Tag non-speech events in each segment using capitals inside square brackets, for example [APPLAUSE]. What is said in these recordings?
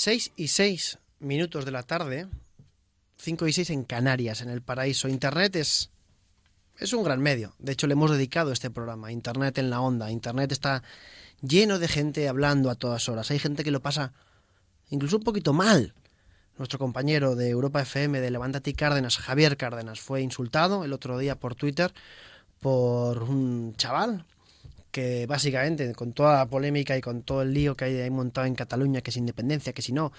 6 y 6 minutos de la tarde, 5 y 6 en Canarias, en el paraíso. Internet es, es un gran medio. De hecho, le hemos dedicado este programa, Internet en la onda. Internet está lleno de gente hablando a todas horas. Hay gente que lo pasa incluso un poquito mal. Nuestro compañero de Europa FM de Levántate Cárdenas, Javier Cárdenas, fue insultado el otro día por Twitter por un chaval que básicamente con toda la polémica y con todo el lío que hay montado en Cataluña, que es independencia, que si no,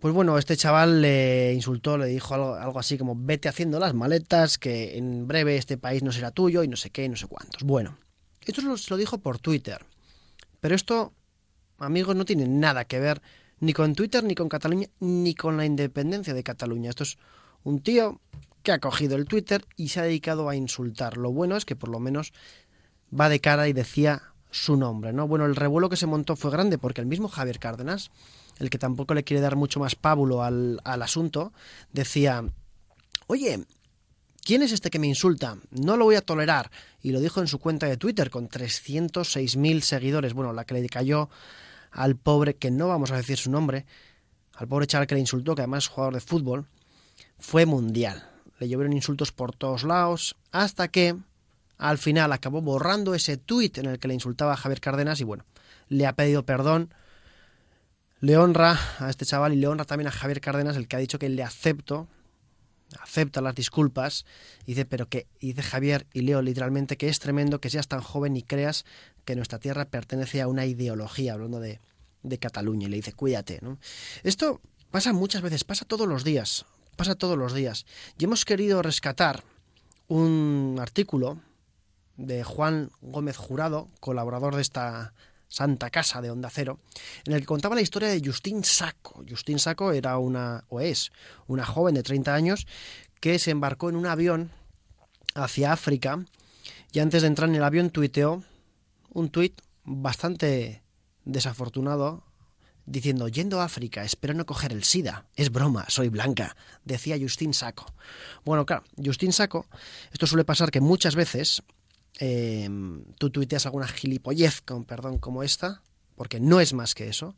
pues bueno, este chaval le insultó, le dijo algo, algo, así como vete haciendo las maletas, que en breve este país no será tuyo y no sé qué, no sé cuántos. Bueno, esto se lo dijo por Twitter. Pero esto, amigos, no tiene nada que ver ni con Twitter, ni con Cataluña, ni con la independencia de Cataluña. Esto es un tío que ha cogido el Twitter y se ha dedicado a insultar. Lo bueno es que por lo menos va de cara y decía su nombre, ¿no? Bueno, el revuelo que se montó fue grande porque el mismo Javier Cárdenas, el que tampoco le quiere dar mucho más pábulo al, asunto, decía, oye, ¿quién es este que me insulta? No lo voy a tolerar. Y lo dijo en su cuenta de Twitter con 306.000 seguidores. Bueno, la que le cayó al pobre, que no vamos a decir su nombre, al pobre chaval que le insultó, que además es jugador de fútbol, fue mundial. Le llovieron insultos por todos lados, hasta que al final acabó borrando ese tuit en el que le insultaba a Javier Cárdenas y bueno, le ha pedido perdón. Le honra a este chaval y le honra también a Javier Cárdenas, el que ha dicho que le acepto, acepta las disculpas. dice, pero que, dice Javier y leo literalmente que es tremendo que seas tan joven y creas que nuestra tierra pertenece a una ideología, hablando de, de Cataluña. Y le dice, cuídate. ¿no? Esto pasa muchas veces, pasa todos los días, pasa todos los días. Y hemos querido rescatar un artículo de Juan Gómez Jurado, colaborador de esta Santa Casa de Onda Cero, en el que contaba la historia de Justin Saco. Justin Saco era una, o es, una joven de 30 años que se embarcó en un avión hacia África y antes de entrar en el avión tuiteó un tuit bastante desafortunado diciendo, yendo a África, espero no coger el SIDA. Es broma, soy blanca, decía Justin Saco. Bueno, claro, Justin Saco, esto suele pasar que muchas veces eh, tú tuiteas alguna gilipollez, con perdón, como esta, porque no es más que eso,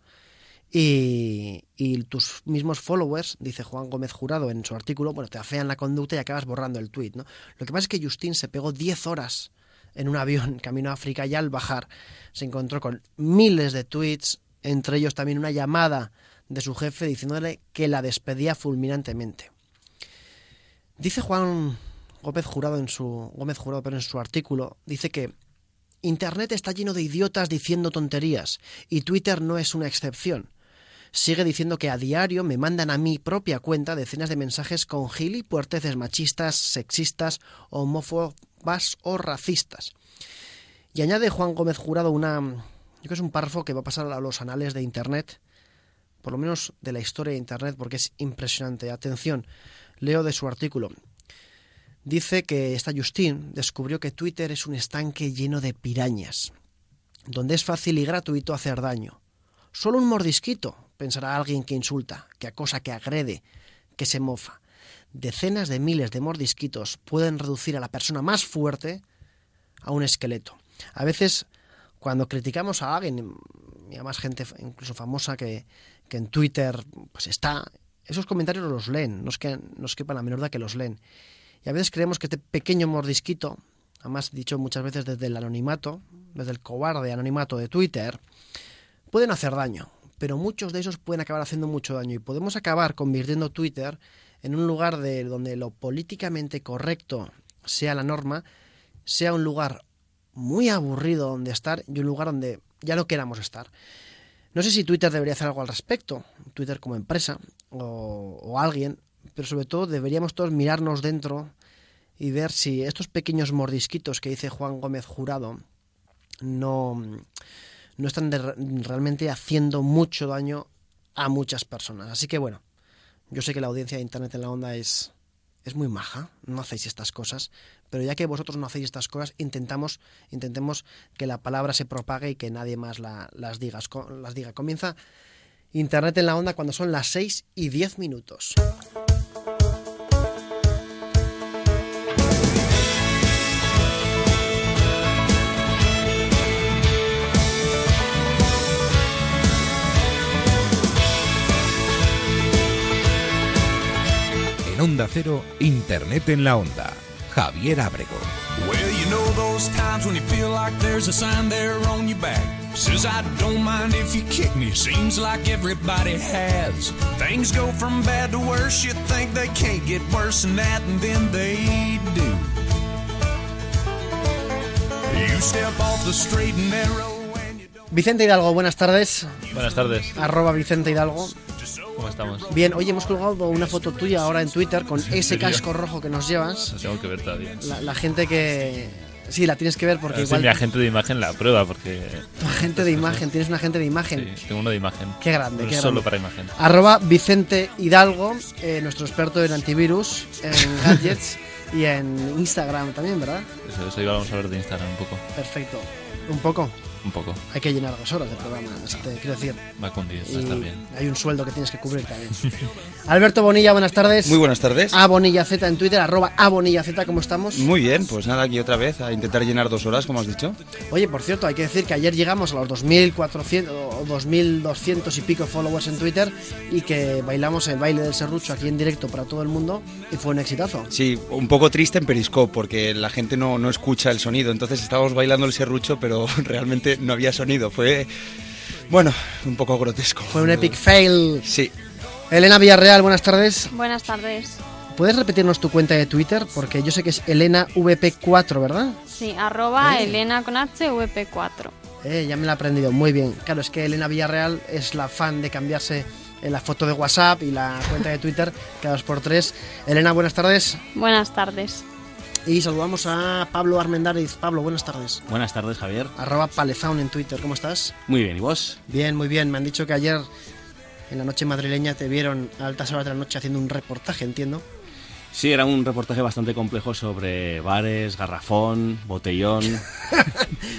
y, tus mismos followers, dice Juan Gómez Jurado en su artículo, bueno, te afean la conducta y acabas borrando el tuit, ¿no? Lo que pasa es que Justin se pegó 10 horas en un avión [LAUGHS] camino a África y al bajar se encontró con miles de tweets, entre ellos también una llamada de su jefe diciéndole que la despedía fulminantemente. Dice Juan Gómez Jurado en su Gómez Jurado, pero en su artículo dice que Internet está lleno de idiotas diciendo tonterías y Twitter no es una excepción. Sigue diciendo que a diario me mandan a mi propia cuenta decenas de mensajes con gilipuerteces machistas, sexistas, homófobas o racistas. Y añade Juan Gómez Jurado una, yo creo que es un párrafo que va a pasar a los anales de Internet, por lo menos de la historia de Internet, porque es impresionante. Atención, leo de su artículo. Dice que esta Justin descubrió que Twitter es un estanque lleno de pirañas, donde es fácil y gratuito hacer daño. Solo un mordisquito, pensará alguien que insulta, que acosa, que agrede, que se mofa. Decenas de miles de mordisquitos pueden reducir a la persona más fuerte a un esqueleto. A veces, cuando criticamos a alguien, y a más gente incluso famosa que, que en Twitter pues está, esos comentarios los leen, no es que nos quepa la menor duda que los leen. Y a veces creemos que este pequeño mordisquito, además dicho muchas veces desde el anonimato, desde el cobarde anonimato de Twitter, pueden hacer daño, pero muchos de esos pueden acabar haciendo mucho daño y podemos acabar convirtiendo Twitter en un lugar de donde lo políticamente correcto sea la norma, sea un lugar muy aburrido donde estar y un lugar donde ya no queramos estar. No sé si Twitter debería hacer algo al respecto, Twitter como empresa o, o alguien, pero sobre todo deberíamos todos mirarnos dentro y ver si estos pequeños mordisquitos que dice Juan Gómez Jurado no, no están realmente haciendo mucho daño a muchas personas. Así que bueno, yo sé que la audiencia de Internet en la onda es, es muy maja, no hacéis estas cosas, pero ya que vosotros no hacéis estas cosas, intentamos, intentemos que la palabra se propague y que nadie más la, las, digas, las diga. Comienza Internet en la onda cuando son las 6 y 10 minutos. Onda Cero, Internet en la Onda. Javier Abrego. Well, you know those times when you feel like there's a sign there on your back. Says I don't mind if you kick me. Seems like everybody has. Things go from bad to worse. You think they can't get worse than that, and then they do. You step off the straight and narrow. Vicente Hidalgo, buenas tardes. Buenas tardes, Arroba Vicente Hidalgo. ¿Cómo estamos? Bien, hoy hemos colgado una foto tuya ahora en Twitter con [LAUGHS] ese casco rojo que nos llevas. Lo tengo que ver todavía. La, la gente que... Sí, la tienes que ver porque igual mi agente de imagen la prueba porque tu agente de imagen, tienes un agente de imagen. sí, tengo uno de imagen. Qué grande, No qué Solo grande. para imagen. Arroba Vicente Hidalgo, eh, nuestro experto en antivirus, en [LAUGHS] gadgets y en Instagram también, ¿verdad? Eso, eso iba- vamos a hablar de Instagram un poco. Perfecto. Un poco. Un poco. Hay que llenar dos horas de programa, te quiero decir. Va con 10, Y va a estar bien. hay un sueldo que tienes que cubrir también. [LAUGHS] Alberto Bonilla, buenas tardes. Muy buenas tardes. A Bonilla Z en Twitter, arroba A Bonilla Z, ¿cómo estamos? Muy bien, pues nada, aquí otra vez a intentar llenar dos horas, como has dicho. Oye, por cierto, hay que decir que ayer llegamos a los 2.400 o 2.200 y pico followers en Twitter y que bailamos el baile del serrucho aquí en directo para todo el mundo y fue un exitazo. Sí, un poco triste en Periscope porque la gente no, no escucha el sonido, entonces estábamos bailando el serrucho, pero [LAUGHS] realmente no había sonido. Fue, bueno, un poco grotesco. Fue un epic fail. Sí, Elena Villarreal, buenas tardes. Buenas tardes. ¿Puedes repetirnos tu cuenta de Twitter? Porque yo sé que es Elena VP4, ¿verdad? Sí, arroba Eh. Elena con H, VP4. Eh, ya me la he aprendido, muy bien. Claro, es que Elena Villarreal es la fan de cambiarse la foto de WhatsApp y la cuenta de Twitter [LAUGHS] cada dos por tres. Elena, buenas tardes. Buenas tardes. Y saludamos a Pablo Armendáriz. Pablo, buenas tardes. Buenas tardes, Javier. Arroba Palezaun en Twitter, ¿cómo estás? Muy bien, ¿y vos? Bien, muy bien. Me han dicho que ayer en la noche madrileña te vieron a altas horas de la noche haciendo un reportaje, entiendo. Sí, era un reportaje bastante complejo sobre bares, garrafón, botellón. [LAUGHS]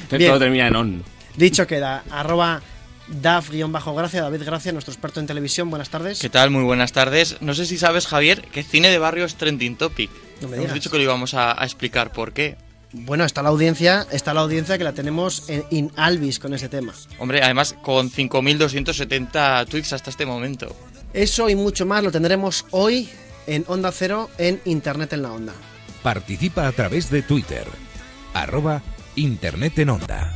Todo termina en on. Dicho queda, arroba Daf-Gracia, David Gracia, nuestro experto en televisión. Buenas tardes. ¿Qué tal? Muy buenas tardes. No sé si sabes, Javier, que cine de barrio es trending topic. No me Hemos digas. dicho que lo íbamos a, a explicar por qué. Bueno, está la audiencia, está la audiencia que la tenemos en in Alvis con ese tema. Hombre, además con 5.270 tweets hasta este momento. Eso y mucho más lo tendremos hoy en Onda Cero en Internet en la Onda. Participa a través de Twitter. Arroba Internet en Onda.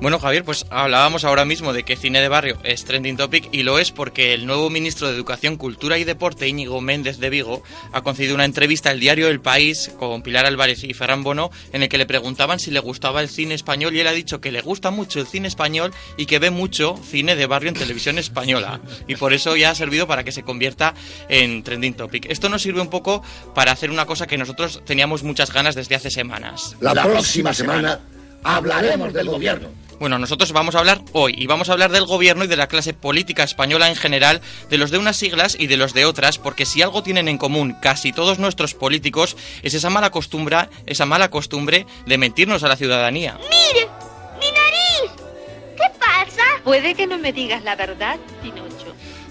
Bueno, Javier, pues hablábamos ahora mismo de que cine de barrio es trending topic y lo es porque el nuevo ministro de Educación, Cultura y Deporte, Íñigo Méndez de Vigo, ha concedido una entrevista al diario El País con Pilar Álvarez y Ferran Bono en el que le preguntaban si le gustaba el cine español y él ha dicho que le gusta mucho el cine español y que ve mucho cine de barrio en televisión española y por eso ya ha servido para que se convierta en trending topic. Esto nos sirve un poco para hacer una cosa que nosotros teníamos muchas ganas desde hace semanas. La, próxima semana hablaremos del gobierno. Bueno, nosotros vamos a hablar hoy y vamos a hablar del gobierno y de la clase política española en general, de los de unas siglas y de los de otras, porque si algo tienen en común casi todos nuestros políticos es esa mala costumbre, esa mala costumbre de mentirnos a la ciudadanía. ¡Mire! ¡Mi nariz! ¿Qué pasa? Puede que no me digas la verdad, Pinocho.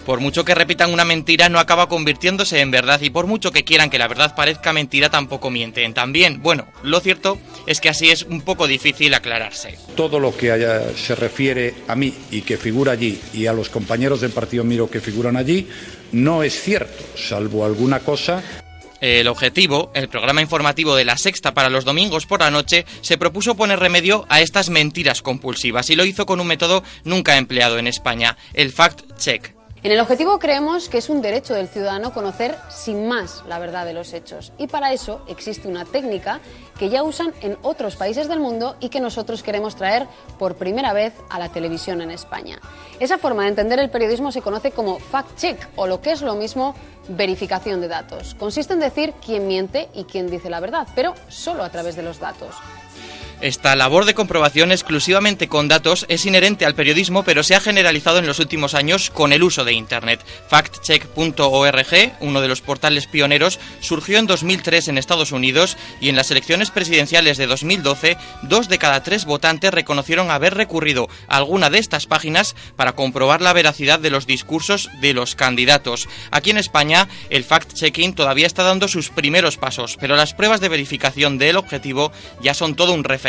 Por mucho que repitan una mentira no acaba convirtiéndose en verdad y por mucho que quieran que la verdad parezca mentira tampoco mienten. También, bueno, lo cierto es que así es un poco difícil aclararse. Todo lo que haya- se refiere a mí y que figura allí y a los compañeros del partido Miro que figuran allí no es cierto, salvo alguna cosa El objetivo, el programa informativo de la Sexta para los domingos por la noche, se propuso poner remedio a estas mentiras compulsivas y lo hizo con un método nunca empleado en España, el fact-check. En el objetivo creemos que es un derecho del ciudadano conocer sin más la verdad de los hechos y para eso existe una técnica que ya usan en otros países del mundo y que nosotros queremos traer por primera vez a la televisión en España. Esa forma de entender el periodismo se conoce como fact-check o lo que es lo mismo verificación de datos. Consiste en decir quién miente y quién dice la verdad, pero solo a través de los datos. Esta labor de comprobación exclusivamente con datos es inherente al periodismo, pero se ha generalizado en los últimos años con el uso de Internet. Factcheck.org, uno de los portales pioneros, surgió en 2003 en Estados Unidos y en las elecciones presidenciales de 2012, dos de cada tres votantes reconocieron haber recurrido a alguna de estas páginas para comprobar la veracidad de los discursos de los candidatos. Aquí en España, el fact-checking todavía está dando sus primeros pasos, pero las pruebas de verificación del objetivo ya son todo un referente.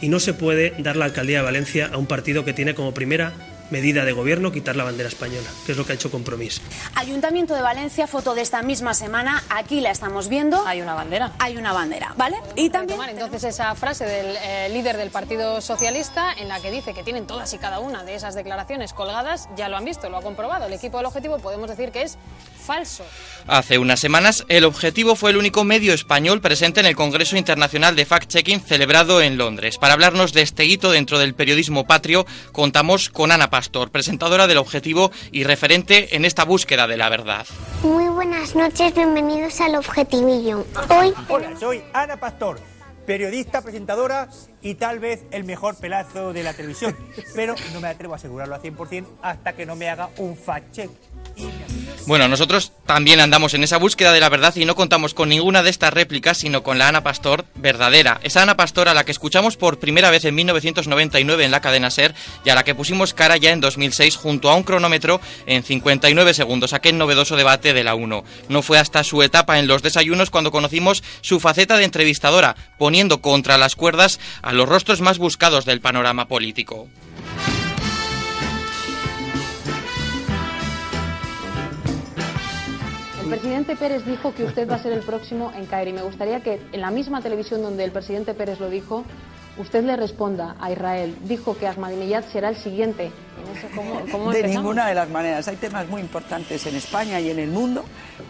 Y no se puede dar la alcaldía de Valencia a un partido que tiene como primera medida de gobierno quitar la bandera española, que es lo que ha hecho Compromís. Ayuntamiento de Valencia, foto de esta misma semana, aquí la estamos viendo. Hay una bandera. Hay una bandera, ¿vale? Y también Tomar entonces esa frase del eh, líder del Partido Socialista en la que dice que tienen todas y cada una de esas declaraciones colgadas, ya lo han visto, lo ha comprobado. El equipo del objetivo podemos decir que es falso. Hace unas semanas, el objetivo fue el único medio español presente en el Congreso Internacional de Fact-Checking celebrado en Londres. Para hablarnos de este hito dentro del periodismo patrio, contamos con Ana Pastor, presentadora del objetivo y referente en esta búsqueda de la verdad. Muy buenas noches, bienvenidos al Objetivillo. Hoy Hola, soy Ana Pastor, periodista, presentadora y tal vez el mejor pelazo de la televisión. Pero no me atrevo a asegurarlo al 100% hasta que no me haga un fact-check. Bueno, nosotros también andamos en esa búsqueda de la verdad y no contamos con ninguna de estas réplicas, sino con la Ana Pastor verdadera. Esa Ana Pastor a la que escuchamos por primera vez en 1999 en la cadena Ser y a la que pusimos cara ya en 2006 junto a un cronómetro en 59 segundos, aquel novedoso debate de la 1. No fue hasta su etapa en los desayunos cuando conocimos su faceta de entrevistadora, poniendo contra las cuerdas a los rostros más buscados del panorama político. El presidente Pérez dijo que usted va a ser el próximo en caer y me gustaría que en la misma televisión donde el presidente Pérez lo dijo, usted le responda a Israel. Dijo que Ahmadinejad será el siguiente. En eso, ¿cómo, cómo de ninguna de las maneras. Hay temas muy importantes en España y en el mundo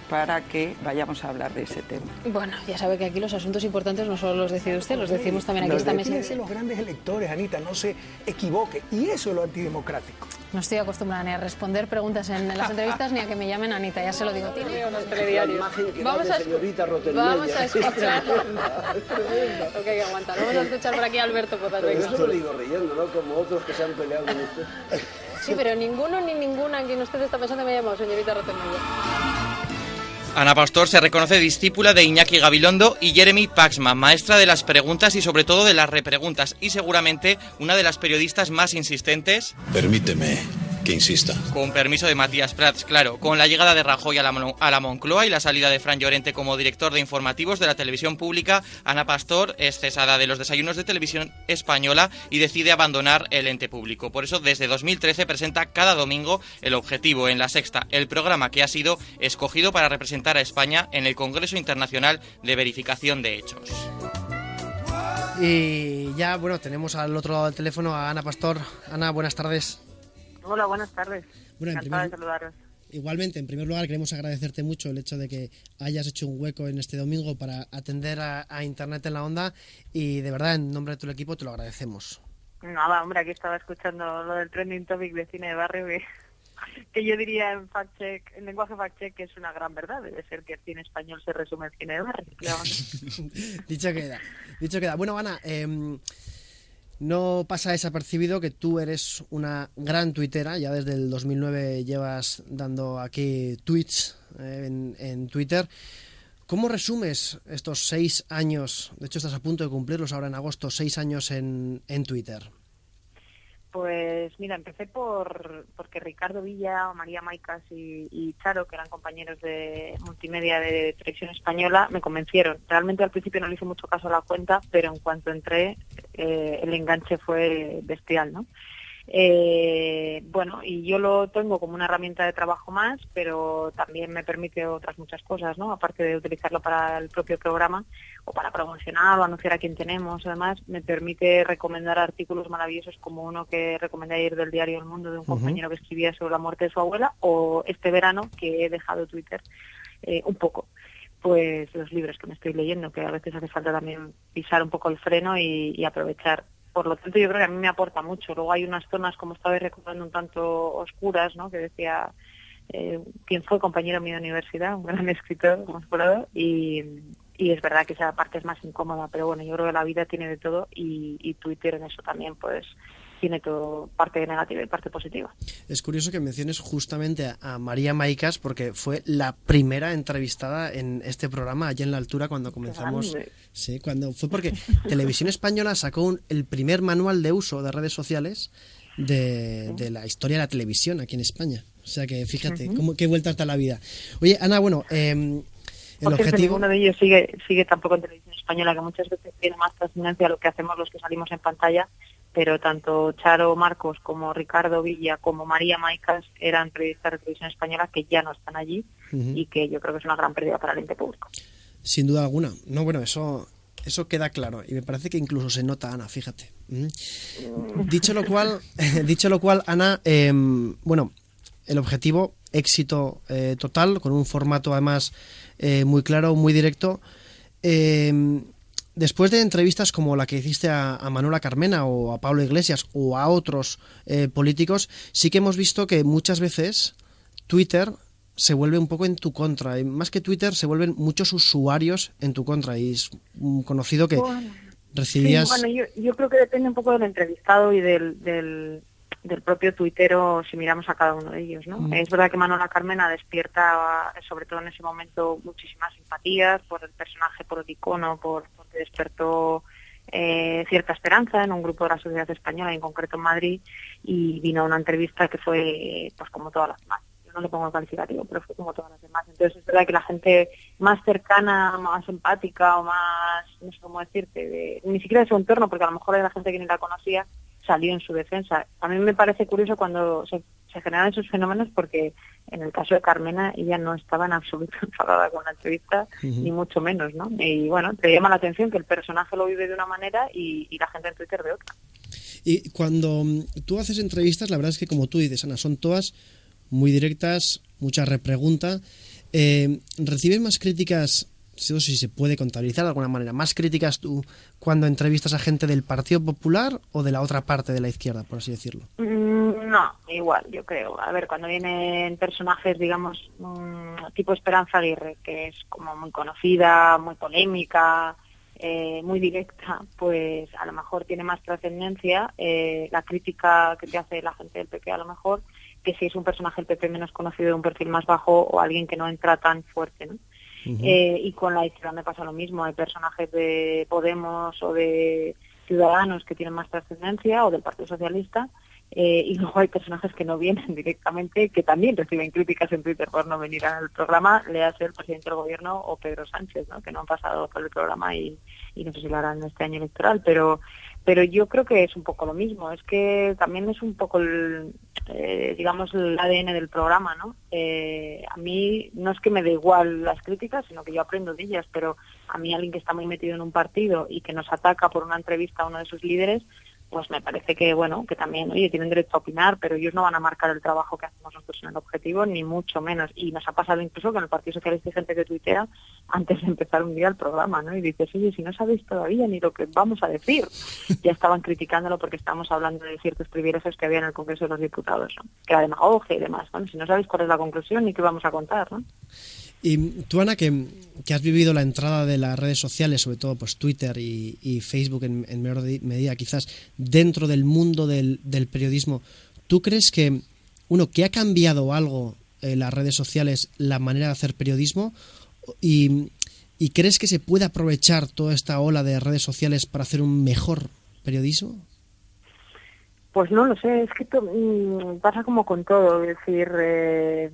para que vayamos a hablar de ese tema. Bueno, ya sabe que aquí los asuntos importantes no solo los decide usted, los decimos también aquí en Los esta mesa. los grandes electores, Anita, no se equivoque. Y eso es lo antidemocrático. No estoy acostumbrada ni a responder preguntas en las entrevistas ni a que me llamen Anita, ya se lo digo. Tiene unos telediarios. Vamos a, señorita vamos a [LAUGHS] escuchar. que aguantar. Vamos a escuchar por aquí a Alberto Pozas. Pero esto lo digo riendo, ¿no? Como otros que se han peleado con usted. Sí, pero ninguno ni ninguna en quien usted está pensando me ha llamado señorita Rotemilla. Ana Pastor se reconoce discípula de Iñaki Gabilondo y Jeremy Paxman, maestra de las preguntas y sobre todo de las repreguntas y seguramente una de las periodistas más insistentes. Permíteme que insista. Con permiso de Matías Prats, claro, con la llegada de Rajoy a la, Mon- a la Moncloa y la salida de Fran Llorente como director de informativos de la televisión pública, Ana Pastor es cesada de los desayunos de televisión española y decide abandonar el ente público. Por eso, desde 2013 presenta cada domingo El Objetivo en La Sexta, el programa que ha sido escogido para representar a España en el Congreso Internacional de Verificación de Hechos. Y ya, bueno, tenemos al otro lado del teléfono a Ana Pastor. Ana, buenas tardes. Hola, buenas tardes. Bueno, en Encantada de primer- saludaros. Igualmente, en primer lugar, queremos agradecerte mucho el hecho de que hayas hecho un hueco en este domingo para atender a, a Internet en la onda y de verdad, en nombre de todo el equipo, te lo agradecemos. Nada, hombre, aquí estaba escuchando lo del trending topic de cine de barrio que, que yo diría en fact check, en lenguaje fact check que es una gran verdad. Debe ser que el cine español se resume en cine de barrio. claro. [LAUGHS] dicho queda, dicho queda. Bueno, Ana, em, no pasa desapercibido que tú eres una gran tuitera, ya desde el 2009 llevas dando aquí tweets eh, en, Twitter. ¿Cómo resumes estos seis años? De hecho, estás a punto de cumplirlos ahora en agosto, seis años en Twitter. Pues mira, empecé por porque Ricardo Villa, María Maicas y, y Charo, que eran compañeros de multimedia de televisión española, me convencieron. Realmente al principio no le hice mucho caso a la cuenta, pero en cuanto entré, eh, el enganche fue bestial, ¿no? Eh, bueno, y yo lo tengo como una herramienta de trabajo más, pero también me permite otras muchas cosas, ¿no? Aparte de utilizarlo para el propio programa o para promocionar o anunciar a quién tenemos, además me permite recomendar artículos maravillosos como uno que recomendé ayer del diario El Mundo de un compañero que escribía sobre la muerte de su abuela o este verano que he dejado Twitter eh, un poco pues los libros que me estoy leyendo, que a veces hace falta también pisar un poco el freno y, y aprovechar. Por lo tanto, yo creo que a mí me aporta mucho. Luego hay unas zonas, como estabais recordando, un tanto oscuras, ¿no? Que decía eh, quien fue compañero mío de universidad, un gran [LAUGHS] escritor, como explorador, y, y es verdad que esa parte es más incómoda, pero bueno, yo creo que la vida tiene de todo y, y Twitter en eso también pues tiene todo parte negativa y parte positiva. Es curioso que menciones justamente a, María Maicas porque fue la primera entrevistada en este programa allá en la altura cuando comenzamos. Sí, cuando fue porque Televisión Española sacó un- el primer manual de uso de redes sociales de, de la historia de la televisión aquí en España. O sea que fíjate, cómo, qué vuelta está la vida. Oye, Ana, bueno, em, el Por cierto, objetivo... ninguno de ellos sigue, sigue tampoco en televisión española, que muchas veces tiene más trascendencia lo que hacemos los que salimos en pantalla, pero tanto Charo Marcos como Ricardo Villa como María Maicas eran periodistas de televisión española que ya no están allí y que yo creo que es una gran pérdida para el ente público. Sin duda alguna. No, bueno, eso, eso queda claro. Y me parece que incluso se nota, Ana, fíjate. Mm. Dicho lo cual, [LAUGHS] dicho lo cual, Ana, em, bueno, el objetivo, éxito eh, total, con un formato además eh, muy claro, muy directo. Después de entrevistas como la que hiciste a, a Manuela Carmena o a Pablo Iglesias o a otros eh, políticos, sí que hemos visto que muchas veces Twitter se vuelve un poco en tu contra. Y más que Twitter, se vuelven muchos usuarios en tu contra. Y es conocido que Bueno, recibías... Sí, bueno, yo, yo creo que depende un poco del entrevistado y del, del, del propio tuitero si miramos a cada uno de ellos, ¿no? Mm. Es verdad que Manuela Carmena despierta, sobre todo en ese momento, muchísimas simpatías por el personaje, por el icono, por despertó eh, cierta esperanza en un grupo de la sociedad española, en concreto en Madrid, y vino a una entrevista que fue, pues como todas las demás. Yo no le pongo el calificativo, pero fue como todas las demás. Entonces es verdad que la gente más cercana, más empática o más, no sé cómo decirte, de- ni siquiera de su entorno, porque a lo mejor era gente que ni la conocía, salió en su defensa. A mí me parece curioso cuando se, se generan esos fenómenos porque en el caso de Carmena ella no estaba en absoluto [LAUGHS] enfadada con la entrevista, ni mucho menos, ¿no? Y bueno, te llama la atención que el personaje lo vive de una manera y, y la gente en Twitter de otra. Y cuando mm, tú haces entrevistas, la verdad es que como tú dices, Ana, son todas muy directas, mucha repregunta. Eh, ¿Recibes más críticas, no si se puede contabilizar de alguna manera, más críticas tú cuando entrevistas a gente del Partido Popular o de la otra parte de la izquierda, por así decirlo? Mm, No, igual, yo creo. A ver, cuando vienen personajes, digamos, mm, tipo Esperanza Aguirre, que es como muy conocida, muy polémica, eh, muy directa, pues a lo mejor tiene más trascendencia eh, la crítica que te hace la gente del PP a lo mejor que si es un personaje del PP menos conocido de un perfil más bajo o alguien que no entra tan fuerte, ¿no? Eh, y con la izquierda me pasa lo mismo. Hay personajes de Podemos o de Ciudadanos que tienen más trascendencia o del Partido Socialista. eh, y [LAUGHS] luego hay personajes que no vienen [LAUGHS] directamente, que también reciben críticas en Twitter por no venir al programa, le hace el presidente del gobierno o Pedro Sánchez, ¿no? que no han pasado por el programa y, y no sé si lo harán este año electoral, pero pero yo creo que es un poco lo mismo, es que también es un poco el, eh, digamos, el ADN del programa, ¿no? Eh, a mí no es que me dé igual las críticas, sino que yo aprendo de ellas, pero a mí alguien que está muy metido en un partido y que nos ataca por una entrevista a uno de sus líderes, pues me parece que, bueno, que también, oye, tienen derecho a opinar, pero ellos no van a marcar el trabajo que hacemos nosotros en el objetivo, ni mucho menos. Y nos ha pasado incluso con el Partido Socialista hay gente que tuitea antes de empezar un día el programa, ¿no? Y dices, oye, si no sabéis todavía ni lo que vamos a decir, ya estaban criticándolo porque estábamos hablando de ciertos privilegios que había en el Congreso de los Diputados, ¿no? Que era demagogia y demás, Bueno, Si no sabéis cuál es la conclusión ni qué vamos a contar, ¿no? Y tú, Ana, que, que has vivido la entrada de las redes sociales, sobre todo pues Twitter y, Facebook en, en menor medida, quizás dentro del mundo del, del periodismo, ¿tú crees que, uno, que ha cambiado algo en las redes sociales la manera de hacer periodismo? Y, y crees que se puede aprovechar toda esta ola de redes sociales para hacer un mejor periodismo? Pues no lo sé, es que mm, pasa como con todo, es decir, eh,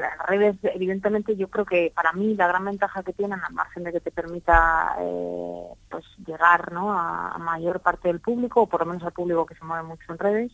las redes, evidentemente yo creo que para mí la gran ventaja que tienen, al margen de que te permita eh, pues llegar ¿no? a, mayor parte del público, o por lo menos al público que se mueve mucho en redes,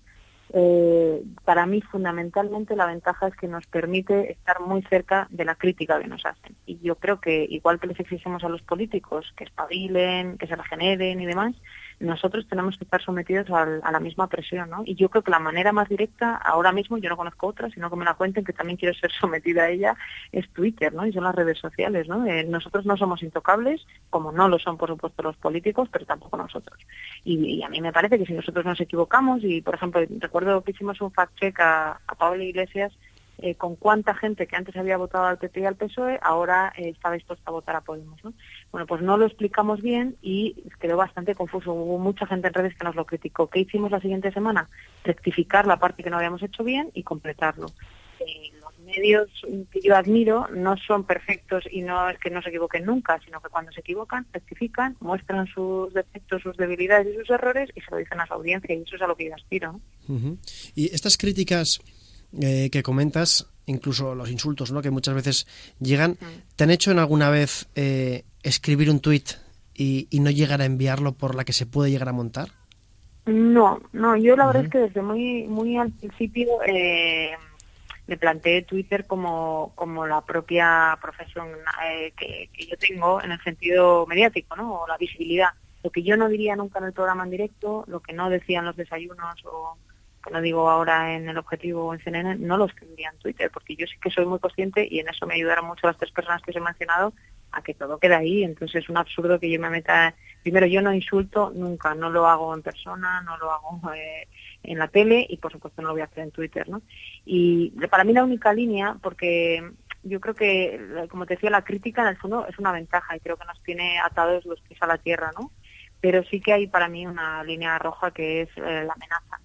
eh, para mí fundamentalmente la ventaja es que nos permite estar muy cerca de la crítica que nos hacen. Y yo creo que igual que les exigimos a los políticos que espabilen, que se regeneren y demás, nosotros tenemos que estar sometidos al- a la misma presión, ¿no? Y yo creo que la manera más directa, ahora mismo yo no conozco otra, sino que me la cuenten, que también quiero ser [LAUGHS] sometida a ella, es Twitter, ¿no? Y son las redes sociales, ¿no? Eh, nosotros no somos intocables, como no lo son, por supuesto, los políticos, pero tampoco nosotros. Y, a mí me parece que si nosotros nos equivocamos, y por ejemplo, recuerdo que hicimos un fact-check a, a Pablo Iglesias, eh, con cuánta gente que antes había votado al PP y al PSOE ahora eh, está dispuesta a votar a Podemos. ¿no? Bueno, pues no lo explicamos bien y quedó bastante confuso. Hubo mucha gente en redes que nos lo criticó. ¿Qué hicimos la siguiente semana? Rectificar la parte que no habíamos hecho bien y completarlo. Eh, los medios que yo admiro no son perfectos y no es que no se equivoquen nunca, sino que cuando se equivocan, rectifican, muestran sus defectos, sus debilidades y sus errores y se lo dicen a su audiencia y eso es a lo que yo aspiro. ¿no? Y estas críticas eh, que comentas, incluso los insultos, ¿no? Que muchas veces llegan. ¿Te han hecho en alguna vez eh, escribir un tuit y, y no llegar a enviarlo por la que se puede llegar a montar? No, no, yo la verdad es que desde muy muy al principio eh, me planteé Twitter como, como la propia profesión eh, que, que yo tengo en el sentido mediático, ¿no? O la visibilidad. Lo que yo no diría nunca en el programa en directo, lo que no decía en los desayunos o no digo ahora en el objetivo o en CNN, no lo escribiría en Twitter, porque yo sí que soy muy consciente y en eso me ayudaron mucho las tres personas que os he mencionado a que todo quede ahí. Entonces es un absurdo que yo me meta. Primero, yo no insulto nunca, no lo hago en persona, no lo hago eh, en la tele y por supuesto no lo voy a hacer en Twitter, ¿no? Y para mí la única línea, porque yo creo que, como te decía, la crítica en el fondo es una ventaja y creo que nos tiene atados los pies a la tierra, ¿no? Pero sí que hay para mí una línea roja que es eh, la amenaza.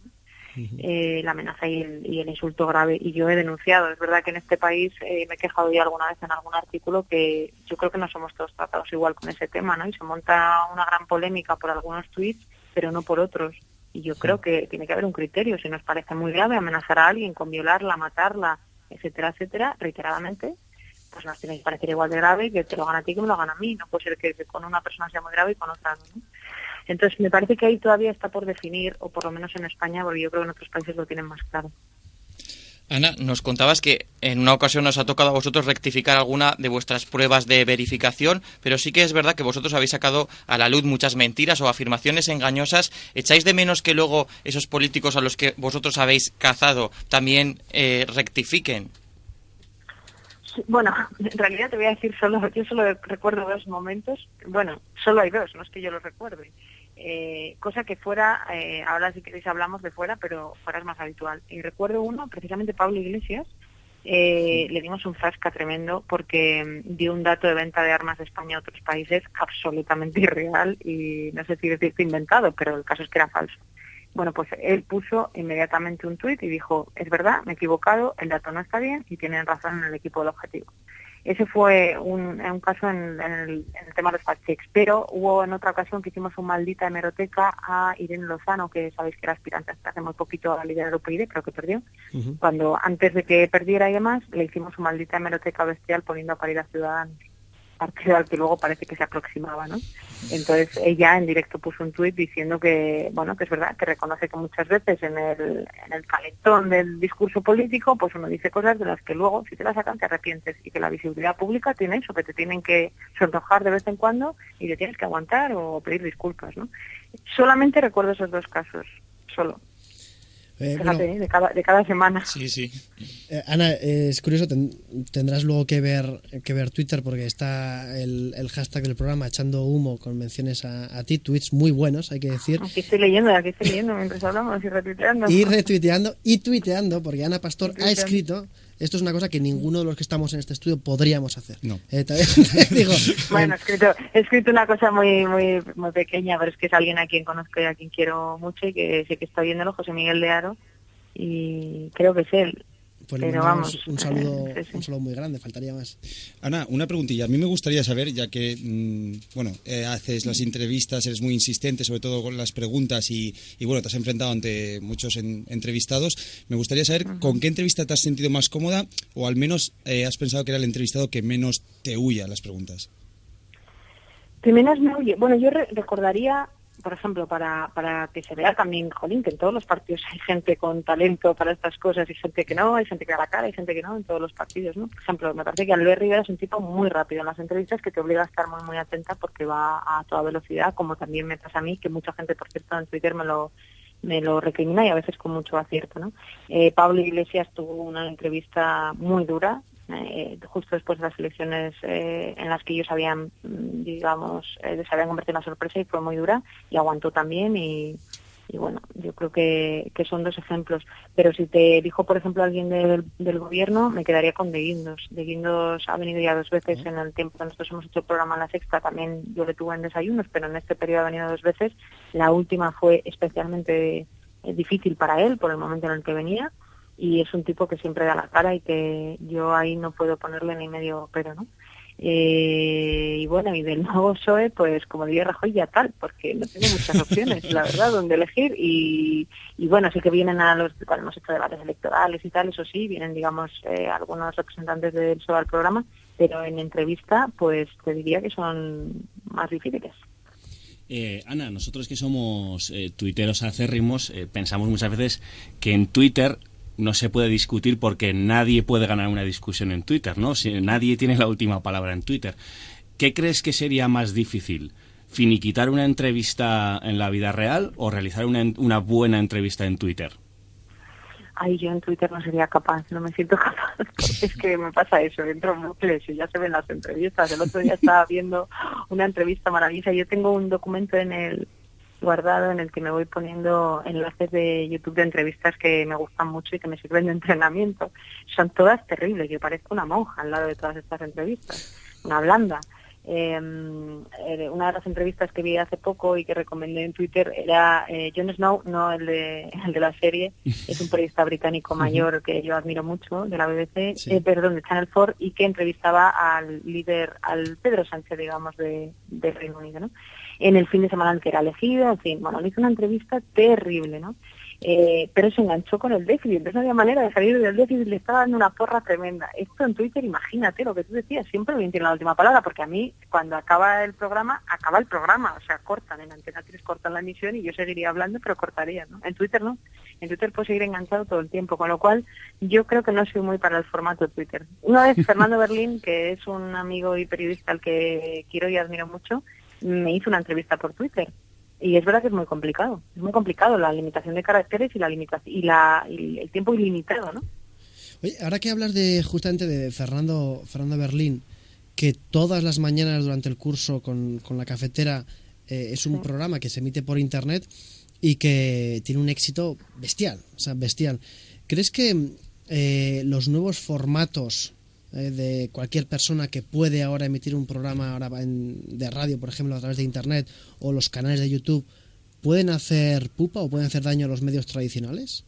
Eh, la amenaza y el, y el insulto grave. Y yo he denunciado. Es verdad que en este país eh, me he quejado ya alguna vez en algún artículo que yo creo que no somos todos tratados igual con ese tema, ¿no? Y se monta una gran polémica por algunos tweets, pero no por otros. Y yo creo que tiene que haber un criterio. Si nos parece muy grave amenazar a alguien con violarla, matarla, etcétera, etcétera, reiteradamente, pues nos tiene que parecer igual de grave que te lo hagan a ti que me lo hagan a mí. No puede ser que con una persona sea muy grave y con otra no. Entonces, me parece que ahí todavía está por definir, o por lo menos en España, porque yo creo que en otros países lo tienen más claro. Ana, nos contabas que en una ocasión nos ha tocado a vosotros rectificar alguna de vuestras pruebas de verificación, pero sí que es verdad que vosotros habéis sacado a la luz muchas mentiras o afirmaciones engañosas. ¿Echáis de menos que luego esos políticos a los que vosotros habéis cazado también eh, rectifiquen? Bueno, [LAUGHS] en realidad te voy a decir solo, yo solo recuerdo dos momentos, bueno, solo hay dos, no es que yo los recuerde. Eh, cosa que fuera, eh, ahora si queréis hablamos de fuera, pero fuera es más habitual. Y recuerdo uno, precisamente Pablo Iglesias, eh, le dimos un frasca tremendo porque mm, dio un dato de venta de armas de España a otros países absolutamente [LAUGHS] irreal y no sé si decirte inventado, pero el caso es que era falso. Bueno, pues él puso inmediatamente un tuit y dijo, es verdad, me he equivocado, el dato no está bien y tienen razón en el equipo del objetivo. Ese fue un, un caso en, en, el, en, el, tema de los fact checks, pero hubo en otra ocasión que hicimos un maldita hemeroteca a Irene Lozano, que sabéis que era aspirante hasta hace muy poquito a liderar PID, creo que perdió. Uh -huh. Cuando antes de que perdiera y demás, le hicimos una maldita hemeroteca bestial poniendo a parir a Ciudadanos partido al que luego parece que se aproximaba, ¿no? Entonces ella en directo puso un tuit diciendo que, bueno, que es verdad, que reconoce que muchas veces en el, en el calentón del discurso político, pues uno dice cosas de las que luego, si te las sacan, te arrepientes y que la visibilidad pública tiene eso, que te tienen que sonrojar de vez en cuando y te tienes que aguantar o pedir disculpas, ¿no? Solamente recuerdo esos dos casos, solo. Eh, Fíjate, bueno, de, cada, de cada semana. Sí, sí. Eh, Ana, eh, es curioso, ten, tendrás luego que ver que ver Twitter porque está el, el hashtag del programa echando humo con menciones a, a, ti, tweets muy buenos, hay que decir. Aquí estoy leyendo, aquí estoy leyendo mientras hablamos y retuiteando. Y retuiteando y tuiteando, porque Ana Pastor ha escrito esto es una cosa que ninguno de los que estamos en este estudio podríamos hacer. No. Eh, [LAUGHS] digo, [LAUGHS] bueno, he escrito, he escrito una cosa muy, muy, muy pequeña, pero es que es alguien a quien conozco y a quien quiero mucho y que sé que está viéndolo, José Miguel de Aro, y creo que es él. Pues le mandamos un saludo, [LAUGHS] sí, sí. un saludo muy grande, faltaría más. Ana, una preguntilla. A mí me gustaría saber, ya que, mmm, bueno, eh, haces las entrevistas, eres muy insistente, sobre todo con las preguntas y, y bueno, te has enfrentado ante muchos en, entrevistados. Me gustaría saber uh -huh. con qué entrevista te has sentido más cómoda o al menos eh, has pensado que era el entrevistado que menos te huya las preguntas. Que menos me huye. Bueno, yo re recordaría por ejemplo, para, para que se vea también, jolín, que en todos los partidos hay gente con talento para estas cosas, hay gente que no, hay gente que da la cara, hay gente que no, en todos los partidos, ¿no? Por ejemplo, me parece que Albert Rivera es un tipo muy rápido en las entrevistas que te obliga a estar muy, muy atenta porque va a toda velocidad, como también me pasa a mí, que mucha gente, por cierto, en Twitter me lo me lo recrimina y a veces con mucho acierto, ¿no? Eh, Pablo Iglesias tuvo una entrevista muy dura, eh, justo después de las elecciones eh, en las que ellos habían, digamos, eh, se habían convertido en una sorpresa y fue muy dura y aguantó también y, y bueno, yo creo que, que son dos ejemplos. Pero si te dijo, por ejemplo, alguien del, del gobierno, me quedaría con De Guindos. De Guindos ha venido ya dos veces en el tiempo que nosotros hemos hecho el programa en La Sexta, también yo le tuve en desayunos, pero en este periodo ha venido dos veces. La última fue especialmente eh, difícil para él por el momento en el que venía y es un tipo que siempre da la cara y que yo ahí no puedo ponerle ni medio pero, ¿no? Eh, y bueno, y del nuevo PSOE, pues como diría Rajoy, ya tal, porque no tengo muchas opciones, la verdad, donde elegir. Y, y bueno, sí que vienen a los, cuando hemos hecho debates electorales y tal, eso sí, vienen, digamos, eh, algunos representantes del PSOE al programa, pero en entrevista, pues te diría que son más difíciles. Eh, Ana, nosotros que somos eh, tuiteros acérrimos, eh, pensamos muchas veces que en Twitter no se puede discutir porque nadie puede ganar una discusión en Twitter, ¿no? Si nadie tiene la última palabra en Twitter. ¿Qué crees que sería más difícil? ¿Finiquitar una entrevista en la vida real o realizar una, una buena entrevista en Twitter? Ay, yo en Twitter no sería capaz, no me siento [LAUGHS] capaz, es que me pasa eso, entro en bucles y ya se ven las entrevistas. El otro día estaba viendo una entrevista maravillosa. Yo tengo un documento en el guardado en el que me voy poniendo enlaces de YouTube de entrevistas que me gustan mucho y que me sirven de entrenamiento. Son todas terribles, yo parezco una monja al lado de todas estas entrevistas, una blanda. Eh, una de las entrevistas que vi hace poco y que recomendé en Twitter era eh, Jon Snow, no el de, el de la serie, [LAUGHS] es un periodista británico mayor que yo admiro mucho de la BBC, Sí. eh, perdón, de Channel 4 y que entrevistaba al líder, al Pedro Sánchez, digamos, de, de Reino Unido, ¿no? En el fin de semana en que era elegido, en fin, bueno, le hizo una entrevista terrible, ¿no? Eh, pero se enganchó con el déficit, entonces no había manera de salir del déficit, le estaba dando una porra tremenda. Esto en Twitter, imagínate lo que tú decías, siempre bien tiene la última palabra, porque a mí, cuando acaba el programa, acaba el programa, o sea, cortan, en Antena 3 cortan la emisión y yo seguiría hablando, pero cortaría, ¿no? En Twitter no, en Twitter puedo seguir enganchado todo el tiempo, con lo cual yo creo que no soy muy para el formato Twitter. Una vez Fernando Berlín, que es un amigo y periodista al que quiero y admiro mucho, me hizo una entrevista por Twitter. Y es verdad que es muy complicado, es muy complicado la limitación de caracteres y la limitación y, la, y el tiempo ilimitado, ¿no? Oye, ahora que hablas de justamente de Fernando, Fernando Berlín, que todas las mañanas durante el curso con, con la cafetera eh, es un programa que se emite por internet y que tiene un éxito bestial, o sea, bestial. ¿Crees que eh, los nuevos formatos eh, de cualquier persona que puede ahora emitir un programa ahora en- de radio, por ejemplo, a través de internet o los canales de YouTube, pueden hacer pupa o pueden hacer daño a los medios tradicionales?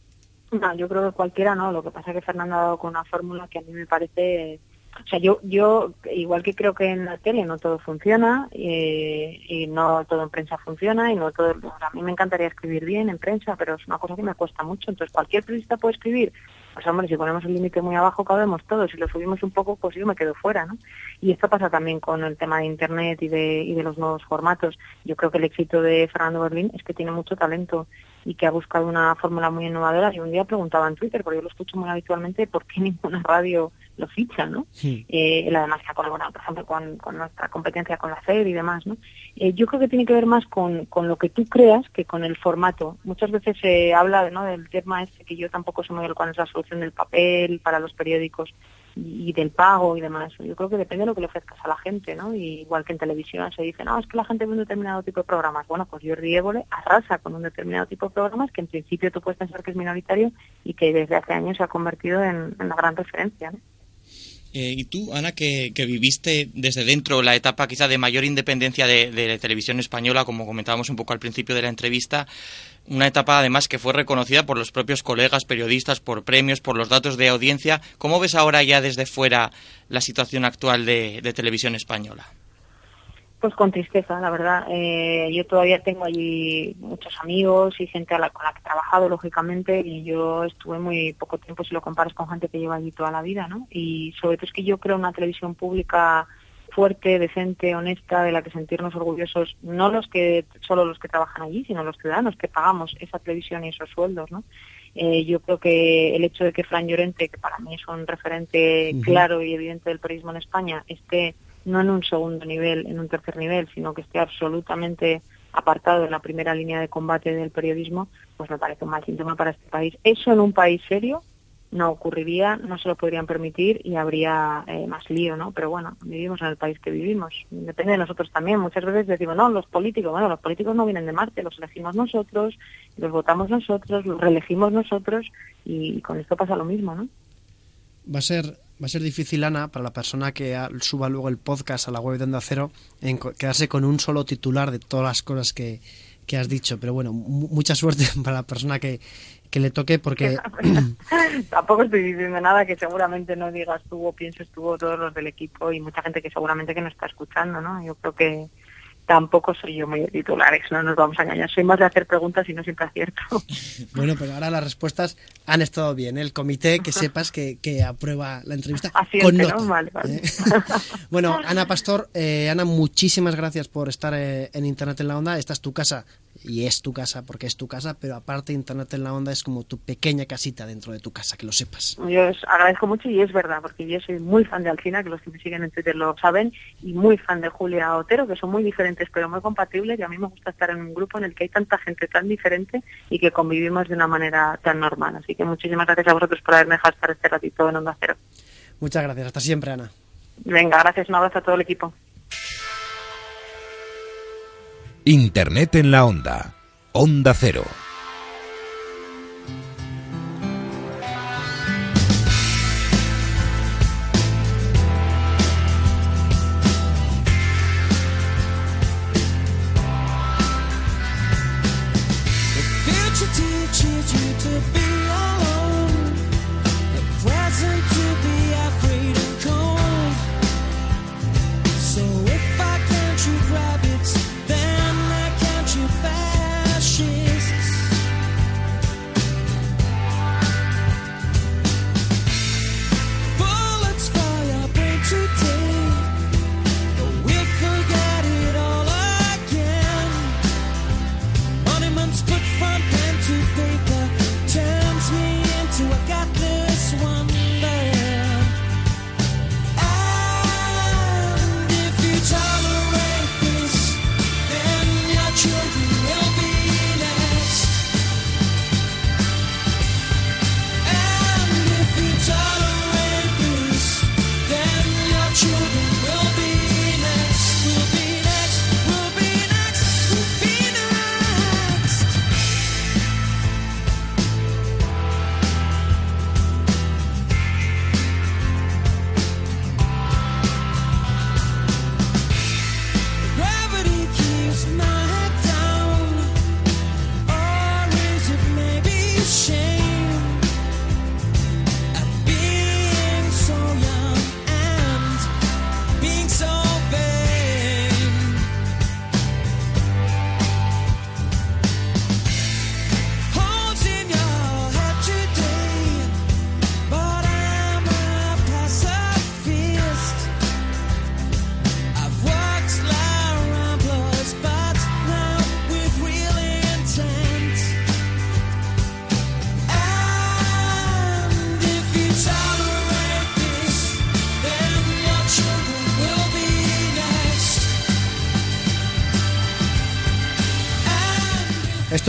No, yo creo que cualquiera no. Lo que pasa es que Fernando ha dado con una fórmula que a mí me parece. O sea, yo, yo igual que creo que en la tele no todo funciona eh, y no todo en prensa funciona y no todo. a mí me encantaría escribir bien en prensa, pero es una cosa que me cuesta mucho. Entonces, cualquier periodista puede escribir. Pues hombre, si ponemos el límite muy abajo, cabemos todos. Si lo subimos un poco, pues yo me quedo fuera, ¿no? Y esto pasa también con el tema de Internet y de, y de los nuevos formatos. Yo creo que el éxito de Fernando Berlín es que tiene mucho talento y que ha buscado una fórmula muy innovadora. Y un día preguntaba en Twitter, porque yo lo escucho muy habitualmente, por qué ninguna radio lo ficha, ¿no? Eh, él además que ha colaborado, por ejemplo, con, con nuestra competencia con la FED y demás, ¿no? Eh, yo creo que tiene que ver más con, con lo que tú creas que con el formato. Muchas veces se habla ¿no? del tema este que yo tampoco sé muy bien cuál es la solución del papel para los periódicos y, del pago y demás. Yo creo que depende de lo que le ofrezcas a la gente, ¿no? Y igual que en televisión se dice, no, es que la gente ve un determinado tipo de programas. Bueno, pues Jordi Évole arrasa con un determinado tipo de programas que en principio tú puedes pensar que es minoritario y que desde hace años se ha convertido en, en la gran referencia, ¿no? Eh, y tú, Ana, que, viviste desde dentro la etapa quizá de mayor independencia de, de la televisión española, como comentábamos un poco al principio de la entrevista, una etapa además que fue reconocida por los propios colegas periodistas, por premios, por los datos de audiencia. ¿Cómo ves ahora ya desde fuera la situación actual de, de televisión española? Pues con tristeza, la verdad. Eh, yo todavía tengo allí muchos amigos y gente a la, con la que he trabajado, lógicamente, y yo estuve muy poco tiempo si lo comparas con gente que lleva allí toda la vida, ¿no? Y sobre todo es que yo creo una televisión pública fuerte, decente, honesta, de la que sentirnos orgullosos, no los que solo los que trabajan allí, sino los ciudadanos que pagamos esa televisión y esos sueldos, ¿no? Eh, yo creo que el hecho de que Fran Llorente, que para mí es un referente claro y evidente del periodismo en España, esté no en un segundo nivel, en un tercer nivel, sino que esté absolutamente apartado en la primera línea de combate del periodismo, pues me parece un mal síntoma para este país. Eso en un país serio no ocurriría, no se lo podrían permitir y habría eh, más lío, ¿no? Pero bueno, vivimos en el país que vivimos. Depende de nosotros también. Muchas veces decimos, no, los políticos, bueno, los políticos no vienen de Marte, los elegimos nosotros, los votamos nosotros, los reelegimos nosotros y con esto pasa lo mismo, ¿no? Va a ser va a ser difícil, Ana, para la persona que suba luego el podcast a la web de Onda Cero, en quedarse con un solo titular de todas las cosas que, que has dicho. Pero bueno, mu- mucha suerte [LAUGHS] para la persona que, que le toque, porque [LAUGHS] [CLEARS THROAT] Tampoco estoy diciendo nada que seguramente no digas tú o pienses tú o todos los del equipo y mucha gente que seguramente que no está escuchando, ¿no? Yo creo que tampoco soy yo muy de titulares, no nos vamos a engañar. Soy más de hacer preguntas y no siempre acierto. [LAUGHS] Bueno, pero ahora las respuestas han estado bien. El comité, que sepas que, que aprueba la entrevista Así con es, nota. ¿no? Vale, vale. ¿eh? [LAUGHS] Bueno, Ana Pastor, eh, Ana, muchísimas gracias por estar eh, en Internet en la Onda. Esta es tu casa y es tu casa porque es tu casa, pero aparte Internet en la Onda es como tu pequeña casita dentro de tu casa, que lo sepas. Yo os agradezco mucho y es verdad, porque yo soy muy fan de Alcina, que los que me siguen en Twitter lo saben, y muy fan de Julia Otero, que son muy diferentes pero muy compatibles y a mí me gusta estar en un grupo en el que hay tanta gente tan diferente y que convivimos de una manera tan normal. Así que muchísimas gracias a vosotros por haberme dejado estar este ratito en Onda Cero. Muchas gracias. Hasta siempre, Ana. Venga, gracias, un abrazo a todo el equipo. Internet en la onda. Onda Cero.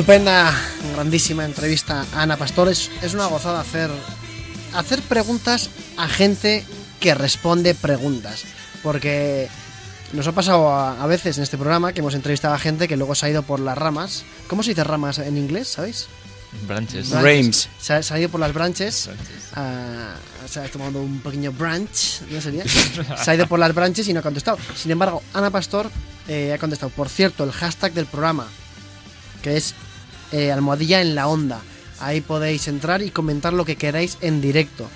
Estupenda, grandísima entrevista a Ana Pastor. Es, es una gozada hacer, hacer preguntas a gente que responde preguntas. Porque nos ha pasado a, a veces en este programa que hemos entrevistado a gente que luego se ha ido por las ramas. ¿Cómo se dice ramas en inglés, sabéis? Branches. Branches. Se ha, se ha ido por las branches. ah, se ha tomado un pequeño branch, ¿no sería? se ha ido por las branches y no ha contestado. Sin embargo, Ana Pastor eh, ha contestado. Por cierto, el hashtag del programa, que es eh, almohadilla en la onda. Ahí podéis entrar y comentar lo que queráis en directo.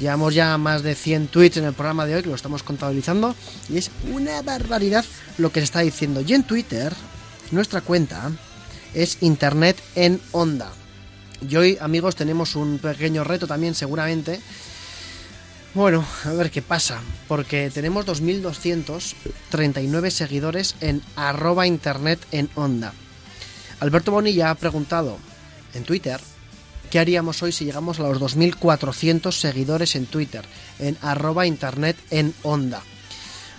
Llevamos ya más de 100 tweets en el programa de hoy, que lo estamos contabilizando, y es una barbaridad lo que se está diciendo. Y en Twitter, nuestra cuenta es Internet en Onda. Y hoy, amigos, tenemos un pequeño reto también, seguramente. Bueno, a ver qué pasa, porque tenemos 2.239 seguidores en arroba Internet en Onda. Alberto Bonilla ha preguntado en Twitter qué haríamos hoy si llegamos a los 2.400 seguidores en Twitter, en arroba Internet en Onda.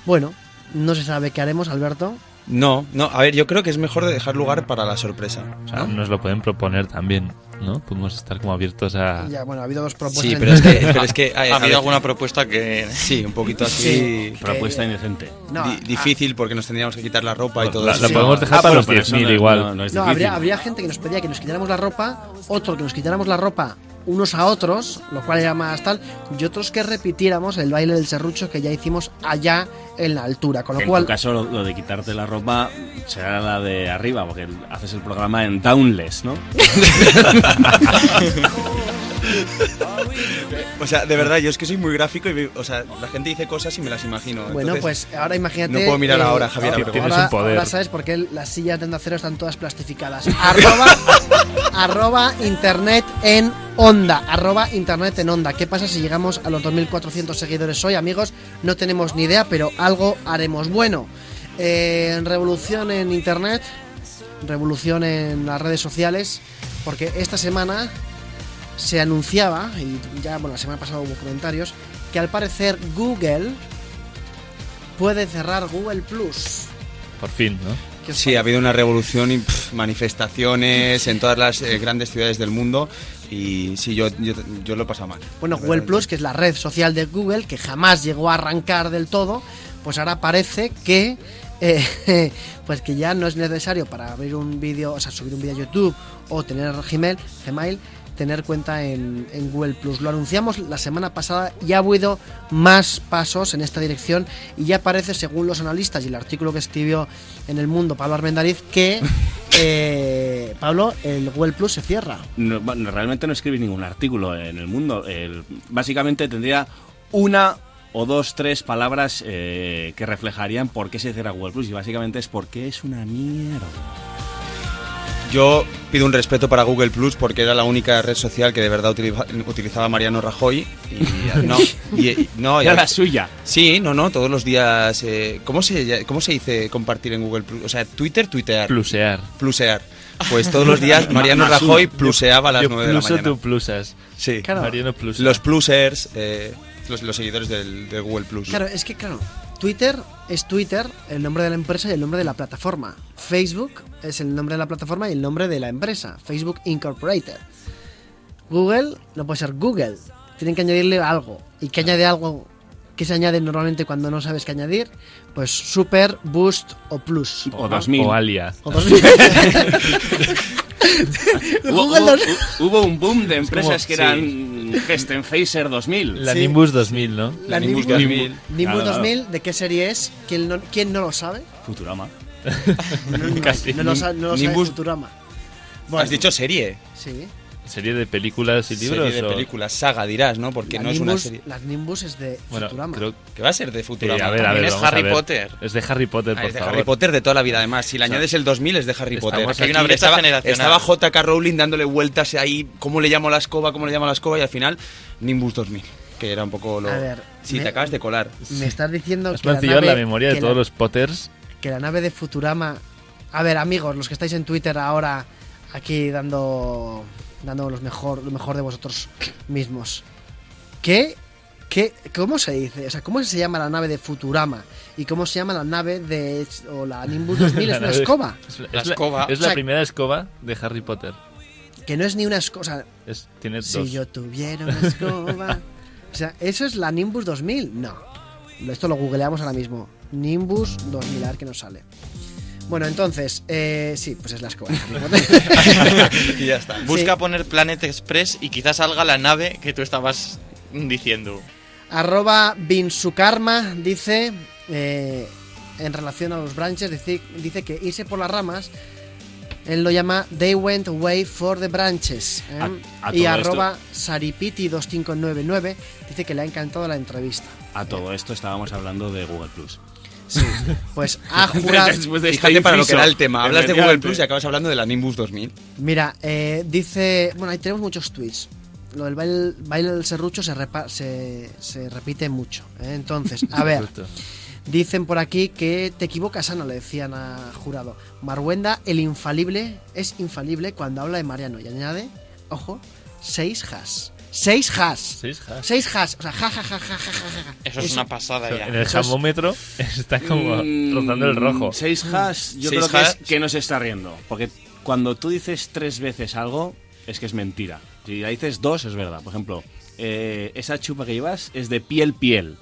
Bueno, no se sabe qué haremos, Alberto. No, no, a ver, yo creo que es mejor de dejar lugar para la sorpresa. O sea, nos lo pueden proponer también. ¿No? Podemos estar como abiertos a... Ya, bueno, ha habido dos propuestas. Sí, pero es que, pero es que [LAUGHS] ¿Ha habido ver, alguna propuesta que...? Sí, un poquito así. Sí, Propuesta indecente. No, di- ah, difícil porque nos tendríamos que quitar la ropa y todo La, eso. la podemos dejar Ah, para los por eso 10.000 no- igual. no- no es habría, habría gente que nos pedía que nos quitáramos la ropa, otro que nos quitáramos la ropa unos a otros, lo cual era más tal, y otros que repitiéramos el baile del serrucho que ya hicimos allá en la altura. Con lo En cual, tu caso, lo, lo de quitarte la ropa será la de arriba, porque haces el programa en downless, ¿no? [LAUGHS] O sea, de verdad, yo es que soy muy gráfico y, o sea, la gente dice cosas y me las imagino. bueno, entonces- pues ahora imagínate. No puedo mirar eh, ahora, Javier. ahora- pero- Tienes ahora, un poder. ahora sabes por qué las sillas de Onda Cero están todas plastificadas. [LAUGHS] Arroba, arroba internet en onda. Arroba internet en onda. ¿Qué pasa si llegamos a los 2.400 seguidores hoy, amigos? No tenemos ni idea, pero algo haremos. Bueno, eh, revolución en internet, revolución en las redes sociales, porque esta semana se anunciaba, y ya, bueno, la semana pasada hubo comentarios, que al parecer Google puede cerrar Google Plus. Por fin, ¿no? ¿Qué os Sí, ha habido una revolución y pff, manifestaciones en todas las eh, grandes ciudades del mundo y sí, yo, yo, yo lo he pasado mal. Bueno, Google. Plus, que es la red social de Google, que jamás llegó a arrancar del todo, pues ahora parece que eh, [LAUGHS] pues que ya no es necesario para abrir un vídeo, o sea, subir un vídeo a YouTube o tener Gmail, Gmail tener cuenta en, en Google Plus. Lo anunciamos la semana pasada y ha habido más pasos en esta dirección y ya parece, según los analistas y el artículo que escribió en El Mundo Pablo Armendariz, que [LAUGHS] eh, Pablo, el Google Plus se cierra. No, realmente no escribí ningún artículo en el mundo. El- básicamente tendría una o dos, tres palabras eh, que reflejarían por qué se cierra Google Plus. Y básicamente es porque es una mierda. Yo pido un respeto para Google Plus porque era la única red social que de verdad utiliza- utilizaba Mariano Rajoy. Y, [LAUGHS] no, y- no, Era la suya. Sí, no, no, todos los días. eh, ¿cómo, se, ¿Cómo se dice compartir en Google Plus? O sea, Twitter, tuitear. Plusear. Plusear. Pues todos los días [LAUGHS] Mariano. Rajoy pluseaba a las Yo 9 de la mañana. tú plusas. Sí. Claro. Mariano plusa. Los plusers, eh, los, los seguidores del, de Google Plus. Claro, es que claro, Twitter es Twitter, el nombre de la empresa y el nombre de la plataforma. Facebook es el nombre de la plataforma y el nombre de la empresa, Facebook Incorporated. Google no puede ser Google, tienen que añadirle algo. ¿Y qué añade algo? ¿Qué se añade normalmente cuando no sabes qué añadir? Pues Super, Boost o Plus. O 2000. O alia. O 2000. [LAUGHS] Hubo, hubo- hubo un boom de empresas como- que eran Gesten Phaser 2000. La Sí. Nimbus 2000, ¿no? La Nimbus Nimbus, 2000. Nimbus Claro. 2000, ¿de qué serie es? ¿Quién no, quién no lo sabe? Futurama. [LAUGHS] No, no, Casi. no lo sa- no lo sabe Nimbus- Futurama. Has dicho serie. Sí. ¿Serie de películas y libros? Serie de o- películas, saga dirás, ¿no? Porque La no es una serie. Las Nimbus es de Bueno, Futurama. creo Que va a ser de. Futurama. a ver, a También ver, es Harry ver. Potter. Es de Harry Potter, Ah, por es de favor. Harry Potter de toda la vida, además. Si le O sea, añades el 2000 es de Harry Potter. Porque hay una brecha estaba, generacional. Estaba J.K. Rowling dándole vueltas ahí, cómo le llamo a la escoba, cómo le llamo a la escoba, y al final Nimbus 2000, que era un poco lo... A ver, sí, me- te acabas de colar. Me estás diciendo Has que la, mancillado nave, la memoria de todos la- los Potters. que la nave de Futurama... A ver, amigos, los que estáis en Twitter ahora aquí dando dando los mejor, lo mejor de vosotros mismos. ¿Qué, qué, ¿Cómo se dice? O sea, ¿cómo se llama la nave de Futurama? ¿Y cómo se llama la nave de... o la Nimbus 2000? [LAUGHS] La es una escoba. Es, la- es la- escoba. es O sea, la primera escoba de Harry Potter. Que no es ni una escoba... O sea, Es, tiene Si dos. yo tuviera una escoba. o sea, ¿eso es la Nimbus 2000? No. Esto lo googleamos ahora mismo. Nimbus 2000, a ver qué nos sale. Bueno, entonces, eh, sí, pues es la escoba. [LAUGHS] y ya está. Busca Sí. poner Planet Express y quizás salga la nave que tú estabas diciendo. Arroba Binsukarma dice, eh, en relación a los branches, dice, dice que irse por las ramas, él lo llama They went away for the branches. ¿eh? A- a y arroba Saripiti2599 dice que le ha encantado la entrevista. A todo esto estábamos hablando de Google Plus. Sí, [LAUGHS] pues ha jurado... Después de este Fíjate para lo que era el tema. Hablas de Google. Plus y acabas hablando de la Nimbus 2000. Mira, eh, dice. Bueno, ahí tenemos muchos tweets. Lo del baile, baile del serrucho se, repa- se, se repite mucho. ¿eh? Entonces, a ver. Dicen por aquí que te equivocas, Ana, le decían a jurado. Marwenda, el infalible, es infalible cuando habla de Mariano. Y añade, ojo, seis has. Seis has. Seis has. Seis has. O sea, ja, ja, ja, ja, ja, ja, ja. Eso es una pasada ya. En el Eso es- jamómetro [LAUGHS] está como Mm, rozando el rojo. Seis hash, yo Seis creo que, es que no se está riendo. Porque cuando tú dices tres veces algo, es que es mentira. Si la dices dos, es verdad. Por ejemplo, eh, esa chupa que llevas es de piel, piel.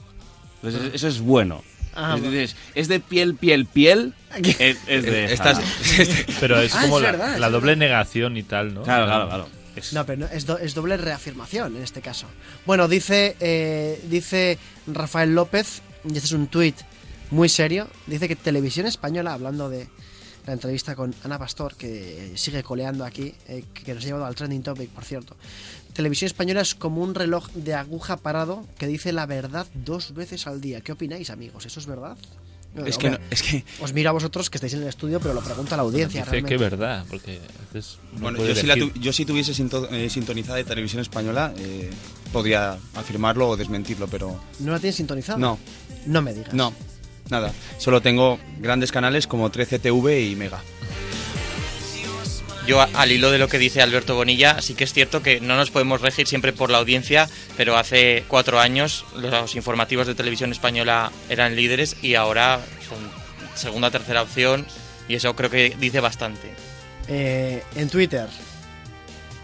Entonces, eso es bueno. Ah, Si dices, es de piel, piel, piel, es, es de Estás-. [LAUGHS] Pero es Ah, como es la, verdad, es la doble negación y tal, ¿no? Claro, claro, claro. No, pero no, es, do- es doble reafirmación en este caso. Bueno, dice, eh, dice Rafael López, y este es un tuit muy serio, dice que Televisión Española, hablando de la entrevista con Ana Pastor, que sigue coleando aquí, eh, que nos ha llevado al trending topic, por cierto. Televisión Española es como un reloj de aguja parado que dice la verdad dos veces al día. ¿Qué opináis, amigos? ¿Eso es verdad? Es que no- es que- Os miro a vosotros que estáis en el estudio, pero lo pregunta la audiencia. Dice realmente. que es verdad, porque a no Bueno, yo si, la tu- yo si tuviese sinto- eh, sintonizada de televisión española, eh, podría afirmarlo o desmentirlo, pero ¿No la tienes sintonizada? no, No me digas. no, nada. Solo tengo grandes canales como 13TV y Mega. Yo, al hilo de lo que dice Alberto Bonilla, sí que es cierto que no nos podemos regir siempre por la audiencia, pero hace cuatro años los informativos de televisión española eran líderes y ahora son segunda tercera opción y eso creo que dice bastante. Eh, en Twitter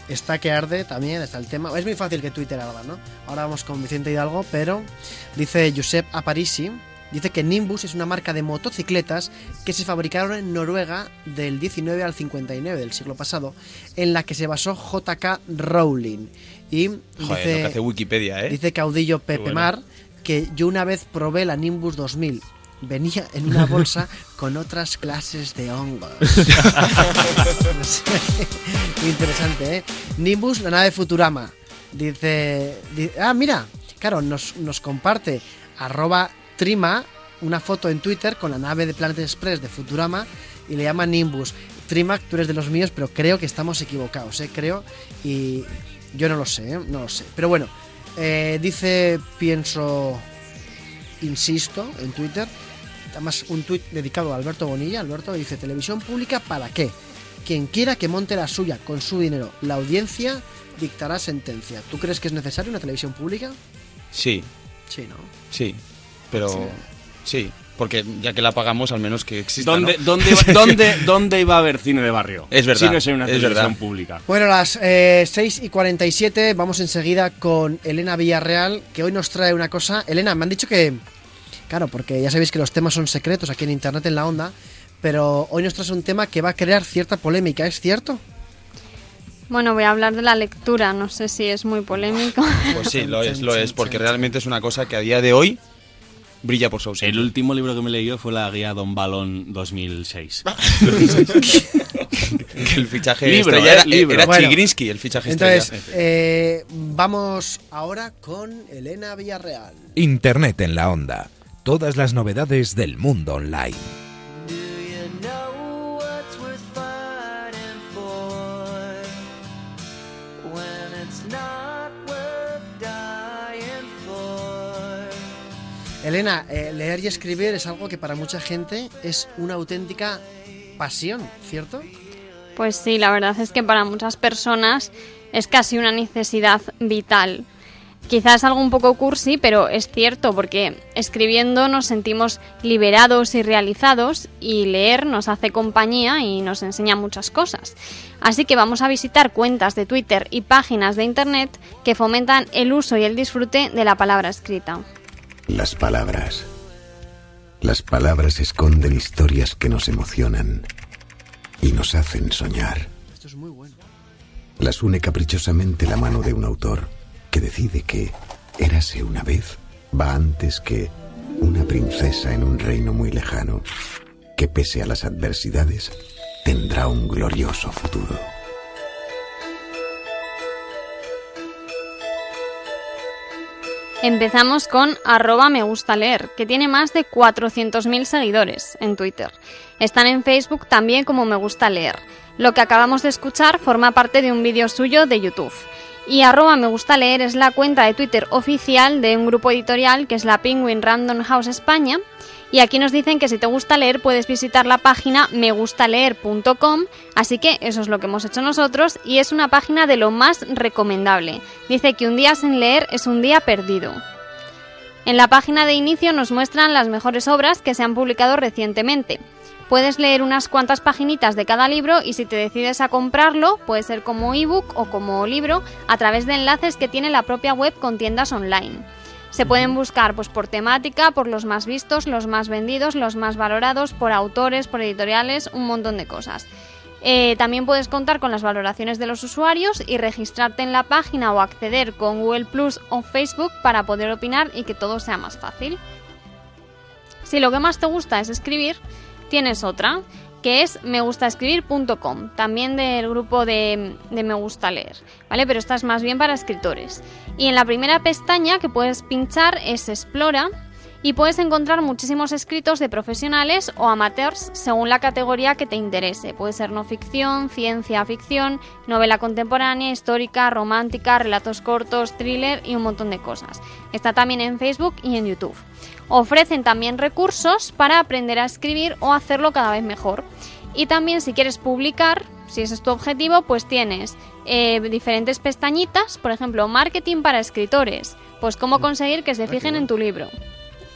está que arde también, está el tema. Es muy fácil que Twitter arda, ¿no? Ahora vamos con Vicente Hidalgo, pero dice Josep Aparici, dice que Nimbus es una marca de motocicletas que se fabricaron en Noruega del 19 al 59 del siglo pasado, en la que se basó JK Rowling. Y Joder, dice, lo que hace Wikipedia, ¿eh? Dice Caudillo Pepe bueno. Mar que yo una vez probé la Nimbus 2000. Venía en una [LAUGHS] bolsa con otras clases de hongos. [LAUGHS] Interesante, ¿eh? Nimbus, la nave Futurama. Dice, di- Ah, mira. Claro, nos, nos comparte arroba Trima una foto en Twitter con la nave de Planet Express de Futurama y le llama Nimbus. Trimac, tú eres de los míos, pero creo que estamos equivocados, ¿eh? Creo. Y yo no lo sé, ¿eh? No lo sé. Pero bueno, eh, dice, pienso, insisto, en Twitter, además un tuit dedicado a Alberto Bonilla. Alberto dice, televisión pública, ¿para qué? Quien quiera que monte la suya con su dinero, la audiencia dictará sentencia. ¿Tú crees que es necesaria una televisión pública? Sí, Sí, ¿no? sí, pero sí, porque ya que la pagamos, al menos que exista. ¿Dónde, ¿no? dónde, iba- [LAUGHS] dónde, ¿Dónde iba a haber cine de barrio? Es verdad, Si no es en una es televisión verdad. pública. Bueno, las eh, 6 y 47, vamos enseguida con Elena Villarreal, que hoy nos trae una cosa. Elena, me han dicho que, claro, porque ya sabéis que los temas son secretos aquí en Internet en la onda, pero hoy nos traes un tema que va a crear cierta polémica, ¿es cierto? Bueno, voy a hablar de la lectura, no sé si es muy polémico. Pues sí, lo es, lo es, porque realmente es una cosa que a día de hoy brilla por su ausencia. El último libro que me leyó fue la guía Don Balón 2006. [LAUGHS] Que el fichaje Libro, estrella ¿eh? era, Libro. era Bueno, Chigrinsky, el fichaje Entonces, estrella. eh, vamos ahora con Elena Villarreal. Internet en la onda. Todas las novedades del mundo online. Elena, eh, leer y escribir es algo que para mucha gente es una auténtica pasión, ¿cierto? Pues sí, la verdad es que para muchas personas es casi una necesidad vital. Quizás algo un poco cursi, pero es cierto, porque escribiendo nos sentimos liberados y realizados y leer nos hace compañía y nos enseña muchas cosas. Así que vamos a visitar cuentas de Twitter y páginas de Internet que fomentan el uso y el disfrute de la palabra escrita. Las palabras. Las palabras esconden historias que nos emocionan y nos hacen soñar. Esto es muy bueno. Las une caprichosamente la mano de un autor que decide que Érase una vez va antes que una princesa en un reino muy lejano que pese a las adversidades tendrá un glorioso futuro. Empezamos con arroba me gusta leer, que tiene más de 400.000 seguidores en Twitter. Están en Facebook también como me gusta leer. Lo que acabamos de escuchar forma parte de un vídeo suyo de YouTube. Y arroba me gusta leer es la cuenta de Twitter oficial de un grupo editorial que es la Penguin Random House España. Y aquí nos dicen que si te gusta leer puedes visitar la página megustaleer.com, así que eso es lo que hemos hecho nosotros y es una página de lo más recomendable. Dice que un día sin leer es un día perdido. En la página de inicio nos muestran las mejores obras que se han publicado recientemente. Puedes leer unas cuantas paginitas de cada libro y si te decides a comprarlo, puede ser como ebook o como libro, a través de enlaces que tiene la propia web con tiendas online. Se pueden buscar pues, por temática, por los más vistos, los más vendidos, los más valorados, por autores, por editoriales, un montón de cosas. Eh, también puedes contar con las valoraciones de los usuarios y registrarte en la página o acceder con Google Plus o Facebook para poder opinar y que todo sea más fácil. Si lo que más te gusta es escribir, tienes otra, que es megustaescribir.com, también del grupo de, de Me Gusta Leer, ¿vale? Pero esta es más bien para escritores. Y en la primera pestaña que puedes pinchar es Explora y puedes encontrar muchísimos escritos de profesionales o amateurs según la categoría que te interese. Puede ser no ficción, ciencia ficción, novela contemporánea, histórica, romántica, relatos cortos, thriller y un montón de cosas. Está también en Facebook y en YouTube. Ofrecen también recursos para aprender a escribir o hacerlo cada vez mejor. Y también si quieres publicar, si ese es tu objetivo, pues tienes eh, diferentes pestañitas, por ejemplo, marketing para escritores, pues cómo conseguir que se fijen en tu libro.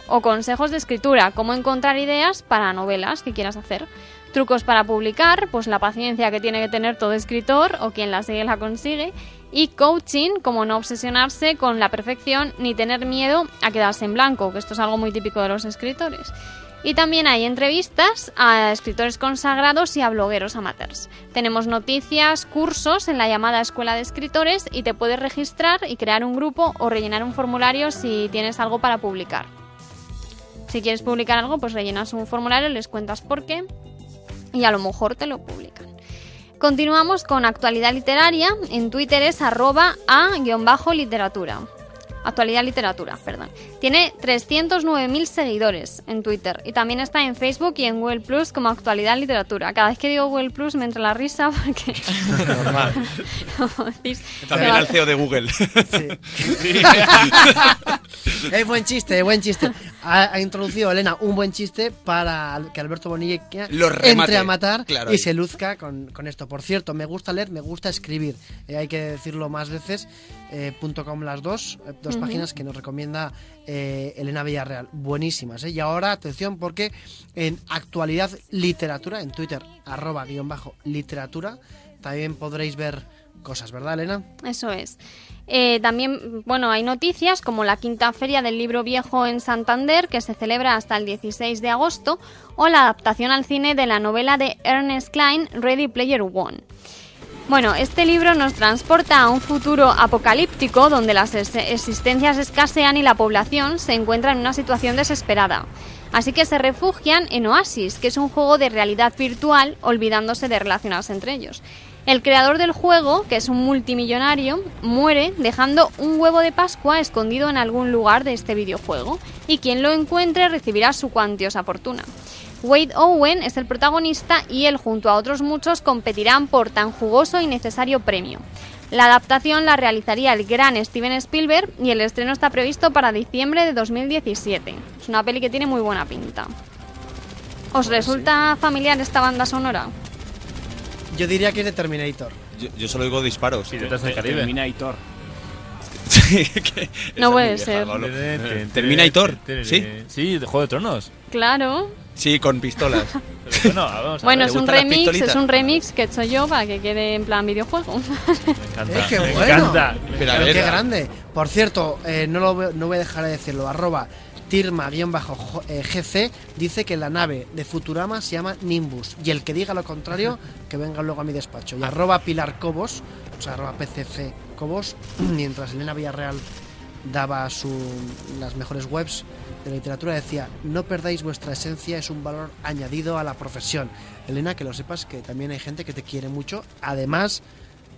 O consejos de escritura, cómo encontrar ideas para novelas que quieras hacer. Trucos para publicar, pues la paciencia que tiene que tener todo escritor o quien la sigue la consigue. Y coaching, como no obsesionarse con la perfección ni tener miedo a quedarse en blanco, que esto es algo muy típico de los escritores. Y también hay entrevistas a escritores consagrados y a blogueros amateurs. Tenemos noticias, cursos en la llamada Escuela de Escritores y te puedes registrar y crear un grupo o rellenar un formulario si tienes algo para publicar. Si quieres publicar algo, pues rellenas un formulario, les cuentas por qué y a lo mejor te lo publican. Continuamos con actualidad literaria. En Twitter es arroba a-literatura. Actualidad literatura, perdón. Tiene 309.000 seguidores en Twitter y también está en Facebook y en Google Plus como actualidad literatura. Cada vez que digo Google Plus me entra la risa porque... [LAUGHS] Normal. También al CEO de Google. [LAUGHS] Es buen chiste, buen chiste. Ha, ha introducido Elena un buen chiste para que Alberto Bonilla Lo remate, entre a matar claro. y se luzca con, con esto. Por cierto, me gusta leer, me gusta escribir. Eh, hay que decirlo más veces. Eh, .com las dos, eh, dos páginas que nos recomienda eh, Elena Villarreal. Buenísimas. eh. Y ahora, atención, porque en actualidad literatura, en Twitter, arroba guion bajo literatura, también podréis ver cosas, ¿verdad, Elena? Eso es. Eh, también, bueno, hay noticias como la quinta feria del libro viejo en Santander, que se celebra hasta el 16 de agosto, o la adaptación al cine de la novela de Ernest Klein, Ready Player One. Bueno, este libro nos transporta a un futuro apocalíptico donde las ex- existencias escasean y la población se encuentra en una situación desesperada. Así que se refugian en Oasis, que es un juego de realidad virtual, olvidándose de relacionarse entre ellos. El creador del juego, que es un multimillonario, muere dejando un huevo de Pascua escondido en algún lugar de este videojuego, y quien lo encuentre recibirá su cuantiosa fortuna. Wade Owen es el protagonista y él junto a otros muchos competirán por tan jugoso y necesario premio. La adaptación la realizaría el gran Steven Spielberg y el estreno está previsto para diciembre de 2017. Es una peli que tiene muy buena pinta. ¿Os resulta familiar esta banda sonora? Yo diría que es de Terminator. Yo, yo solo oigo disparos. Sí, Terminator. [LAUGHS] No puede ser. Terminator, ¿sí? Sí, de Juego de Tronos. Claro. Sí, con pistolas. [LAUGHS] Pero bueno, vamos a Bueno, ver. es un remix, es un remix que he hecho yo para que quede en plan videojuego. Eh, [LAUGHS] qué me bueno. encanta. Pero qué grande. Por cierto, eh, no, lo, voy- no voy a dejar de decirlo. Arroba Tirma-GC dice que la nave de Futurama se llama Nimbus. Y el que diga lo contrario, que venga luego a mi despacho. Y arroba Pilar Cobos, o sea, arroba PCF Cobos, mientras Elena Villarreal daba su, las mejores webs de la literatura, decía, no perdáis vuestra esencia, es un valor añadido a la profesión. Elena, que lo sepas que también hay gente que te quiere mucho, además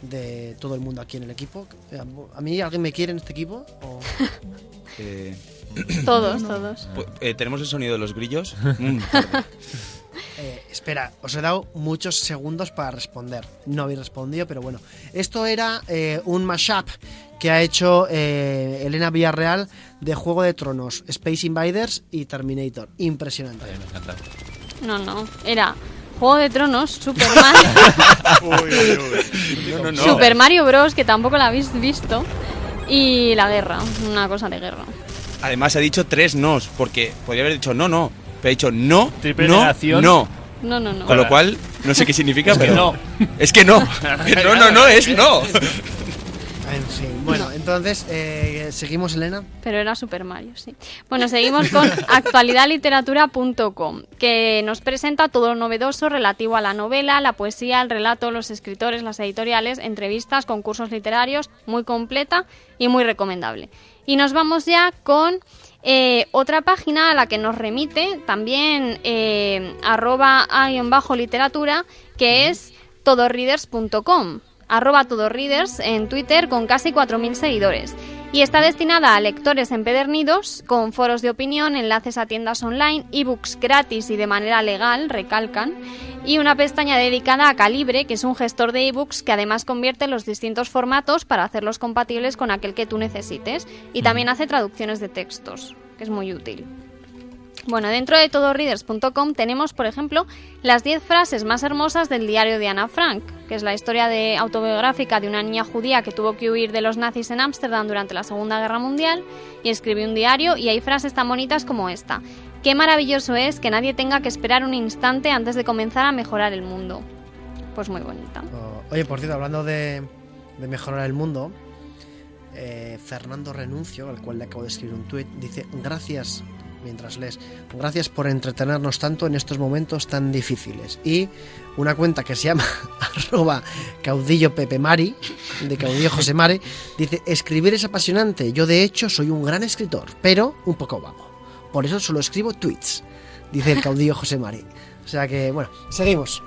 de todo el mundo aquí en el equipo. ¿A mí alguien me quiere en este equipo? ¿O- [LAUGHS] Eh, Todos, [CLEARS THROAT] todos. eh, ¿Tenemos el sonido de los grillos? [LAUGHS] Mm, Eh, espera, os he dado muchos segundos para responder. No habéis respondido, pero bueno. Esto era eh, un mashup que ha hecho eh, Elena Villarreal de Juego de Tronos, Space Invaders y Terminator. Impresionante. Me encanta. No, no. Era Juego de Tronos, Super Mario, [LAUGHS] [LAUGHS] No, no, no. Super Mario Bros, que tampoco la habéis visto, y la guerra, una cosa de guerra. Además ha dicho tres nos, porque podría haber dicho no, no. Pero ha dicho no, Triple no, negación. no. No, no, no. Con lo cual, no sé qué significa, Es que pero. no. Es que no. [LAUGHS] No, no, no, es no. En fin, bueno, entonces, eh, ¿seguimos, Elena? Pero era Super Mario, sí. Bueno, seguimos con [LAUGHS] actualidadliteratura.com, que nos presenta todo lo novedoso relativo a la novela, la poesía, el relato, los escritores, las editoriales, entrevistas, concursos literarios, muy completa y muy recomendable. Y nos vamos ya con eh, otra página a la que nos remite también eh, arroba a-bajo literatura, que es todoreaders.com arroba todoreaders en Twitter con casi 4.000 seguidores. Y está destinada a lectores empedernidos, con foros de opinión, enlaces a tiendas online, ebooks gratis y de manera legal, recalcan, y una pestaña dedicada a Calibre, que es un gestor de ebooks que además convierte los distintos formatos para hacerlos compatibles con aquel que tú necesites. Y también hace traducciones de textos, que es muy útil. Bueno, dentro de todoreaders.com tenemos, por ejemplo, las 10 frases más hermosas del diario de Ana Frank, que es la historia de autobiográfica de una niña judía que tuvo que huir de los nazis en Ámsterdam durante la Segunda Guerra Mundial y escribió un diario y hay frases tan bonitas como esta. Qué maravilloso es que nadie tenga que esperar un instante antes de comenzar a mejorar el mundo. Pues muy bonita. Oh, oye, por cierto, hablando de, mejorar el mundo, eh, Fernando Renuncio, al cual le acabo de escribir un tuit, dice, gracias, mientras lees, gracias por entretenernos tanto en estos momentos tan difíciles. Y una cuenta que se llama [LAUGHS] arroba caudillo Pepe Mari, de caudillo José Mare, dice, escribir es apasionante, yo de hecho soy un gran escritor, pero un poco vago. Por eso solo escribo tweets, dice el caudillo José Mari. O sea que, bueno, seguimos.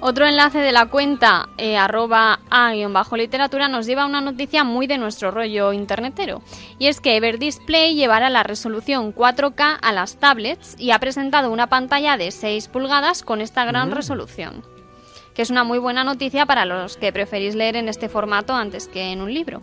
Otro enlace de la cuenta eh, arroba a-literatura nos lleva a una noticia muy de nuestro rollo internetero. Y es que Ever Display llevará la resolución 4K a las tablets y ha presentado una pantalla de 6 pulgadas con esta gran Mm. resolución. Que es una muy buena noticia para los que preferís leer en este formato antes que en un libro.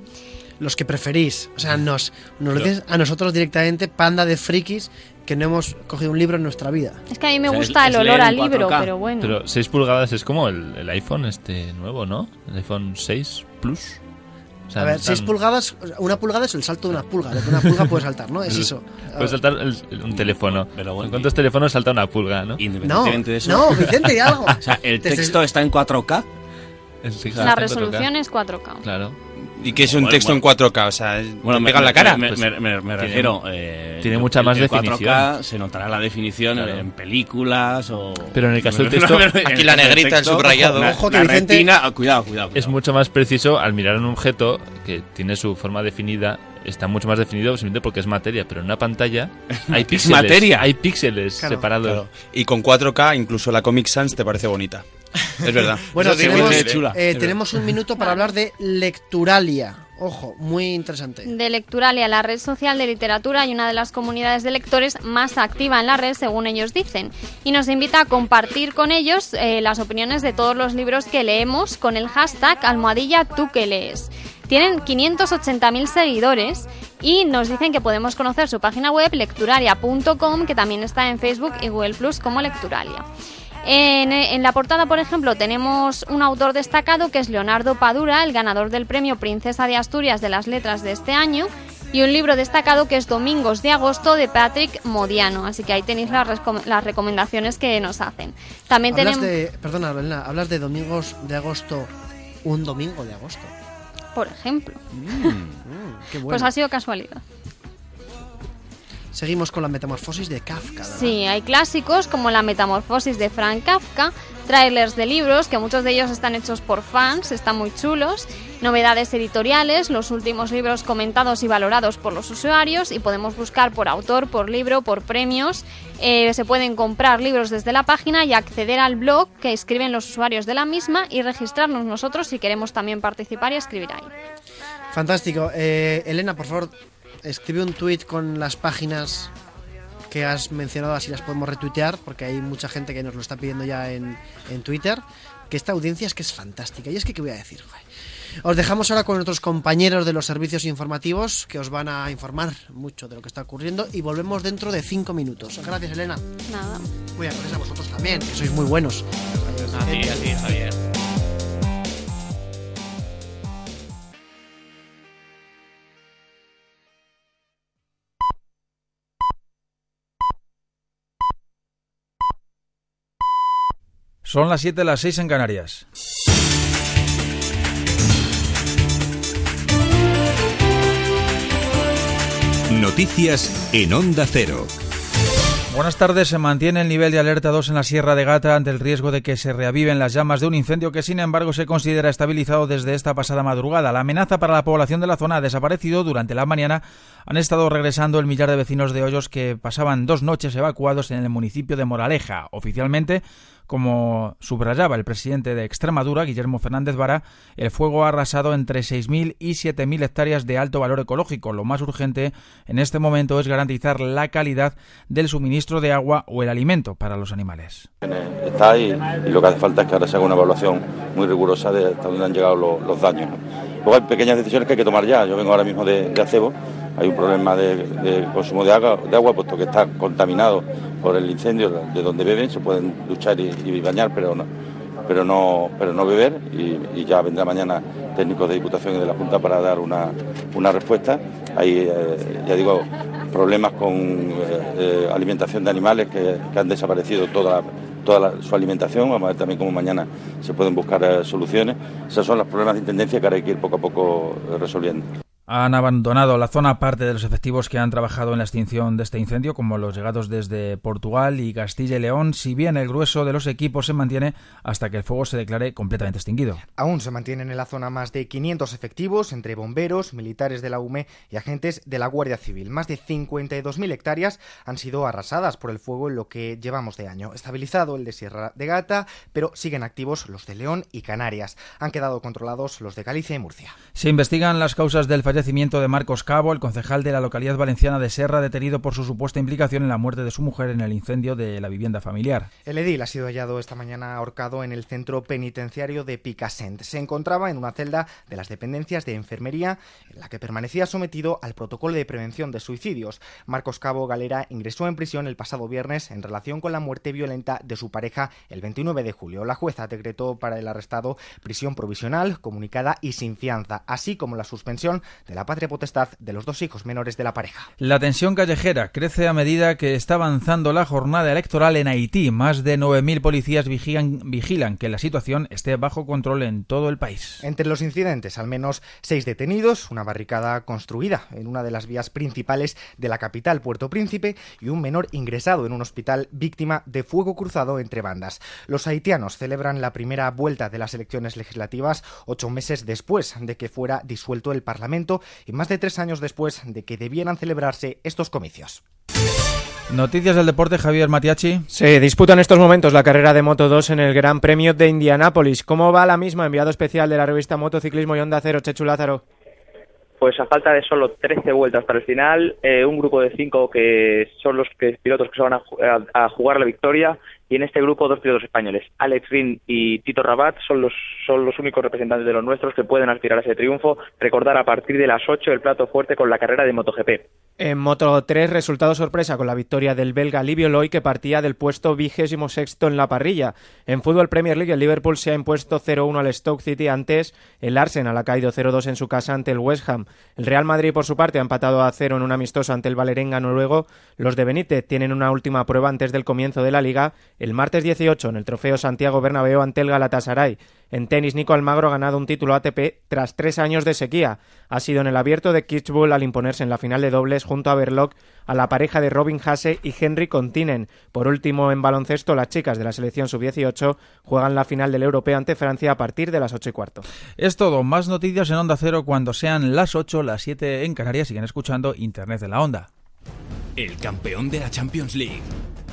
Los que preferís. O sea, nos, nos lo Pero- dices a nosotros directamente, panda de frikis, que no hemos cogido un libro en nuestra vida. Es que a mí me O sea, es- gusta es el olor leer a en libro, 4K. pero bueno. Pero 6 pulgadas es como el, el iPhone este nuevo, ¿no? El iPhone 6 Plus. O sea, a ver, tan- 6 pulgadas, una pulgada es el salto de una pulga. Lo que una pulga puede saltar, ¿no? Es [LAUGHS] eso. Puede saltar el- el- un teléfono. ¿En cuántos teléfonos salta una pulga, no? Independientemente de eso. no, Vicente, algo. [LAUGHS] O sea, el texto está en 4K. La resolución es 4K. Claro. ¿Y qué es un Bueno, texto bueno. en 4K? O sea, Bueno, ¿te me, pega en la cara? Me, Pues- me- me- me tiene- refiero. eh, tiene mucha el- más el 4K definición. se notará la definición Claro. en películas o. Pero en el caso del [LAUGHS] texto- Aquí la negrita, el subrayado. La, Ojo que la retina- ah, cuidado, cuidado, Es cuidado. mucho más preciso al mirar un objeto que tiene su forma definida. Está mucho más definido simplemente porque es materia, pero en una pantalla [LAUGHS] hay píxeles. materia. Hay píxeles Claro. separados. Claro. Y con 4K, incluso la Comic Sans te parece bonita. Es verdad. [LAUGHS] Bueno, tenemos, muy chula. eh, Es tenemos un minuto para hablar de Lecturalia. Ojo, muy interesante. De Lecturalia, la red social de literatura y una de las comunidades de lectores más activa en la red, según ellos dicen. Y nos invita a compartir con ellos eh, las opiniones de todos los libros que leemos con el hashtag almohadilla tú que lees. Tienen 580.000 seguidores y nos dicen que podemos conocer su página web lecturalia.com, que también está en Facebook y Google Plus como Lecturalia. En, en la portada, por ejemplo, tenemos un autor destacado que es Leonardo Padura, el ganador del premio Princesa de Asturias de las Letras de este año, y un libro destacado que es Domingos de Agosto de Patrick Modiano. Así que ahí tenéis las, las recomendaciones que nos hacen. También Hablas tenemos, de, perdona, Elena, hablas de domingos de agosto, un domingo de agosto. por ejemplo, Mm, [LAUGHS] qué bueno. pues ha sido casualidad. Seguimos con la metamorfosis de Kafka. ¿verdad? Sí, hay clásicos como La Metamorfosis de Frank Kafka, trailers de libros, que muchos de ellos están hechos por fans, están muy chulos, novedades editoriales, los últimos libros comentados y valorados por los usuarios, y podemos buscar por autor, por libro, por premios. Eh, se pueden comprar libros desde la página y acceder al blog que escriben los usuarios de la misma y registrarnos nosotros si queremos también participar y escribir ahí. Fantástico. Eh, Elena, por favor, escribe un tweet con las páginas que has mencionado, así las podemos retuitear, porque hay mucha gente que nos lo está pidiendo ya en, en Twitter. Que esta audiencia es que es fantástica. Y es que, ¿qué voy a decir? Joder. Os dejamos ahora con nuestros compañeros de los servicios informativos que os van a informar mucho de lo que está ocurriendo y volvemos dentro de cinco minutos. Gracias, Elena. Nada. Voy a gracias a vosotros también, que sois muy buenos. Así, así, Javier. Son las 7, las 6 en Canarias. Noticias en Onda Cero. Buenas tardes. Se mantiene el nivel de alerta 2 en la Sierra de Gata ante el riesgo de que se reaviven las llamas de un incendio que, sin embargo, se considera estabilizado desde esta pasada madrugada. La amenaza para la población de la zona ha desaparecido. Durante la mañana han estado regresando el millar de vecinos de Hoyos que pasaban dos noches evacuados en el municipio de Moraleja. Oficialmente, como subrayaba el presidente de Extremadura, Guillermo Fernández Vara, el fuego ha arrasado entre 6.000 y 7.000 hectáreas de alto valor ecológico. Lo más urgente en este momento es garantizar la calidad del suministro de agua o el alimento para los animales. Está ahí y lo que hace falta es que ahora se haga una evaluación muy rigurosa de hasta dónde han llegado los, los daños. Luego hay pequeñas decisiones que hay que tomar ya. Yo vengo ahora mismo de, Acebo, hay un problema de, consumo de agua, puesto que está contaminado por el incendio de donde beben, se pueden duchar y bañar, pero no, pero no, pero no beber y, ya vendrá mañana técnicos de Diputación y de la Junta para dar una, una respuesta. Hay, eh, ya digo, problemas con eh, eh, alimentación de animales que, que han desaparecido toda, toda la, su alimentación. Vamos a ver también cómo mañana se pueden buscar soluciones. Esos son los problemas de intendencia que ahora hay que ir poco a poco resolviendo. Han abandonado la zona parte de los efectivos que han trabajado en la extinción de este incendio, como los llegados desde Portugal y Castilla y León, si bien el grueso de los equipos se mantiene hasta que el fuego se declare completamente extinguido. Aún se mantienen en la zona más de 500 efectivos entre bomberos, militares de la UME y agentes de la Guardia Civil. Más de 52.000 hectáreas han sido arrasadas por el fuego en lo que llevamos de año. Estabilizado el de Sierra de Gata, pero siguen activos los de León y Canarias. Han quedado controlados los de Galicia y Murcia. Se investigan las causas del fallecimiento de Marcos Cabo, el concejal de la localidad valenciana de Serra, detenido por su supuesta implicación en la muerte de su mujer en el incendio de la vivienda familiar. El edil ha sido hallado esta mañana ahorcado en el centro penitenciario de Picassent. Se encontraba en una celda de las dependencias de enfermería en la que permanecía sometido al protocolo de prevención de suicidios. Marcos Cabo Galera ingresó en prisión el pasado viernes en relación con la muerte violenta de su pareja el 29 de julio. La jueza decretó para el arrestado prisión provisional, comunicada y sin fianza, así como la suspensión de la patria potestad de los dos hijos menores de la pareja. La tensión callejera crece a medida que está avanzando la jornada electoral en Haití. Más de 9.000 policías vigilan, vigilan que la situación esté bajo control en todo el país. Entre los incidentes, al menos seis detenidos, una barricada construida en una de las vías principales de la capital, Puerto Príncipe, y un menor ingresado en un hospital víctima de fuego cruzado entre bandas. Los haitianos celebran la primera vuelta de las elecciones legislativas ocho meses después de que fuera disuelto el Parlamento y más de tres años después de que debieran celebrarse estos comicios. Noticias del deporte, Javier Matiachi. Se disputa en estos momentos la carrera de Moto 2 en el Gran Premio de Indianápolis. ¿Cómo va la misma? Enviado especial de la revista Motociclismo y Onda Cero, Chechu Lázaro. Pues a falta de solo 13 vueltas para el final, eh, un grupo de cinco que son los que, pilotos que se van a, a, a, jugar la victoria y en este grupo dos pilotos españoles, Alex Rin y Tito Rabat, son los, son los únicos representantes de los nuestros que pueden aspirar a ese triunfo. Recordar a partir de las 8 el plato fuerte con la carrera de MotoGP. En Moto 3, resultado sorpresa con la victoria del belga Livio Loy, que partía del puesto vigésimo sexto en la parrilla. En Fútbol Premier League, el Liverpool se ha impuesto 0-1 al Stoke City. Antes, el Arsenal ha caído 0-2 en su casa ante el West Ham. El Real Madrid, por su parte, ha empatado a 0 en un amistoso ante el Valerenga noruego. Los de Benítez tienen una última prueba antes del comienzo de la Liga. El martes 18, en el Trofeo Santiago Bernabéu ante el Galatasaray. En tenis, Nico Almagro ha ganado un título ATP tras tres años de sequía. Ha sido en el abierto de Kitzbühel al imponerse en la final de dobles junto a Berloc a la pareja de Robin Hasse y Henry Continen. Por último, en baloncesto, las chicas de la selección sub-18 juegan la final del europeo ante Francia a partir de las 8 y cuarto. Es todo. Más noticias en Onda Cero cuando sean las 8, las 7 en Canarias. Siguen escuchando Internet de la Onda. El campeón de la Champions League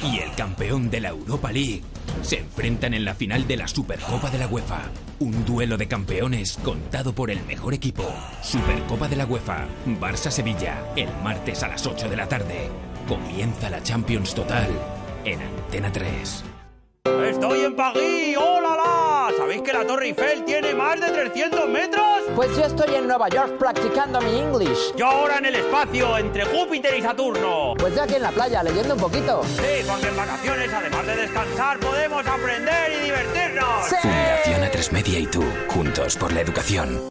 y el campeón de la Europa League se enfrentan en la final de la Supercopa de la UEFA. Un duelo de campeones contado por el mejor equipo. Supercopa de la UEFA, Barça-Sevilla, el martes a las 8 de la tarde. Comienza la Champions Total en Antena 3. ¡Estoy en París! ¡Hola, la! ¿Sabéis que la Torre Eiffel tiene más de 300 metros? Pues yo estoy en Nueva York practicando mi English. Yo ahora en el espacio, entre Júpiter y Saturno. Pues yo aquí en la playa, leyendo un poquito. Sí, porque en vacaciones, además de descansar, podemos aprender y divertirnos. ¡Sí! Fundación A3 Media y tú, juntos por la educación.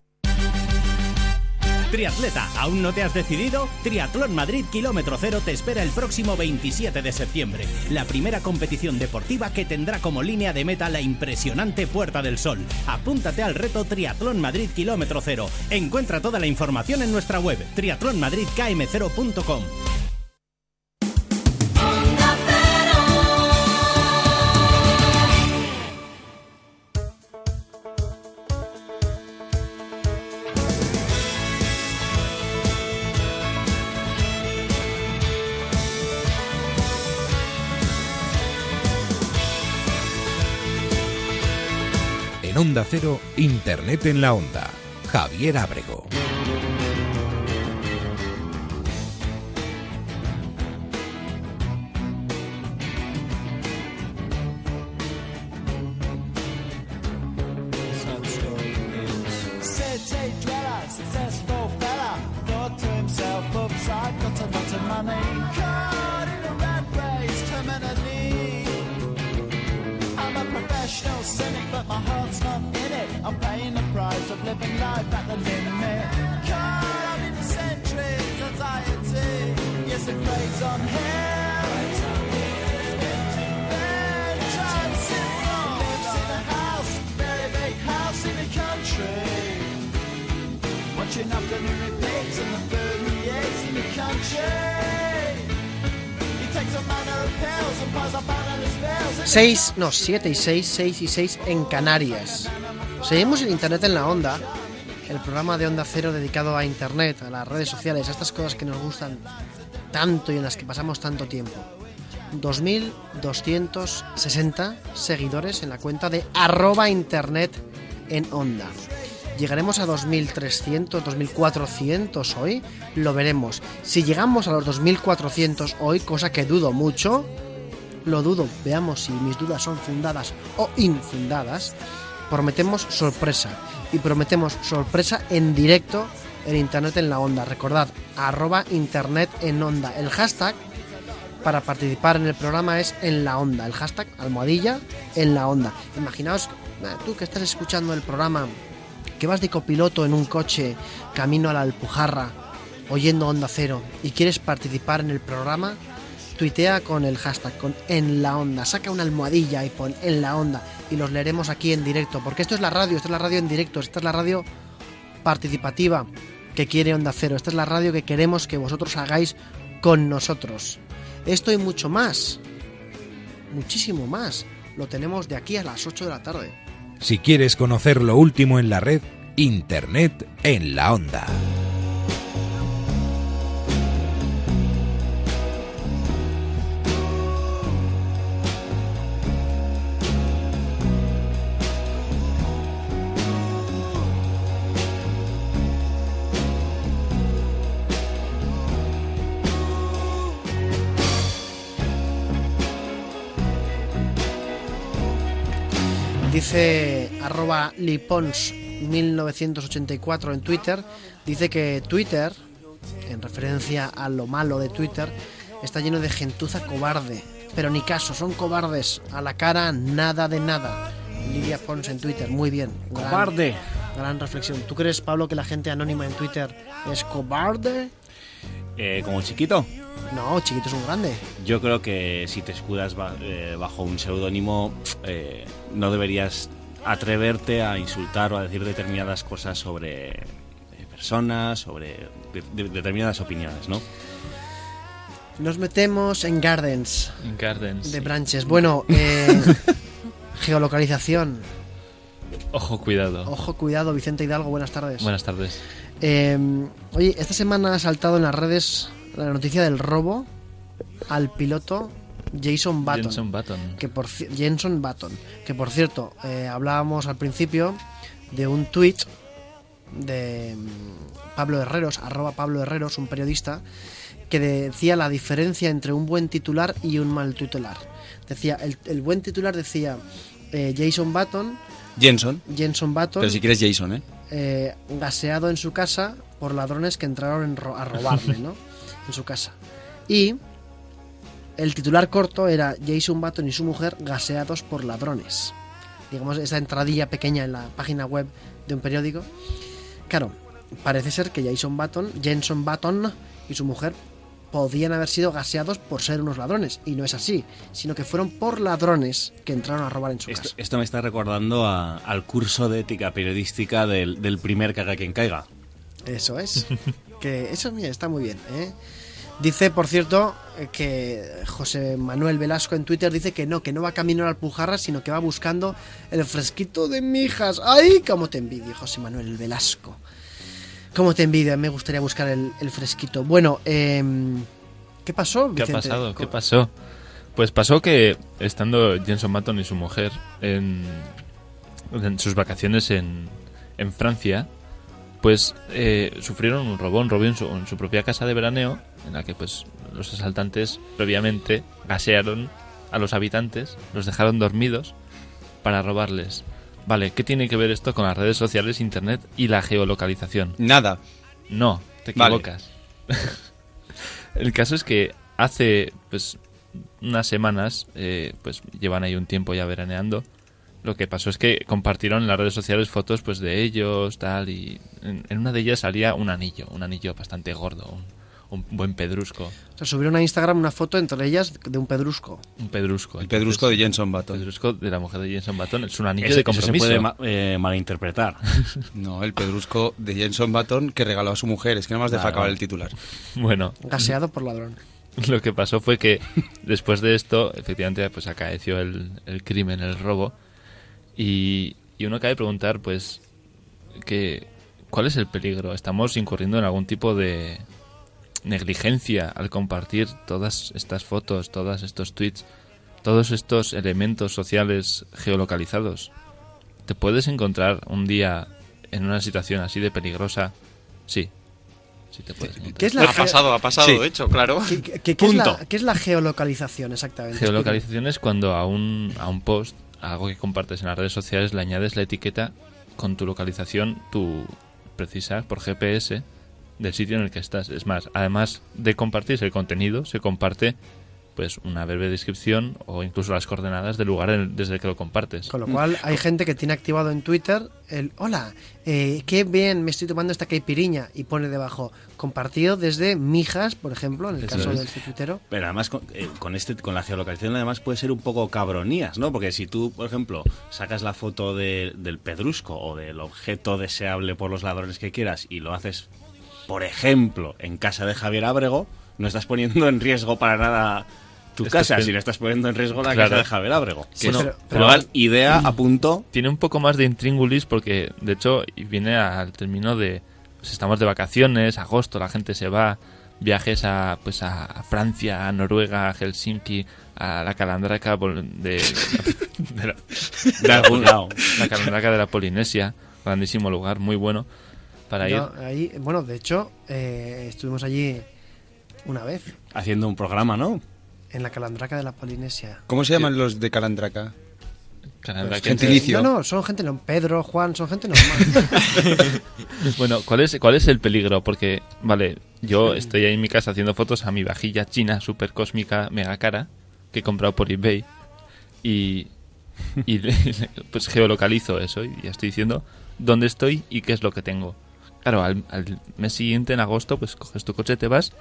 Triatleta, ¿aún no te has decidido? Triatlón Madrid Kilómetro Cero te espera el próximo 27 de septiembre. La primera competición deportiva que tendrá como línea de meta la impresionante Puerta del Sol. Apúntate al reto Triatlón Madrid Kilómetro Cero. Encuentra toda la información en nuestra web triatlonmadridkm0.com. Cero, Internet en la Onda. Javier Ábrego. 6, no, 7 y 6, 6 y 6 en Canarias. Seguimos en Internet en la Onda, el programa de Onda Cero dedicado a Internet, a las redes sociales, a estas cosas que nos gustan tanto y en las que pasamos tanto tiempo. 2.260 seguidores en la cuenta de arroba Internet en Onda. ¿Llegaremos a 2.300, 2.400 hoy? Lo veremos. Si llegamos a los 2.400 hoy, cosa que dudo mucho, lo dudo, veamos si mis dudas son fundadas o infundadas, prometemos sorpresa. Y prometemos sorpresa en directo en Internet en la Onda. Recordad, arroba Internet en Onda. El hashtag para participar en el programa es en la Onda. El hashtag almohadilla en la Onda. Imaginaos, eh, tú que estás escuchando el programa, que vas de copiloto en un coche camino a la Alpujarra, oyendo Onda Cero, y quieres participar en el programa, tuitea con el hashtag, con en la onda, saca una almohadilla y pon en la onda y los leeremos aquí en directo, porque esto es la radio, esta es la radio en directo, esta es la radio participativa que quiere Onda Cero, esta es la radio que queremos que vosotros hagáis con nosotros. Esto y mucho más, muchísimo más, lo tenemos de aquí a las 8 de la tarde. Si quieres conocer lo último en la red, Internet en la Onda. Dice arroba lipons1984 en Twitter, dice que Twitter, en referencia a lo malo de Twitter, está lleno de gentuza cobarde. Pero ni caso, son cobardes. A la cara, nada de nada. Lidia Pons en Twitter, muy bien. Gran- Cobarde. Gran reflexión. ¿Tú crees, Pablo, que la gente anónima en Twitter es cobarde? Eh, como chiquito. No, chiquito es un grande. Yo creo que si te escudas ba- eh, bajo un seudónimo, eh, no deberías atreverte a insultar o a decir determinadas cosas sobre personas, sobre de- de- determinadas opiniones, ¿no? Nos metemos en Gardens. Gardens. De branches. Bueno, eh, [LAUGHS] geolocalización. Ojo, cuidado. Ojo, cuidado, Vicente Hidalgo, buenas tardes. Buenas tardes. Eh, oye, esta semana ha saltado en las redes la noticia del robo al piloto Jason Button. Jenson Button. Que por, Jenson Button. Que por cierto, eh, hablábamos al principio de un tweet de mm, Pablo Herreros, arroba Pablo Herreros, un periodista, que decía la diferencia entre un buen titular y un mal titular. Decía, el, el buen titular decía eh, Jason Button, Jenson. Jenson Button, Pero si quieres Jason, ¿eh? eh, gaseado en su casa por ladrones que entraron en ro- a robarle, ¿no? [LAUGHS] en su casa. Y el titular corto era Jason Button y su mujer gaseados por ladrones. Digamos, esa entradilla pequeña en la página web de un periódico. Claro, parece ser que Jason Button, Jenson Button y su mujer podían haber sido gaseados por ser unos ladrones. Y no es así, sino que fueron por ladrones que entraron a robar en su Esto, casa. esto me está recordando a- al curso de ética periodística del, del primer caga quien caiga. Eso es. [LAUGHS] que eso mira, está muy bien. ¿eh? Dice, por cierto, que José Manuel Velasco en Twitter dice que no, que no va camino al Pujarra, sino que va buscando el fresquito de mijas. ¡Ay, cómo te envidio, José Manuel Velasco! ¿Cómo te envidia? Me gustaría buscar el, el fresquito. Bueno, em, ¿qué pasó, ¿Qué ha Vicente? pasado? ¿Qué pasó? Pues pasó que estando Jenson Button y su mujer en, en sus vacaciones en, en Francia, pues eh, sufrieron un robo, un robo en su, en su propia casa de veraneo, en la que pues los asaltantes previamente gasearon a los habitantes, los dejaron dormidos para robarles. Vale, ¿qué tiene que ver esto con las redes sociales, internet y la geolocalización? Nada. No, te Vale. equivocas. [LAUGHS] El caso es que hace pues unas semanas, eh, pues llevan ahí un tiempo ya veraneando. Lo que pasó es que compartieron en las redes sociales fotos pues de ellos, tal, y en, en una de ellas salía un anillo, un anillo bastante gordo, un, un buen pedrusco. O sea, subieron a Instagram una foto entre ellas de un pedrusco. Un pedrusco. El pedrusco de Jenson Button. El pedrusco de la mujer de Jenson Button es un anillo Ese- de ese se compromiso. puede ma- eh, malinterpretar. [LAUGHS] No, el pedrusco de Jenson Button que regaló a su mujer. Es que me has dejado Vale, acabar el titular. Bueno, Gaseado por ladrón. [LAUGHS] Lo que pasó fue que después de esto, efectivamente, pues acaeció el, el crimen, el robo. Y, y uno cabe preguntar, pues, que, ¿cuál es el peligro? ¿Estamos incurriendo en algún tipo de negligencia al compartir todas estas fotos, todos estos tweets, todos estos elementos sociales geolocalizados? ¿Te puedes encontrar un día en una situación así de peligrosa? Sí. Sí te puedes encontrar. ¿Qué es la Ha pasado, ha pasado, Sí. de hecho, claro. ¿Qué, qué- qué es la, qué es la geolocalización exactamente? Geolocalización es cuando a un, a un post, a algo que compartes en las redes sociales, le añades la etiqueta con tu localización, tu precisa por GPS del sitio en el que estás. Es más, además de compartirse el contenido, se comparte pues una breve descripción o incluso las coordenadas del lugar en- desde el que lo compartes. Con lo cual hay gente que tiene activado en Twitter el hola, eh, qué bien me estoy tomando esta caipiriña y pone debajo compartido desde Mijas, por ejemplo, en el Eso caso es. del tuitero. Pero además con, eh, con este con la geolocalización además puede ser un poco cabronías, ¿no? Porque si tú, por ejemplo, sacas la foto de- del pedrusco o del objeto deseable por los ladrones que quieras y lo haces, por ejemplo, en casa de Javier Ábrego, no estás poniendo en riesgo para nada tu Estás casa, pen- sino estás poniendo en riesgo la Claro. casa de Javier Ábrego. Que pero- es- pero- global, idea a punto. Tiene un poco más de intríngulis porque, de hecho, viene al término de... Pues estamos de vacaciones, agosto, la gente se va, viajes a, pues a Francia, a Noruega, a Helsinki, a la calandraca pol- de, [LAUGHS] de, la, De algún lado. La calandraca de la Polinesia, grandísimo lugar, muy bueno para ir. No, ahí, bueno, de hecho, eh, estuvimos allí una vez, Haciendo un programa, ¿no? en la calandraca de la Polinesia. ¿Cómo se llaman los de Calandraca? Calandraca. Gentilicio. No, no, son gente, no, Pedro, Juan, son gente normal. [LAUGHS] Bueno, ¿cuál es, ¿cuál es el peligro? Porque, vale, yo estoy ahí en mi casa haciendo fotos a mi vajilla china super cósmica mega cara que he comprado por eBay y, y [LAUGHS] pues geolocalizo eso y ya estoy diciendo dónde estoy y qué es lo que tengo. Claro, al, al mes siguiente, en agosto, pues coges tu coche, te vas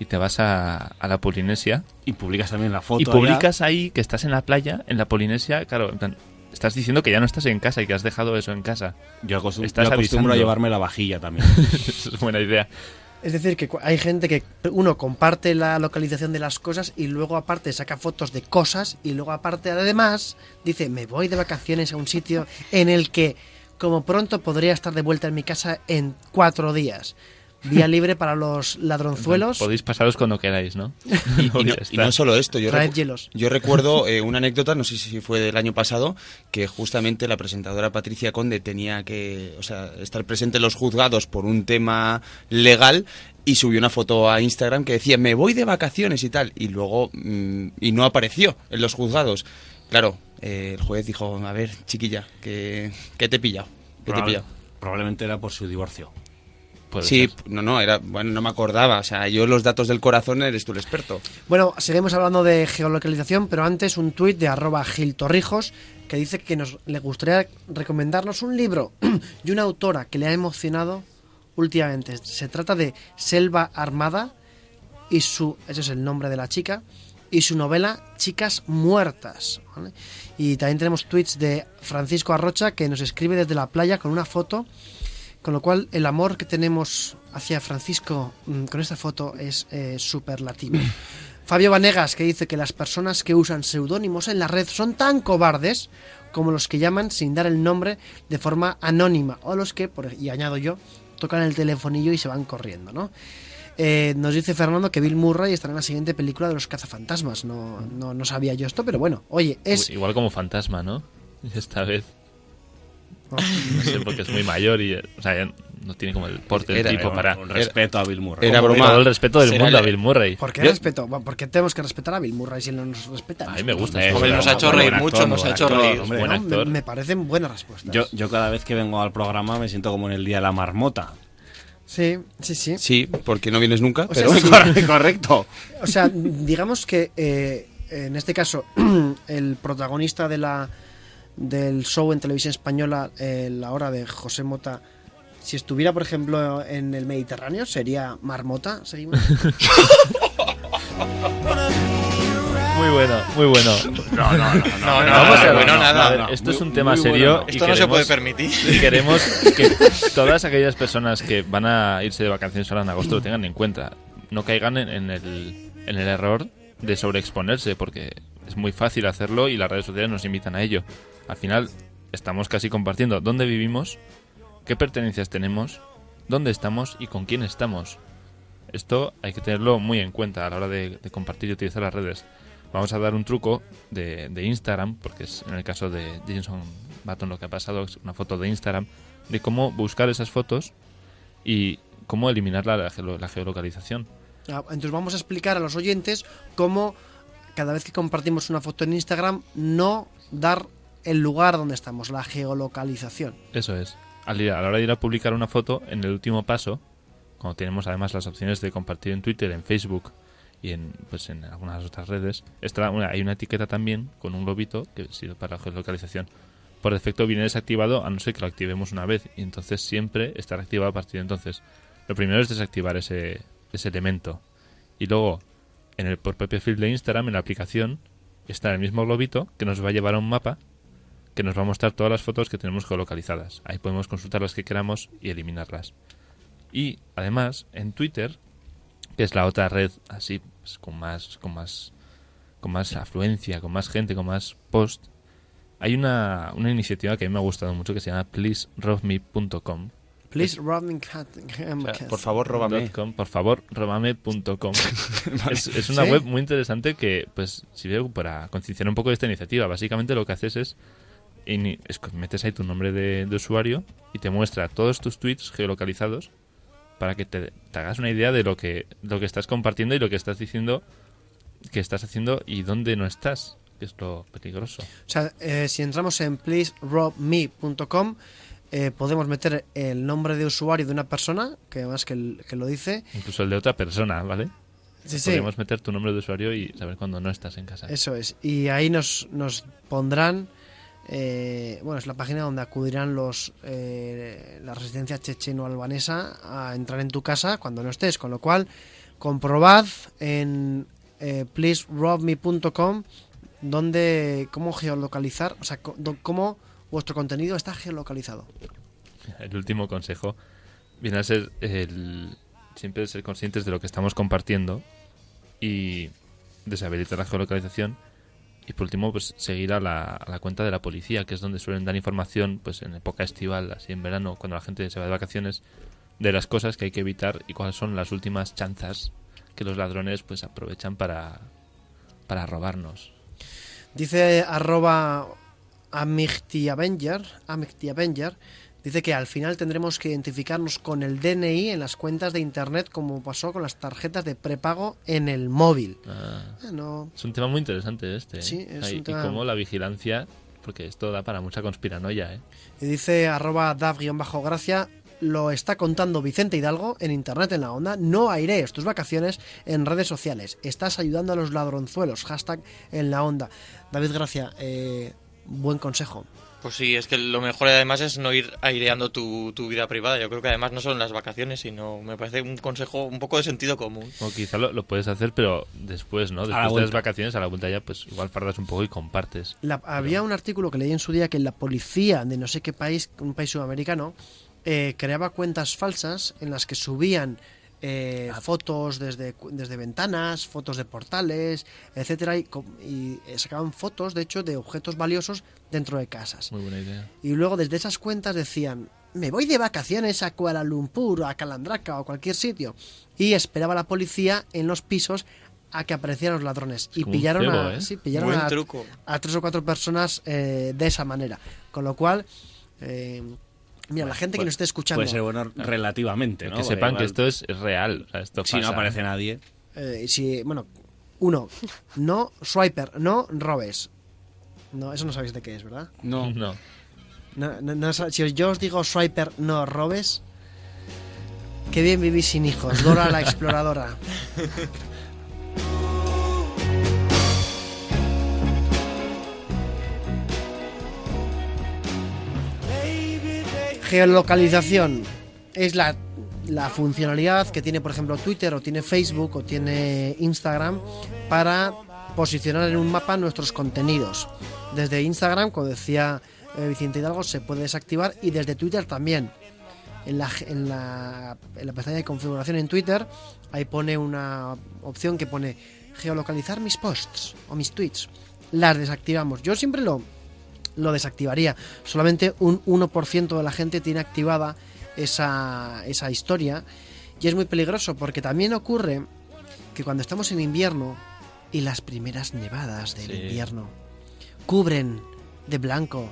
y te vas a, a la Polinesia. Y publicas también la foto Y allá. publicas ahí que estás en la playa, en la Polinesia, claro, en plan, estás diciendo que ya no estás en casa y que has dejado eso en casa. Yo acostum- Estás yo acostumbro a llevarme la vajilla también. [LAUGHS] Es buena idea. Es decir, que hay gente que uno comparte la localización de las cosas y luego aparte saca fotos de cosas y luego aparte además dice me voy de vacaciones a un sitio en el que como pronto podría estar de vuelta en mi casa en cuatro días. Vía [LAUGHS] libre para los ladronzuelos. Podéis pasaros cuando queráis, ¿no? [LAUGHS] Y, y no, y no solo esto, yo, recu- hielos. yo recuerdo [LAUGHS] eh, una anécdota, no sé si fue del año pasado, que justamente la presentadora Patricia Conde tenía que o sea, estar presente en los juzgados por un tema legal y subió una foto a Instagram que decía me voy de vacaciones y tal, y luego mm, y no apareció en los juzgados. Claro, eh, el juez dijo, a ver, chiquilla, que, que te he pillado. Que te he Probable- pillado. probablemente era por su divorcio. Sí, no, no, era, bueno, no me acordaba. O sea, yo los datos del corazón eres tú el experto. Bueno, seguimos hablando de geolocalización, pero antes un tuit de arroba giltorrijos que dice que nos le gustaría recomendarnos un libro [CLEARS THROAT] y una autora que le ha emocionado últimamente. Se trata de Selva Armada y su, ese es el nombre de la chica, y su novela Chicas Muertas. ¿vale? Y también tenemos tweets de Francisco Arrocha que nos escribe desde la playa con una foto, con lo cual el amor que tenemos hacia Francisco mm, con esta foto es eh, superlativo. [CLEARS THROAT] Fabio Vanegas que dice que las personas que usan seudónimos en la red son tan cobardes como los que llaman sin dar el nombre de forma anónima o los que, por- y añado yo, tocan el telefonillo y se van corriendo, ¿no? Eh, nos dice Fernando que Bill Murray estará en la siguiente película de los cazafantasmas. No, no, no sabía yo esto, pero bueno, oye, es... Igual como fantasma, ¿no? Esta vez. No sé, porque es muy mayor y. O sea, ya no tiene como el porte del tipo para. un respeto a Bill Murray. Era broma. todo Todo el respeto del mundo a Bill Murray. ¿Por qué Yo- respeto? ¿Por qué tenemos que respetar a Bill Murray si no nos respeta? A mí me gusta. Eh, nos ha hecho reír mucho, nos ha hecho reír. Buen actor. me parecen buenas respuestas. Yo, yo cada vez que vengo al programa me siento como en el día de la marmota. Sí, sí, sí. Sí, porque no vienes nunca, O sea, sí. [LAUGHS] Correcto. O sea, digamos que eh, en este caso [CLEARS THROAT] el protagonista de la del show en televisión española, eh, la hora de José Mota, si estuviera, por ejemplo, en el Mediterráneo, sería Marmota. ¿Seguimos? [LAUGHS] Muy bueno, muy bueno. No, no, no, no, [LAUGHS] no, Vamos a no, ver, bueno, no, nada. a ver, No, esto muy- es un tema bueno, serio. no. y Esto no se puede permitir. Y queremos [LAUGHS] que todas aquellas personas que van a irse de vacaciones ahora en agosto lo tengan en cuenta. No caigan en, en el, en el error de sobreexponerse, porque es muy fácil hacerlo y las redes sociales nos invitan a ello. Al final, estamos casi compartiendo dónde vivimos, qué pertenencias tenemos, dónde estamos y con quién estamos. Esto hay que tenerlo muy en cuenta a la hora de, de compartir y utilizar las redes. Vamos a dar un truco de, de Instagram, porque es en el caso de Jason Button lo que ha pasado, es una foto de Instagram, de cómo buscar esas fotos y cómo eliminar la, la geo- la geolocalización. Ah, Entonces vamos a explicar a los oyentes cómo cada vez que compartimos una foto en Instagram no dar el lugar donde estamos, la geolocalización. Eso es. Al ir- a la hora de ir a publicar una foto, en el último paso, cuando tenemos además las opciones de compartir en Twitter, en Facebook y en, pues en algunas otras redes, está hay una etiqueta también con un globito que sirve para la geolocalización. Por defecto viene desactivado a no ser que lo activemos una vez y entonces siempre estará activado a partir de entonces. Lo primero es desactivar ese, ese elemento. Y luego, en el por propio feed de Instagram, en la aplicación, está el mismo globito que nos va a llevar a un mapa que nos va a mostrar todas las fotos que tenemos geolocalizadas. Ahí podemos consultar las que queramos y eliminarlas. Y además, en Twitter, que es la otra red así pues, con más con más con más afluencia, con más gente, con más post, hay una, una iniciativa que a mí me ha gustado mucho que se llama pleaserobme.com. Please, Rodney [LAUGHS] Cat- por favor, róbame. Com, por favor, robame.com. [LAUGHS] Vale. es, es una ¿Sí? web muy interesante que pues sirve para concienciar un poco de esta iniciativa. Básicamente lo que haces es, metes ahí tu nombre de, de usuario y te muestra todos tus tweets geolocalizados para que te, te hagas una idea de lo que, lo que estás compartiendo y lo que estás diciendo que estás haciendo y dónde no estás, que es lo peligroso. O sea, eh, si entramos en pleaserobme.com eh, podemos meter el nombre de usuario de una persona, que además que, el- que lo dice, Incluso el de otra persona, ¿vale? Sí, sí. Podemos meter tu nombre de usuario y saber cuando no estás en casa. Eso es. Y ahí nos, nos pondrán. Eh, bueno, es la página donde acudirán los eh, la resistencia checheno-albanesa a entrar en tu casa cuando no estés. Con lo cual, comprobad en eh, pleaserobme.com donde cómo geolocalizar, o sea, cómo vuestro contenido está geolocalizado. El último consejo viene a ser el siempre ser conscientes de lo que estamos compartiendo y deshabilitar la geolocalización y por último pues seguir a la, la cuenta de la policía que es donde suelen dar información pues en época estival así en verano cuando la gente se va de vacaciones de las cosas que hay que evitar y cuáles son las últimas chanzas que los ladrones pues aprovechan para para robarnos. Dice arroba Amictiavenger, Amictiavenger, dice que al final tendremos que identificarnos con el DNI en las cuentas de internet como pasó con las tarjetas de prepago en el móvil. Ah. No. es un tema muy interesante este ¿eh? Sí, es un tema- y cómo la vigilancia porque esto da para mucha conspiranoia ¿eh? Y dice arroba dav-gracia, lo está contando Vicente Hidalgo en internet en la onda, no airees tus vacaciones en redes sociales, estás ayudando a los ladronzuelos, hashtag en la onda. David Gracia, eh, buen consejo. Pues sí, es que lo mejor además es no ir aireando tu, tu vida privada. Yo creo que además no son las vacaciones, sino me parece un consejo un poco de sentido común. O quizá lo, lo puedes hacer, pero después, ¿no? la Después de las vacaciones, a la vuelta ya, pues igual fardas un poco y compartes. La- había un artículo que leí en su día que la policía de no sé qué país, un país sudamericano, eh, creaba cuentas falsas en las que subían eh, fotos desde, desde ventanas, fotos de portales, etcétera, y, y, eh, sacaban fotos, de hecho, de objetos valiosos dentro de casas. Muy buena idea. Y luego desde esas cuentas decían, me voy de vacaciones a Kuala Lumpur, a Calandraca o cualquier sitio. Y esperaba la policía en los pisos a que aparecieran los ladrones. Y pillaron, cebo, a, ¿eh? sí, pillaron a, truco. a tres o cuatro personas eh, de esa manera. Con lo cual, eh, mira, la gente que nos esté escuchando... Puede ser bueno relativamente, ¿no? Que Porque sepan que esto es, real. o sea, esto Si no aparece nadie. eh, si, bueno, uno, no swiper, no robes. No, eso no sabéis de qué es, ¿verdad? No. [LAUGHS] No. No, no- si yo os digo swiper, no robes. Qué bien vivís sin hijos. Dora la [LAUGHS] exploradora. Geolocalización es la, la funcionalidad que tiene, por ejemplo, Twitter o tiene Facebook o tiene Instagram para posicionar en un mapa nuestros contenidos. Desde Instagram, como decía eh, Vicente Hidalgo, se puede desactivar y desde Twitter también. En la, en, la, en la pestaña de configuración en Twitter, ahí pone una opción que pone geolocalizar mis posts o mis tweets. Las desactivamos. Yo siempre lo, lo desactivaría. Solamente un 1% de la gente tiene activada esa, esa historia. Y es muy peligroso porque también ocurre que cuando estamos en invierno y las primeras nevadas del Sí. invierno cubren de blanco,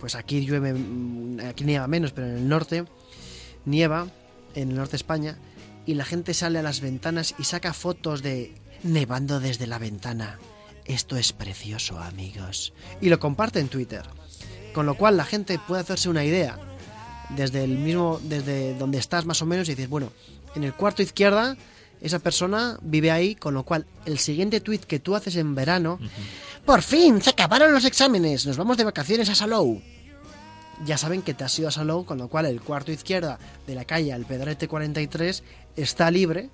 pues aquí llueve, mm, aquí nieva menos, pero en el norte nieva, en el norte de España, y la gente sale a las ventanas y saca fotos de nevando desde la ventana. Esto es precioso, amigos. Y lo comparte en Twitter. Con lo cual la gente puede hacerse una idea desde el mismo, desde donde estás más o menos y dices, bueno, en el cuarto izquierda esa persona vive ahí, con lo cual el siguiente tweet que tú haces en verano, por fin se acabaron los exámenes, nos vamos de vacaciones a Salou. Ya saben que te has ido a Salou, con lo cual el cuarto izquierda de la calle al Pedrete 43 está libre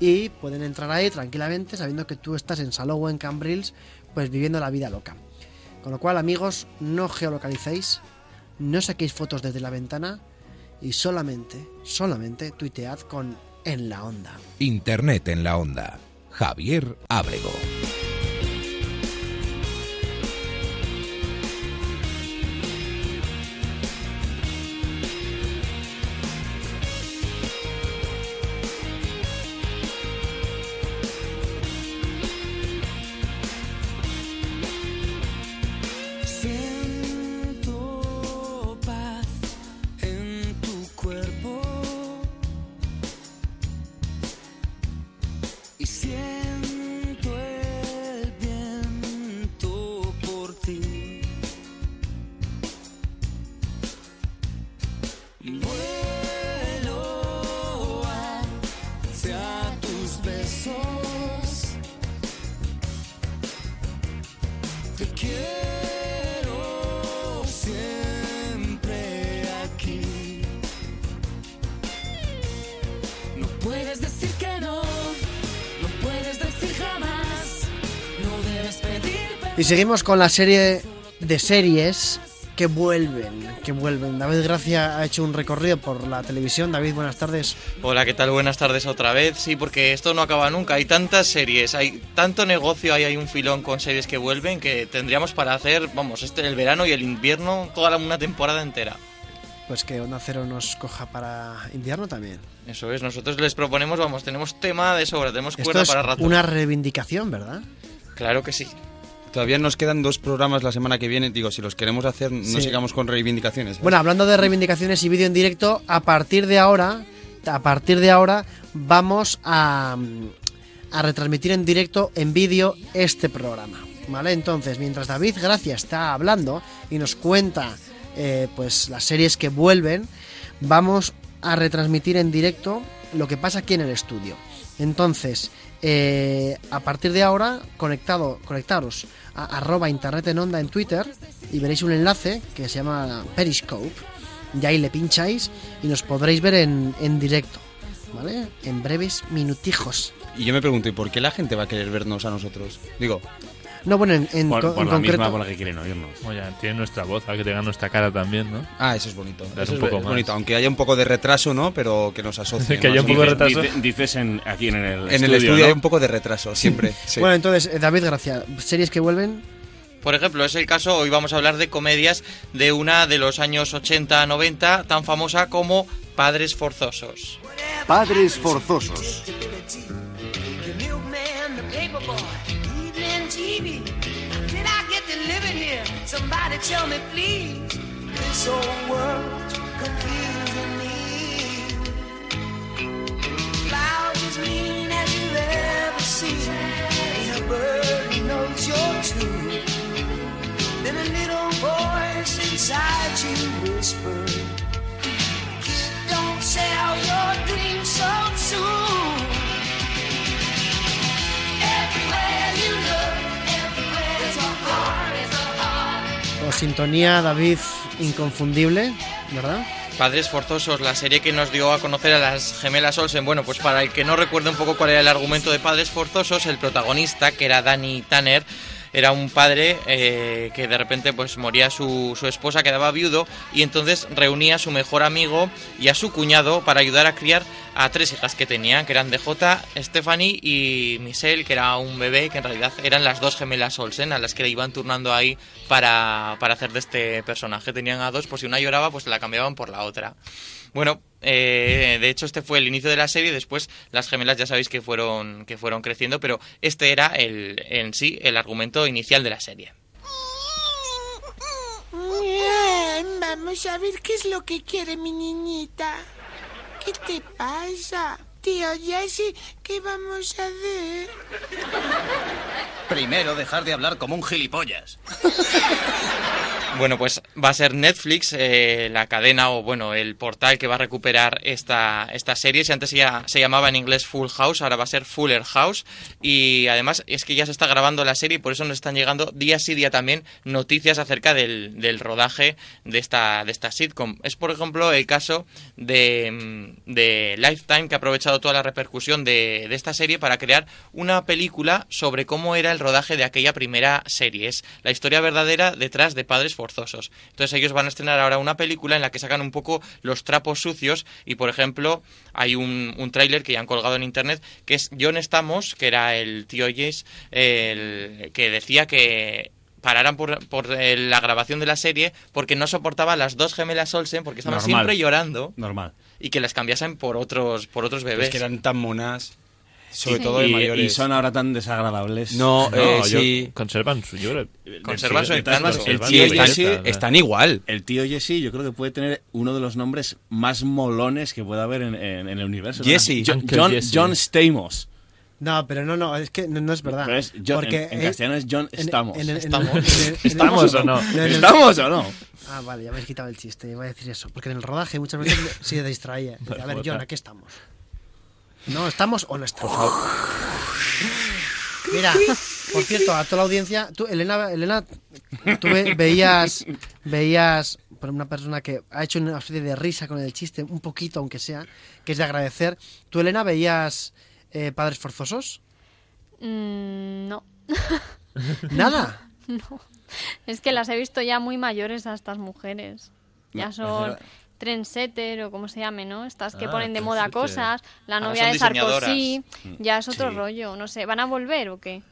y pueden entrar ahí tranquilamente sabiendo que tú estás en Salou en Cambrils, pues viviendo la vida loca. Con lo cual, amigos, no geolocalicéis, no saquéis fotos desde la ventana y solamente, solamente tuitead con en la onda. Internet en la onda. Javier Ábrego. Seguimos con la serie de series que vuelven, que vuelven. David Gracia ha hecho un recorrido por la televisión. David, buenas tardes. Hola, ¿qué tal? Buenas tardes otra vez. Sí, porque esto no acaba nunca. Hay tantas series, hay tanto negocio, hay, hay un filón con series que vuelven que tendríamos para hacer, vamos, este el verano y el invierno, toda la- una temporada entera. Pues que Onda Cero nos coja para invierno también. Eso es, nosotros les proponemos, vamos, tenemos tema de sobra, tenemos Esto cuerda es para rato. una reivindicación, ¿verdad? Claro que sí. Todavía nos quedan dos programas la semana que viene. Digo, si los queremos hacer, no Sí. sigamos con reivindicaciones. ¿eh? Bueno, hablando de reivindicaciones y vídeo en directo, a partir de ahora, a partir de ahora vamos a, a retransmitir en directo, en vídeo, este programa. ¿Vale? Entonces, mientras David Gracia está hablando y nos cuenta eh, pues las series que vuelven, vamos a retransmitir en directo lo que pasa aquí en el estudio. Entonces, eh, a partir de ahora, conectado, conectaros a arroba internet en onda en Twitter y veréis un enlace que se llama Periscope. Y ahí le pincháis y nos podréis ver en, en directo, ¿vale? En breves minutijos. Y yo me pregunto, ¿y por qué la gente va a querer vernos a nosotros? Digo, No, bueno, en, en Por, co- por en la concreto... misma por la que quieren oírnos. Oye, tiene nuestra voz, a que tenga nuestra cara también, ¿no? ah, eso es bonito. Eso un es poco es más. bonito, aunque haya un poco de retraso, ¿no? Pero que nos [LAUGHS] asocie. Que haya un poco de retraso. Dice- dices en, aquí en el En estudio, el estudio ¿no? hay un poco de retraso, siempre. [LAUGHS] sí. Bueno, entonces, eh, David Gracia, series que vuelven... Por ejemplo, es el caso, hoy vamos a hablar de comedias de una de los años 80-90, tan famosa como Padres Forzosos. Padres forzosos. TV. Did I get delivered here? Somebody tell me, please. This old world's confusing me. Clouds as mean as you've ever seen. Ain't a bird who knows you're true. Then a little voice inside you whispered, sintonía, David, inconfundible, ¿verdad? Padres Forzosos, la serie que nos dio a conocer a las gemelas Olsen. Bueno, pues para el que no recuerde un poco cuál era el argumento de Padres Forzosos, el protagonista, que era Danny Tanner, era un padre eh, que de repente pues moría su, su esposa, quedaba viudo, y entonces reunía a su mejor amigo y a su cuñado para ayudar a criar a tres hijas que tenía, que eran DJ, Stephanie y Michelle, que era un bebé, que en realidad eran las dos gemelas Olsen, a las que le iban turnando ahí para, para hacer de este personaje. Tenían a dos, por si una lloraba, pues la cambiaban por la otra. Bueno, eh, de hecho este fue el inicio de la serie, después las gemelas ya sabéis que fueron, que fueron creciendo, pero este era el, en sí el argumento inicial de la serie. Vamos a ver qué es lo que quiere mi niñita. ¿Qué te pasa? Tío Jesse, ¿qué vamos a hacer? Primero, dejar de hablar como un gilipollas. [LAUGHS] Bueno, pues va a ser Netflix eh, la cadena o bueno, el portal que va a recuperar esta, esta serie. Si antes ya se llamaba en inglés Full House, ahora va a ser Fuller House. Y además es que ya se está grabando la serie y por eso nos están llegando día sí día también noticias acerca del, del rodaje de esta, de esta sitcom. Es por ejemplo el caso de, mm, de Lifetime que ha aprovechado toda la repercusión de, de esta serie para crear una película sobre cómo era el rodaje de aquella primera serie. Es la historia verdadera detrás de Padres Forzosos. Entonces ellos van a estrenar ahora una película en la que sacan un poco los trapos sucios y por ejemplo hay un, un tráiler que ya han colgado en internet que es John Stamos, que era el tío Jace, el, que decía que pararan por, por eh, la grabación de la serie porque no soportaba a las dos gemelas Olsen porque estaban Normal. siempre llorando Normal. y que las cambiasen por otros por otros bebés. Es que eran tan monas, sobre Sí. todo de Y- mayores. Y son ahora tan desagradables. No, eh, yo- sí. Conservan su yo Conservan su el encanto. El conservan tío Jesse están igual. El tío Jesse yo creo que puede tener uno de los nombres más molones que pueda haber en, en- en el universo. ¿no? Jesse. John, John, Jesse. John Stamos. No, pero no, no, es que no, no es verdad. Pero es John- Porque en, en eh, castellano es John en en Estamos. ¿Estamos o no? ¿Estamos o no? Ah, vale, ya me habéis quitado el chiste, iba a decir eso. Porque en el rodaje muchas veces me- se distraía. [LAUGHS] A ver, John, ¿a qué estamos? ¿No estamos o no estamos? Mira, por cierto, a toda la audiencia, tú, Elena, Elena tú ve- veías, veías por una persona que ha hecho una especie de risa con el chiste, un poquito aunque sea, que es de agradecer. ¿Tú, Elena, veías eh, Padres Forzosos? Mm, no. [LAUGHS] ¿Nada? [LAUGHS] no. Es que las he visto ya muy mayores a estas mujeres. Ya son trendsetter o como se llame, ¿no? Estas que Ah, ponen de moda cosas. La novia de Sarkozy. Ya es otro Sí. rollo. No sé, ¿van a volver o qué?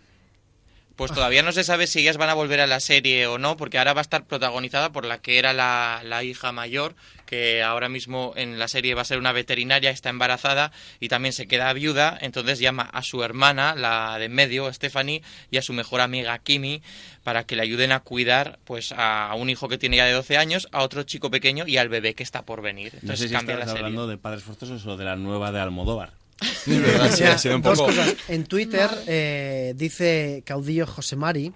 Pues todavía no se sabe si ellas van a volver a la serie o no, porque ahora va a estar protagonizada por la que era la, la hija mayor, que ahora mismo en la serie va a ser una veterinaria, está embarazada y también se queda viuda, entonces llama a su hermana, la de en medio, Stephanie, y a su mejor amiga Kimi, para que le ayuden a cuidar pues a un hijo que tiene ya de 12 años, a otro chico pequeño y al bebé que está por venir. No Entonces sé si cambia estás la serie. hablando de Padres Forzosos o de la nueva de Almodóvar. Es verdad, sí, Mira, ha sido un dos poco... cosas. En Twitter eh, dice Caudillo José Mari,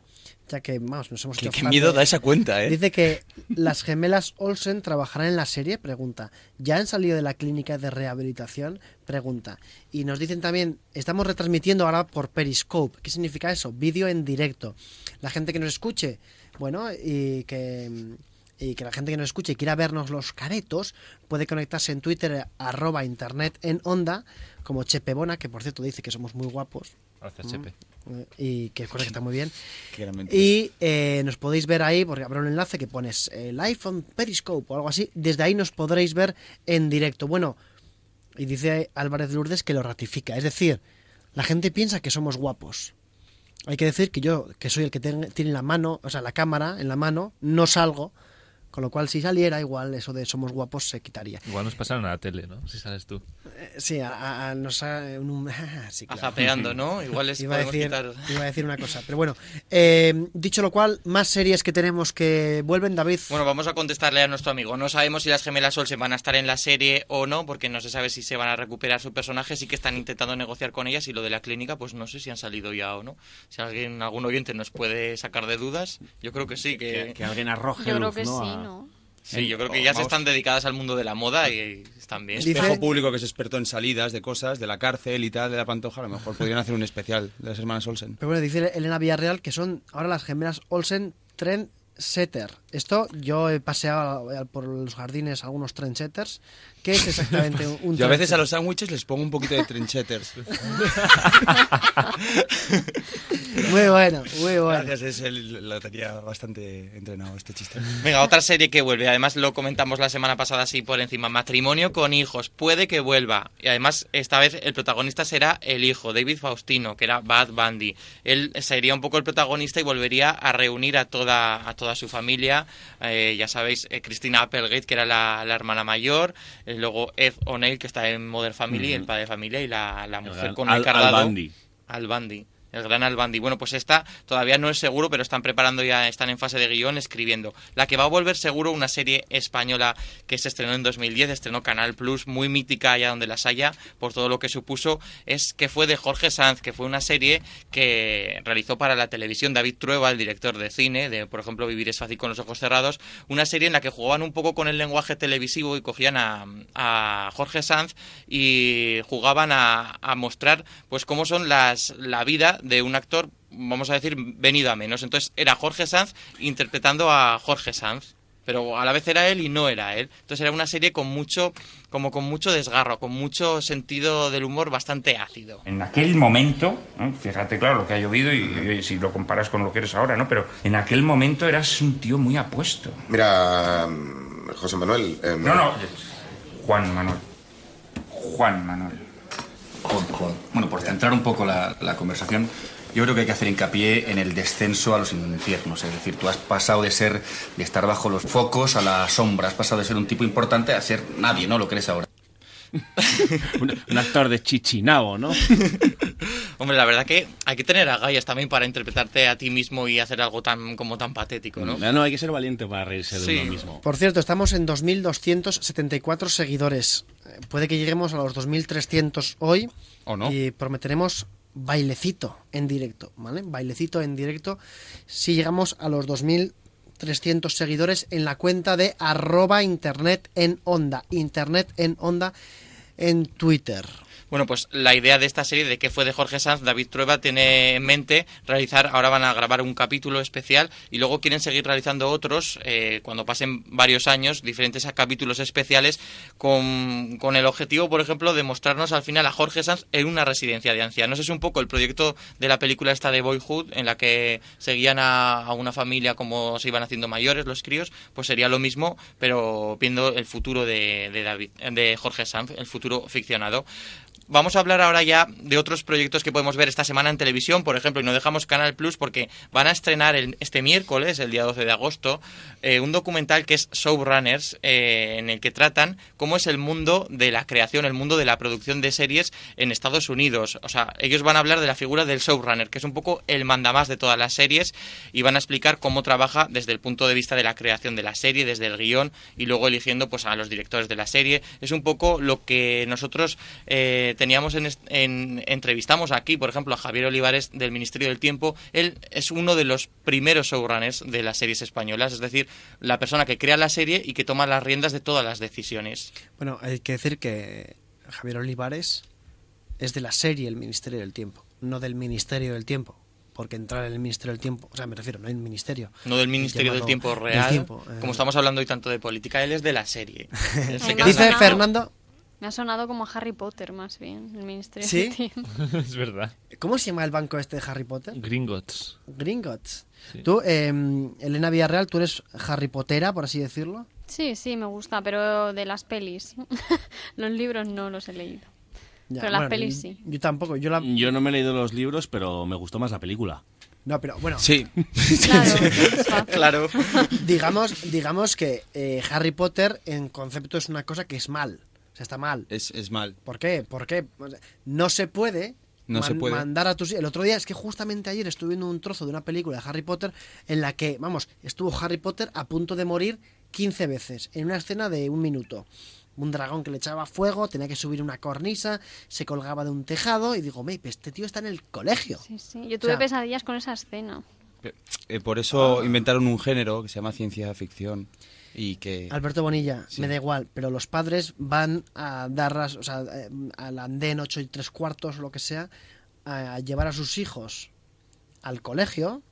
ya que vamos, nos hemos Qué, qué miedo da esa cuenta, ¿eh? Dice que las gemelas Olsen trabajarán en la serie, pregunta. ¿Ya han salido de la clínica de rehabilitación? Pregunta. Y nos dicen también, estamos retransmitiendo ahora por Periscope. ¿Qué significa eso? Vídeo en directo. La gente que nos escuche, bueno, y que, y que la gente que nos escuche y quiera vernos los caretos, puede conectarse en Twitter, arroba internet en onda, como Chepe Bona, que por cierto dice que somos muy guapos. Gracias, Mm. Chepe. Eh, Y que es cosa que está muy bien. [LAUGHS] Y eh, nos podéis ver ahí, porque habrá un enlace que pones el iPhone Periscope o algo así. Desde ahí nos podréis ver en directo. Bueno, y dice Álvarez Lourdes que lo ratifica. Es decir, la gente piensa que somos guapos. Hay que decir que yo, que soy el que ten- tiene la mano, o sea, la cámara en la mano, no salgo. Con lo cual, si saliera, igual eso de somos guapos se quitaría. Igual nos pasaron a la tele, ¿no? Si sales tú. Eh, Sí, a, a- a- nos ha- en un- [LAUGHS] sí, claro. Azapeando, ¿no? [LAUGHS] Igual les iba a, podemos decir, quitar... iba a decir una cosa, pero bueno. eh, dicho lo cual, más series que tenemos que vuelven, David. Bueno, vamos a contestarle a nuestro amigo. No sabemos si las gemelas Olsen van a estar en la serie o no, porque no se sabe si se van a recuperar su personaje. Sí que están intentando negociar con ellas y lo de la clínica, pues no sé si han salido ya o no. Si alguien, algún oyente nos puede sacar de dudas, yo creo que sí. Que, Que, que alguien arroje Yo creo luz, que ¿no? sí, ¿no? Sí, yo creo que ya se están dedicadas al mundo de la moda y están bien. Espejo público que es experto en salidas de cosas, de la cárcel y tal, de la pantoja, a lo mejor podrían hacer un especial de las hermanas Olsen. Pero bueno, dice Elena Villarreal que son ahora las gemelas Olsen Trendsetter. Esto yo he paseado por los jardines algunos trendsetters. ¿Qué es exactamente un, Yo a veces a los sándwiches les pongo un poquito de trencheters. [LAUGHS] Muy bueno, muy bueno. Gracias, es el, lo tenía bastante entrenado este chiste. Venga, otra serie que vuelve. Además, lo comentamos la semana pasada así por encima. Matrimonio con hijos. Puede que vuelva. Y además, esta vez el protagonista será el hijo, David Faustino, que era Bad Bundy. Él sería un poco el protagonista y volvería a reunir a toda, a toda su familia. Eh, ya sabéis, eh, Christina Applegate, que era la, la hermana mayor. eh, luego Ed O'Neill, que está en Modern Family, el padre de familia. Y la, la mujer con Al- el cardado. Al Bundy. Al Bundy. El gran Al Bundy. Bueno, pues esta todavía no es seguro, pero están preparando ya, están en fase de guion, escribiendo. La que va a volver seguro, una serie española que se estrenó en 2010, estrenó Canal Plus, muy mítica allá donde las haya, por todo lo que supuso, es que fue de Jorge Sanz, que fue una serie que realizó para la televisión David Trueba, el director de cine, de por ejemplo Vivir es fácil con los ojos cerrados, una serie en la que jugaban un poco con el lenguaje televisivo y cogían a, a Jorge Sanz y jugaban a, a mostrar pues cómo son las la vida de un actor vamos a decir venido a menos entonces era Jorge Sanz interpretando a Jorge Sanz pero a la vez era él y no era él entonces era una serie con mucho como con mucho desgarro con mucho sentido del humor bastante ácido En aquel momento, ¿no? fíjate claro lo que ha llovido y, y si lo comparas con lo que eres ahora, ¿no? Pero en aquel momento eras un tío muy apuesto. Mira, José Manuel. em, No, no, Juan Manuel. Juan Manuel. Juan, Juan. Bueno, centrar un poco la, la conversación, yo creo que hay que hacer hincapié en el descenso a los infiernos. Es decir, tú has pasado de ser, de estar bajo los focos a la sombra, has pasado de ser un tipo importante a ser nadie, ¿no? Lo que eres ahora. [LAUGHS] un, un actor de Chichinabo, ¿no? [LAUGHS] hombre la verdad que hay que tener agallas también para interpretarte a ti mismo y hacer algo tan como tan patético no No, no, hay que ser valiente para reírse de Sí. uno mismo. Por cierto, estamos en 2.274 seguidores. Eh, Puede que lleguemos a los 2.300 hoy. ¿O no? Y prometeremos bailecito en directo, ¿vale? Bailecito en directo si llegamos a los 2.300 seguidores en la cuenta de arroba internet en onda. Internet en onda en Twitter. Bueno, pues la idea de esta serie de que fue de Jorge Sanz, David Trueba tiene en mente realizar, ahora van a grabar un capítulo especial y luego quieren seguir realizando otros eh, cuando pasen varios años, diferentes a capítulos especiales con, con el objetivo, por ejemplo, de mostrarnos al final a Jorge Sanz en una residencia de ancianos. Es un poco el proyecto de la película esta de Boyhood en la que seguían a, a una familia como se iban haciendo mayores los críos, pues sería lo mismo, pero viendo el futuro de, de David, de Jorge Sanz, el futuro ficcionado. Vamos a hablar ahora ya de otros proyectos que podemos ver esta semana en televisión, por ejemplo, y no dejamos Canal Plus porque van a estrenar este miércoles, el día 12 de agosto, eh, un documental que es Showrunners, eh, en el que tratan cómo es el mundo de la creación, el mundo de la producción de series en Estados Unidos. O sea, ellos van a hablar de la figura del showrunner, que es un poco el mandamás de todas las series, y van a explicar cómo trabaja desde el punto de vista de la creación de la serie, desde el guion, y luego eligiendo pues a los directores de la serie. Es un poco lo que nosotros eh, teníamos en, en- entrevistamos aquí, por ejemplo, a Javier Olivares del Ministerio del Tiempo. Él es uno de los primeros showrunners de las series españolas, es decir, la persona que crea la serie y que toma las riendas de todas las decisiones. Bueno, hay que decir que Javier Olivares es de la serie El Ministerio del Tiempo, no del Ministerio del Tiempo. Porque entrar en el Ministerio del Tiempo, o sea, me refiero, no hay un ministerio. No del Ministerio del Tiempo del real. Tiempo, eh. Como estamos hablando hoy tanto de política, él es de la serie. [LAUGHS] Dice Fernando, Me ha sonado como Harry Potter, más bien, el Ministerio ¿Sí? Tiempo. [LAUGHS] [LAUGHS] es verdad. ¿cómo se llama el banco este de Harry Potter? Gringotts. Gringotts. Sí. Tú, eh, Elena Villarreal, tú eres Harry Pottera, por así decirlo. Sí, sí, me gusta, pero de las pelis. [LAUGHS] los libros no los he leído. Ya, pero las bueno, pelis sí. Yo tampoco, yo la... Yo no me he leído los libros, pero me gustó más la película. No, pero bueno, Sí. Claro. Claro. digamos, digamos que eh, Harry Potter en concepto es una cosa que es mal. O sea, está mal. Es, es mal. ¿Por qué? Porque no se puede, No se puede. mandar a tus... El otro día es que justamente ayer estuve viendo un trozo de una película de Harry Potter en la que, vamos, estuvo Harry Potter a punto de morir 15 veces en una escena de un minuto. Un dragón que le echaba fuego, tenía que subir una cornisa, se colgaba de un tejado y digo, me, este tío está en el colegio. Sí, sí. Yo tuve O sea, pesadillas con esa escena. Eh, por eso inventaron un género que se llama ciencia ficción y que... Alberto Bonilla, Sí. me da igual, pero los padres van a dar, o sea, eh, al andén 8 y 3 cuartos o lo que sea, a llevar a sus hijos al colegio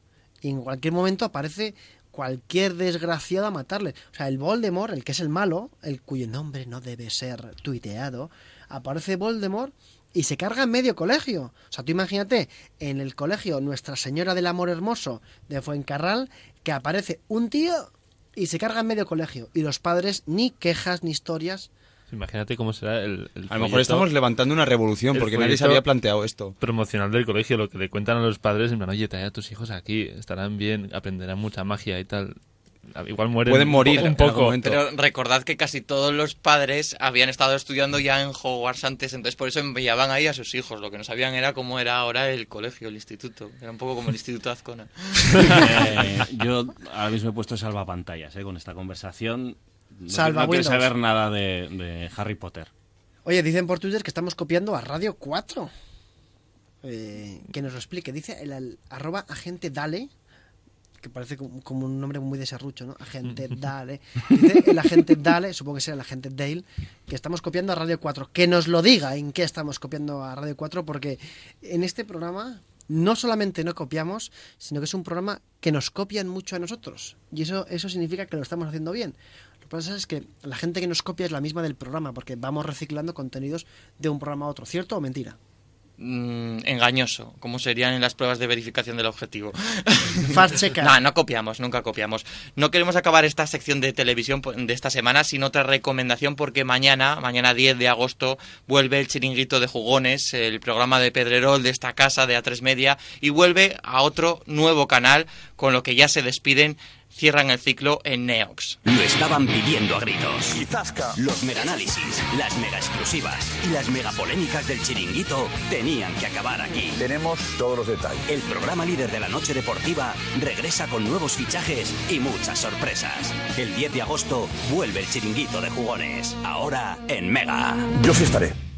y en cualquier momento aparece cualquier desgraciado a matarle. O sea, el Voldemort, el que es el malo, el cuyo nombre no debe ser tuiteado, aparece Voldemort y se carga en medio colegio. O sea, tú imagínate, en el colegio Nuestra Señora del Amor Hermoso de Fuencarral, que aparece un tío y se carga en medio colegio. Y los padres ni quejas ni historias. Imagínate cómo será el, el A lo mejor estamos levantando una revolución porque nadie se había planteado esto. Promocional del colegio, lo que le cuentan a los padres, en plan, oye, trae a tus hijos aquí, estarán bien, aprenderán mucha magia y tal. Igual mueren Pueden morir un poco. Pero recordad que casi todos los padres habían estado estudiando ya en Hogwarts antes, entonces por eso enviaban ahí a sus hijos. Lo que no sabían era cómo era ahora el colegio, el instituto. Era un poco como el Instituto Azcona. Eh, yo ahora mismo he puesto salvapantallas eh, con esta conversación. No, Salva no quiero Windows. saber nada de, de Harry Potter. Oye, dicen por Twitter que estamos copiando a Radio 4. Eh, que nos lo explique. Dice el, arroba agente Dale, que parece como, como un nombre muy de serrucho, ¿no? Agente [LAUGHS] Dale. Dice el agente Dale, supongo que sea el agente Dale, que estamos copiando a Radio 4. Que nos lo diga en qué estamos copiando a Radio 4, porque en este programa no solamente no copiamos, sino que es un programa que nos copian mucho a nosotros. Y eso, eso significa que lo estamos haciendo bien. Lo que pasa es que la gente que nos copia es la misma del programa, porque vamos reciclando contenidos de un programa a otro. ¿Cierto o mentira? Mm, engañoso, como serían en las pruebas de verificación del objetivo. [LAUGHS] No, no copiamos, nunca copiamos. No queremos acabar esta sección de televisión de esta semana sin otra recomendación porque mañana, mañana 10 de agosto, vuelve el chiringuito de jugones, el programa de Pedrerol de esta casa de A3 Media y vuelve a otro nuevo canal con lo que ya se despiden, cierran el ciclo en Neox. Lo estaban pidiendo a gritos. Y zasca. Los mega análisis, las mega exclusivas y las mega polémicas del chiringuito tenían que acabar aquí. Tenemos todos los detalles. El programa líder de la noche deportiva regresa con nuevos fichajes y muchas sorpresas. El 10 de agosto vuelve el chiringuito de jugones. Ahora en Mega. Yo sí estaré.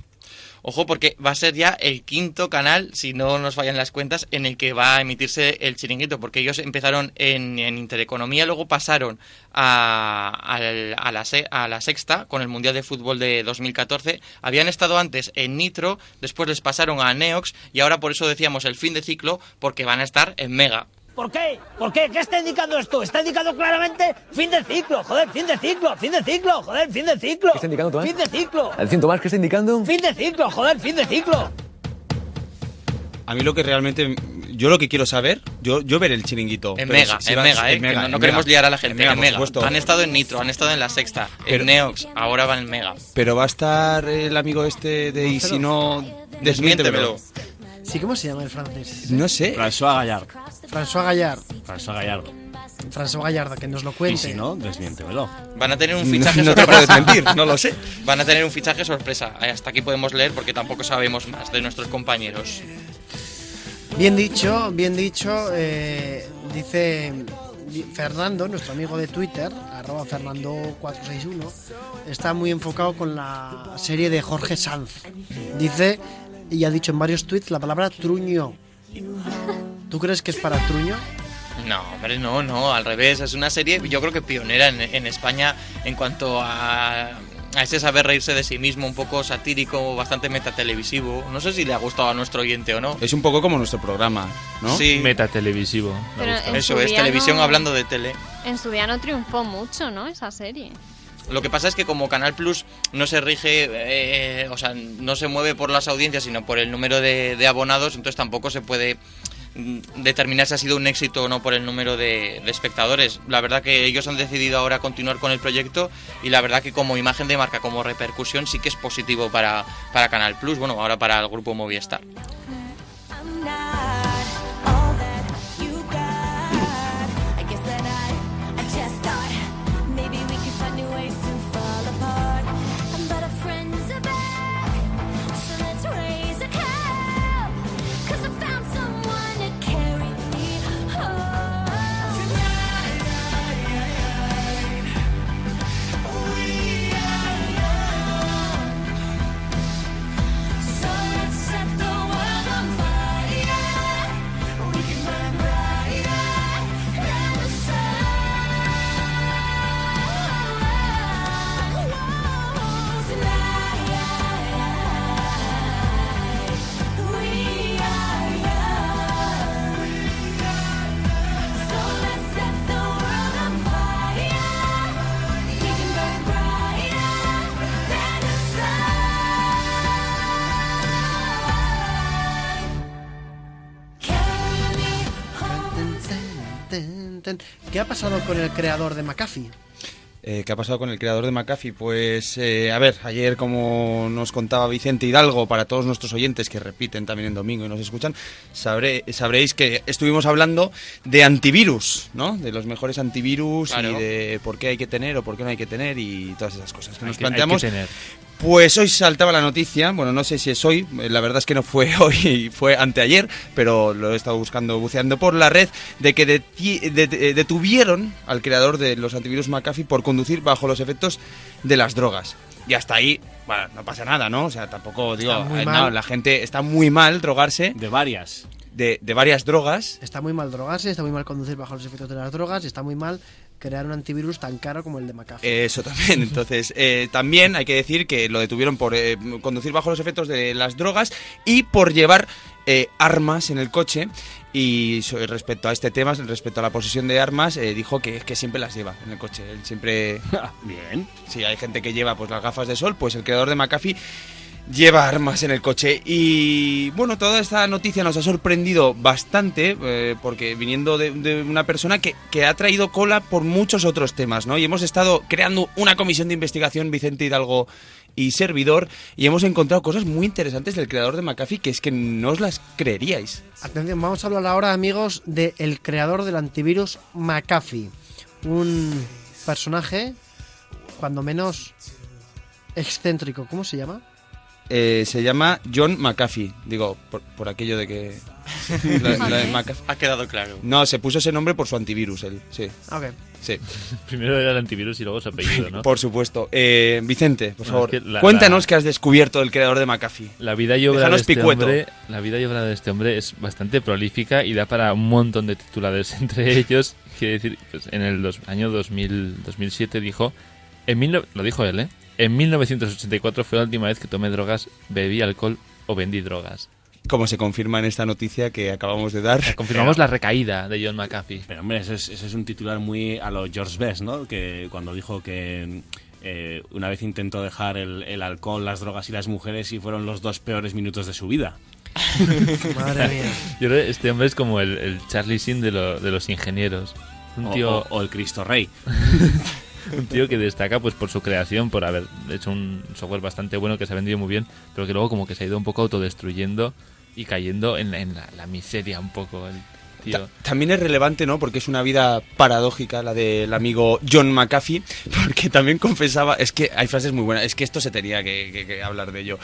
Ojo, porque va a ser ya el quinto canal, si no nos fallan las cuentas, en el que va a emitirse el chiringuito, porque ellos empezaron en, en Intereconomía, luego pasaron a, al- a la, a la sexta con el Mundial de Fútbol de 2014, habían estado antes en Nitro, después les pasaron a Neox y ahora por eso decíamos el fin de ciclo, porque van a estar en Mega. ¿Por qué? ¿Por qué? ¿Qué está indicando esto? Está indicando claramente fin de ciclo, joder, fin de ciclo, fin de ciclo, joder, fin de ciclo. ¿Qué está indicando tú, Fin de ciclo. ¿El ciento más que está indicando? Fin de ciclo, joder, fin de ciclo. A mí lo que realmente... Yo lo que quiero saber, yo, yo ver el chiringuito. En Mega, si- si en Mega, eh, en que no, no en queremos Mega. liar a la gente, en Mega. supuesto. Han estado en Nitro, han estado en la sexta, Pero- en Neox, ahora van en Mega. Pero va a estar el amigo este de y si no... Desmiéntemelo. Sí, ¿cómo se llama el francés? No sé. François Gallard. François Gallard. François Gallard. François Gallardo, que nos lo Y cuente. si no, desmiéntemelo. Van a tener un [LAUGHS] No- fichaje no te sorpresa. puedes mentir, no lo sé. [LAUGHS] Van a tener un fichaje sorpresa. Hasta aquí podemos leer porque tampoco sabemos más de nuestros compañeros. Bien dicho, bien dicho. eh, dice Fernando, nuestro amigo de Twitter, arroba Fernando461, está muy enfocado con la serie de Jorge Sanz. Dice, y ha dicho en varios tweets, la palabra truño. ¿Tú crees que es para truño? No, hombre, no, no, al revés. Es una serie, yo creo que pionera en, en España en cuanto a, a ese saber reírse de sí mismo, un poco satírico, bastante metatelevisivo. No sé si le ha gustado a nuestro oyente o no. Es un poco como nuestro programa, ¿no? Sí. Metatelevisivo. Eso es, televisión no- hablando de tele. En su día no triunfó mucho, ¿no? Esa serie. Lo que pasa es que como Canal Plus no se rige, eh, o sea, no se mueve por las audiencias, sino por el número de, de abonados, entonces tampoco se puede mm, determinar si ha sido un éxito o no por el número de, de espectadores. La verdad que ellos han decidido ahora continuar con el proyecto y la verdad que como imagen de marca, como repercusión, sí que es positivo para, para Canal Plus, bueno, ahora para el grupo Movistar. ¿Qué ha pasado con el creador de McAfee? Eh, ¿Qué ha pasado con el creador de McAfee? Pues, eh, a ver, ayer, como nos contaba Vicente Hidalgo, para todos nuestros oyentes que repiten también en domingo y nos escuchan, sabré, sabréis que estuvimos hablando de antivirus, ¿no? De los mejores antivirus Claro. y de por qué hay que tener o por qué no hay que tener y todas esas cosas que Hay nos que- hay que planteamos. tener. Pues hoy saltaba la noticia, bueno, no sé si es hoy, la verdad es que no fue [LAUGHS] hoy, fue anteayer, pero lo he estado buscando, buceando por la red, de que detuvieron al creador de los antivirus McAfee por conducir bajo los efectos de las drogas. Y hasta ahí, bueno, no pasa nada, ¿no? O sea, tampoco digo, eh, no, la gente está muy mal drogarse. De varias. De, de varias drogas. Está muy mal drogarse, está muy mal conducir bajo los efectos de las drogas, está muy mal crear un antivirus tan caro como el de McAfee. Eso también. [LAUGHS] Entonces, eh, también hay que decir que lo detuvieron por eh, conducir bajo los efectos de las drogas y por llevar eh, armas en el coche. Y respecto a este tema, respecto a la posesión de armas, eh, dijo que, que siempre las lleva en el coche. Él siempre. [LAUGHS] Bien. Si hay gente que lleva pues las gafas de sol, pues el creador de McAfee lleva armas en el coche. Y bueno, toda esta noticia nos ha sorprendido bastante, eh, porque viniendo de, una persona que, que ha traído cola por muchos otros temas, ¿no? Y hemos estado creando una comisión de investigación, Vicente Hidalgo y servidor, y hemos encontrado cosas muy interesantes del creador de McAfee que es que no os las creeríais. Atención, vamos a hablar ahora, amigos, del creador del antivirus McAfee. Un personaje, cuando menos excéntrico. ¿Cómo se llama? Eh, se llama John McAfee, digo, por, por aquello de que... [LAUGHS] la- la de McAfee. Ha quedado claro. No, se puso ese nombre por su antivirus, él, sí. Ok. Sí. Primero era el antivirus y luego su apellido, ¿no? Por supuesto. Eh, Vicente, por No, favor, es que la- cuéntanos la- qué has descubierto del creador de McAfee. La vida y obra de Déjanos este picueto. hombre, la vida y obra de este hombre es bastante prolífica y da para un montón de titulares. [LAUGHS] Entre ellos, quiere decir, pues, en el dos- año 2000, 2007 dijo, en mil no- lo dijo él, ¿eh? En 1984 fue la última vez que tomé drogas, bebí alcohol o vendí drogas. Como se confirma en esta noticia que acabamos de dar. Confirmamos la recaída de John McAfee. Pero hombre, ese es, ese es un titular muy a lo George Best, ¿no? Que cuando dijo que eh, una vez intentó dejar el, el alcohol, las drogas y las mujeres y fueron los dos peores minutos de su vida. [LAUGHS] Madre mía. Yo creo que este hombre es como el, el Charlie Sin de, lo- de los ingenieros. Un O- tío, o- o el Cristo Rey. [LAUGHS] [LAUGHS] un tío que destaca pues por su creación, por haber hecho un software bastante bueno que se ha vendido muy bien, pero que luego como que se ha ido un poco autodestruyendo y cayendo en, la, en la, miseria un poco el tío. Ta- También es relevante, ¿no? Porque es una vida paradójica la del amigo John McAfee, [LAUGHS] porque también confesaba, es que hay frases muy buenas, es que esto se tenía que, que- que hablar de ello.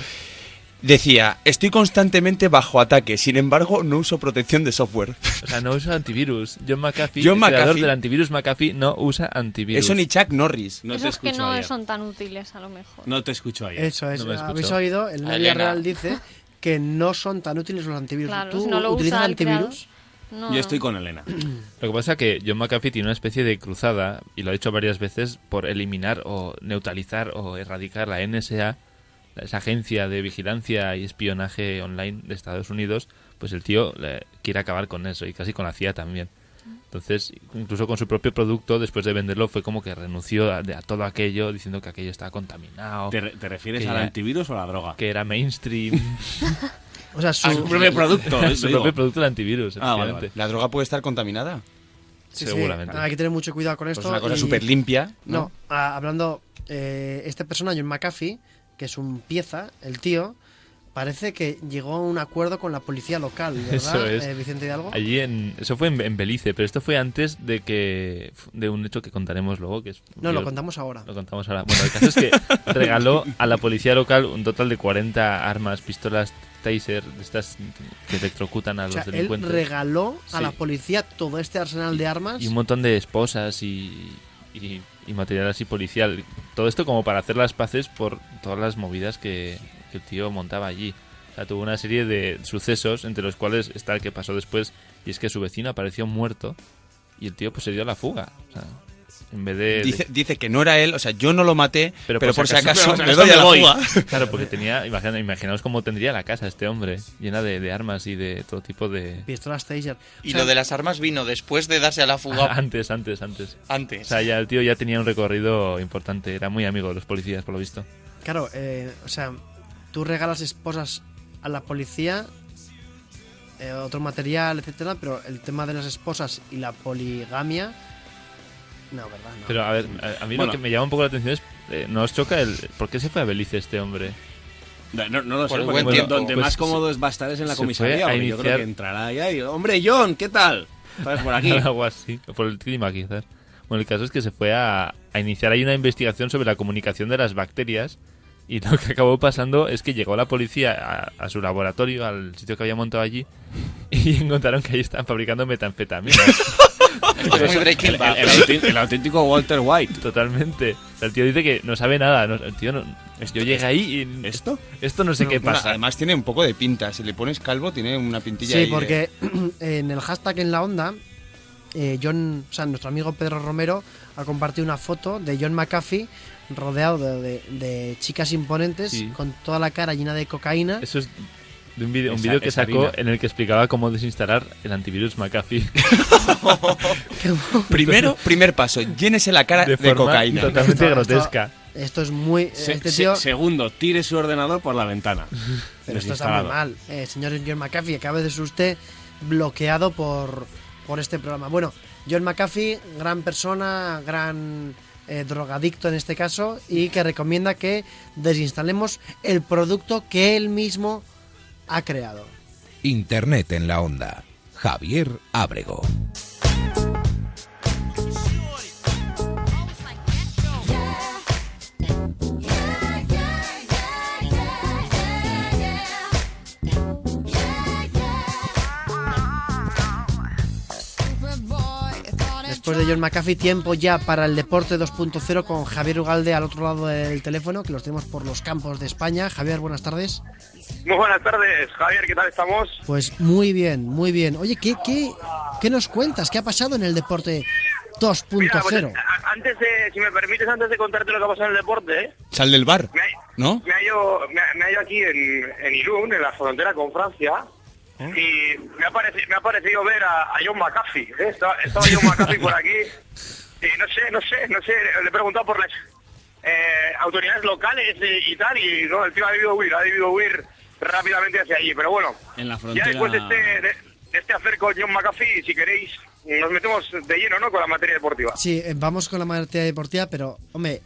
Decía, estoy constantemente bajo ataque, sin embargo no uso protección de software. O sea, no usa antivirus. John McAfee, John el creador McAfee- del antivirus McAfee, no usa antivirus. Eso ni Chuck Norris. No te Esos que escucho no ayer. son tan útiles, a lo mejor. No te escucho ayer. Eso es, No me habéis oído, el Media. Real dice que no son tan útiles los antivirus. Claro, ¿Tú si no lo utilizas usa antivirus? No, Yo estoy con Elena. Lo que pasa es que John McAfee tiene una especie de cruzada, y lo ha dicho varias veces, por eliminar o neutralizar o erradicar la NSA, esa agencia de vigilancia y espionaje online de Estados Unidos, pues el tío le- quiere acabar con eso y casi con la CIA también. Entonces, incluso con su propio producto, después de venderlo, fue como que renunció a, todo aquello, diciendo que aquello estaba contaminado. ¿Te, re- te refieres al antivirus o a la droga? Que era mainstream. [LAUGHS] O sea, su propio producto. [LAUGHS] su propio producto de antivirus. Ah, vale, efectivamente. ¿La droga puede estar contaminada? Sí, sí, Seguramente. hay que tener mucho cuidado con Pues esto. una cosa y- súper limpia, ¿no? No, ah, hablando, eh, este persona, John McAfee, que es un pieza, el tío, parece que llegó a un acuerdo con la policía local, [LAUGHS] ¿verdad, Eso es. eh, Vicente Hidalgo? Allí en, eso fue en, en Belice, pero esto fue antes de que de un hecho que contaremos luego, que es No, lo yo- contamos ahora. Lo contamos ahora. Bueno, el caso es que [LAUGHS] regaló a la policía local un total de 40 armas, pistolas taser, estas que electrocutan a O los sea, él delincuentes. regaló a Sí. la policía todo este arsenal de armas. y un montón de esposas y, y, y material así policial. Todo esto como para hacer las paces por todas las movidas que, el tío montaba allí. O sea, tuvo una serie de sucesos entre los cuales está el que pasó después y es que su vecino apareció muerto y el tío pues se dio a la fuga. O sea, en vez de... Dice, dice que no era él, o sea, yo no lo maté, pero, por, si acaso, pero [LAUGHS] me doy a la fuga. [LAUGHS] Claro, porque tenía, imagina- imaginaos cómo tendría la casa este hombre, llena de, de armas y de todo tipo de... Pistolas taser. Y O sea, lo de las armas vino después de darse a la fuga. [LAUGHS] Antes, antes, antes. Antes. O sea, ya el tío ya tenía un recorrido importante, era muy amigo de los policías, por lo visto. Claro, eh, o sea, tú regalas esposas a la policía, eh, otro material, etcétera, pero el tema de las esposas y la poligamia. No, ¿verdad? No. Pero a ver, a, a mí Bueno. lo que me llama un poco la atención es, eh, ¿no os choca el... ¿Por qué se fue a Belice este hombre? No, lo sé, el porque buen tiempo. donde Pues más cómodo es va a estar es en la comisaría. a porque Yo creo iniciar- que entrará allá y, hombre, John, ¿qué tal? ¿Sabes, por aquí? [LAUGHS] Algo así, por el clima quizás. Bueno, el caso es que se fue a, a iniciar ahí una investigación sobre la comunicación de las bacterias y lo que acabó pasando es que llegó la policía a, a su laboratorio, al sitio que había montado allí y [LAUGHS] encontraron que ahí estaban fabricando metanfetaminas. Esto [LAUGHS] es muy Breaking El, Bad. el auténtico- el auténtico Walter White. Totalmente. El tío dice que no sabe nada. no- el tío no, yo llegué ahí y... ¿Esto? Esto no sé qué Bueno, pasa. además tiene un poco de pinta. Si le pones calvo, tiene una pintilla Sí, ahí de- porque [CLEARS THROAT] en el hashtag en la onda, eh, John, o sea, nuestro amigo Pedro Romero ha compartido una foto de John McAfee rodeado de, de- de chicas imponentes Sí. con toda la cara llena de cocaína. Eso es de un vídeo un que sacó harina. en el que explicaba cómo desinstalar el antivirus McAfee. [LAUGHS] Primero, primer paso, llénese la cara de, de forma cocaína. totalmente Esto- grotesca. Esto es muy... Se- este se- segundo, tire su ordenador por la ventana. [LAUGHS] Pero esto está muy mal. Eh, señor John McAfee, acaba de ser usted bloqueado por, por este programa. Bueno, John McAfee, gran persona, gran eh, drogadicto en este caso, y que recomienda que desinstalemos el producto que él mismo ha creado. Internet en la onda. Javier Ábrego. Después de John McAfee, tiempo ya para el Deporte 2.0 con Javier Ugalde al otro lado del teléfono, que los tenemos por los campos de España. Javier, buenas tardes. Muy buenas tardes, Javier, ¿qué tal estamos? Pues muy bien, muy bien. Oye, ¿qué, qué, qué nos cuentas? ¿Qué ha pasado en el Deporte Mira, pues, 2.0? a- antes de, si me permites, antes de contarte lo que ha pasado en el deporte, ¿eh? Sal del bar, me, ha, ¿no? me, ha ido, me, ha- me ha ido aquí en, en Irún, en la frontera con Francia, y me ha, parecido, me ha parecido ver a, a John McAfee. ¿eh? Estaba, estaba John [LAUGHS] McAfee por aquí, y no sé, no sé, no sé, le he preguntado por las eh, autoridades locales y, y tal, y no, el tío ha debido huir, ha debido huir rápidamente hacia allí, pero bueno. En la Ya frontera. después de este, de, de este hacer con John McAfee, si queréis, nos metemos de lleno, ¿no? Con la materia deportiva. Sí, eh, vamos con la materia deportiva, pero, hombre,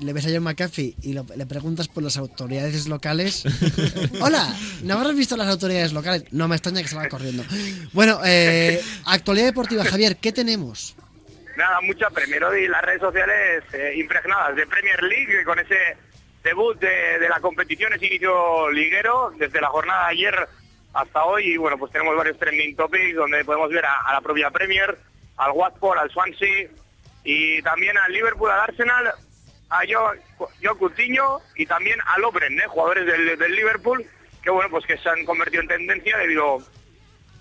le ves a John McAfee y lo- le preguntas por las autoridades locales. [LAUGHS] Hola, ¿no habrás visto las autoridades locales? No me extraña que salga corriendo. Bueno, eh, actualidad deportiva, Javier, ¿qué tenemos? Nada, mucha Premier. Hoy las redes sociales eh, impregnadas de Premier League con ese debut de, de la competición, es inicio liguero, desde la jornada de ayer hasta hoy, y bueno, pues tenemos varios trending topics donde podemos ver a, a la propia Premier, al Watford, al Swansea, y también al Liverpool, al Arsenal, a Joe, Joe Coutinho y también a Lovren, ¿eh? jugadores del, del Liverpool, que bueno, pues que se han convertido en tendencia debido,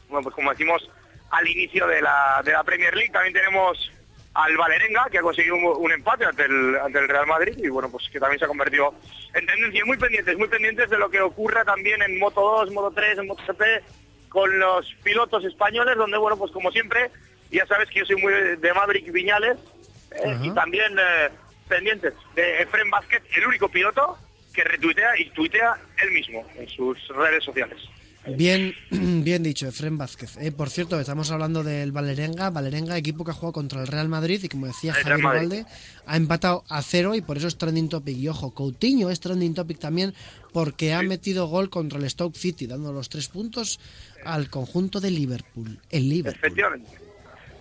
bueno, pues como decimos, al inicio de la, de la Premier League. También tenemos al Valerenga, que ha conseguido un, un empate ante el, ante el Real Madrid y bueno, pues que también se ha convertido en tendencia. Muy pendientes, muy pendientes de lo que ocurra también en Moto 2, Moto 3, en MotoGP, con los pilotos españoles, donde bueno, pues como siempre, ya sabes que yo soy muy de, Maverick Viñales eh, y también eh, pendientes de Efren Vázquez, el único piloto que retuitea y tuitea él mismo en sus redes sociales. Bien, [CLEARS THROAT] bien dicho, Efren Vázquez. Eh, por cierto, estamos hablando del Valerenga. Valerenga, equipo que ha jugado contra el Real Madrid y como decía Javier. Valde, ha empatado a cero y por eso es trending topic. Y ojo, Coutinho es trending topic también porque ha metido gol contra el Stoke City, dando los tres puntos al conjunto de Liverpool. El Liverpool. Efectivamente.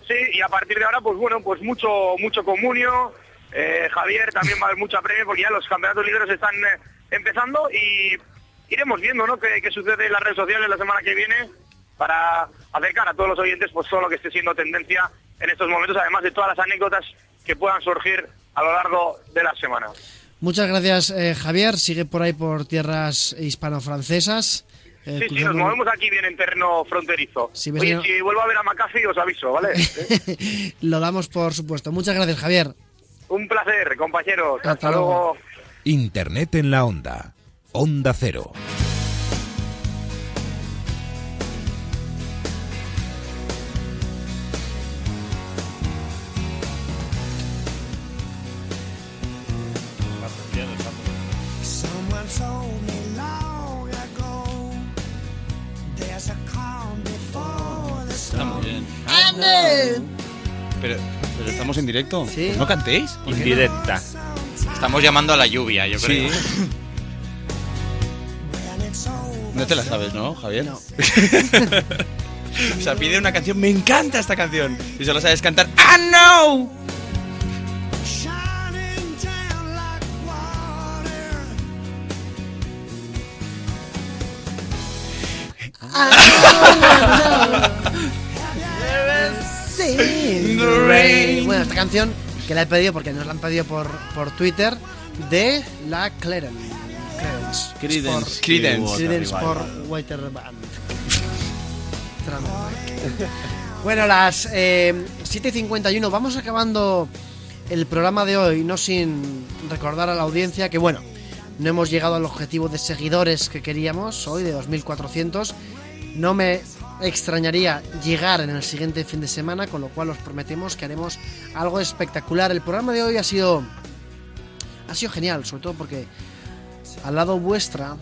Sí, y a partir de ahora, pues bueno, pues mucho mucho comunio. Eh, Javier también va a haber mucha premio porque ya los campeonatos libres están eh, empezando y iremos viendo, ¿no? Qué, qué sucede en las redes sociales la semana que viene para acercar a todos los oyentes pues todo lo que esté siendo tendencia en estos momentos, además de todas las anécdotas que puedan surgir a lo largo de la semana. Muchas gracias, eh, Javier. Sigue por ahí por tierras hispano-francesas. Eh, Sí, sí, nos movemos aquí bien en terreno fronterizo. Si Oye, si vuelvo a ver a McAfee os aviso, ¿vale? [LAUGHS] Lo damos por supuesto. Muchas gracias, Javier. Un placer, compañeros. Hasta Hasta, luego. luego. Internet en la onda. Onda Cero. Está muy bien. Pero, pero estamos en directo. Sí. Pues no cantéis. ¿Por qué no? Indirecta. Estamos llamando a la lluvia, yo Sí. creo. [LAUGHS] No te la sabes, ¿no, Javier? No. [LAUGHS] o sea, pide una canción, me encanta esta canción. Y solo sabes cantar, ¡Ah, no! Shining [LAUGHS] [LAUGHS] Bueno, esta canción que la he pedido porque nos la han pedido por, por Twitter de la Clarence. Creedence. Creedence Revival. Sport Water Band. [LAUGHS] bueno, las eh, 7.51. Vamos acabando el programa de hoy, no sin recordar a la audiencia que, bueno, no hemos llegado al objetivo de seguidores que queríamos hoy, de 2.400. No me extrañaría llegar en el siguiente fin de semana, con lo cual os prometemos que haremos algo espectacular. El programa de hoy ha sido ha sido genial, sobre todo porque al lado vuestra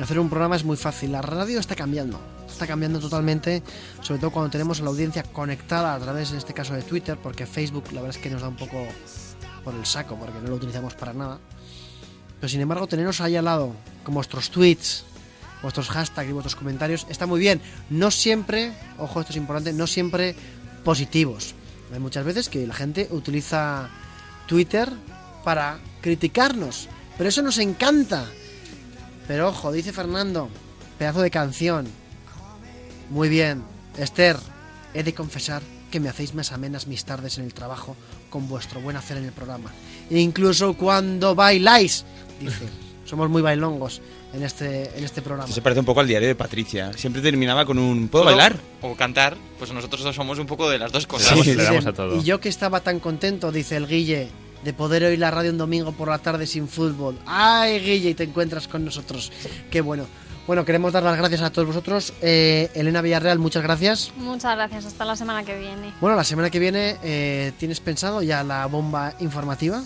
hacer un programa es muy fácil. La radio está cambiando, está cambiando totalmente, sobre todo cuando tenemos a la audiencia conectada a través, en este caso, de Twitter, porque Facebook la verdad es que nos da un poco por el saco, porque no lo utilizamos para nada. Pero sin embargo, teneros ahí al lado, con vuestros tweets, vuestros hashtags y vuestros comentarios, está muy bien. No siempre, ojo, esto es importante, no siempre positivos. Hay muchas veces que la gente utiliza Twitter para criticarnos, pero eso nos encanta. Pero ojo, dice Fernando, pedazo de canción. Muy bien, Esther, he de confesar que me hacéis más amenas mis tardes en el trabajo con vuestro buen hacer en el programa. Incluso cuando bailáis, dice. Somos muy bailongos en este, en este programa. Se parece un poco al diario de Patricia. Siempre terminaba con un ¿Puedo bailar? O cantar, pues nosotros somos un poco de las dos cosas. Y yo que estaba tan contento, dice el Guille, de poder oír la radio un domingo por la tarde sin fútbol. ¡Ay, Guille! Y te encuentras con nosotros. ¡Qué bueno! Bueno, queremos dar las gracias a todos vosotros. Eh, Elena Villarreal, muchas gracias. Muchas gracias, hasta la semana que viene. Bueno, la semana que viene, eh, ¿tienes pensado ya la bomba informativa?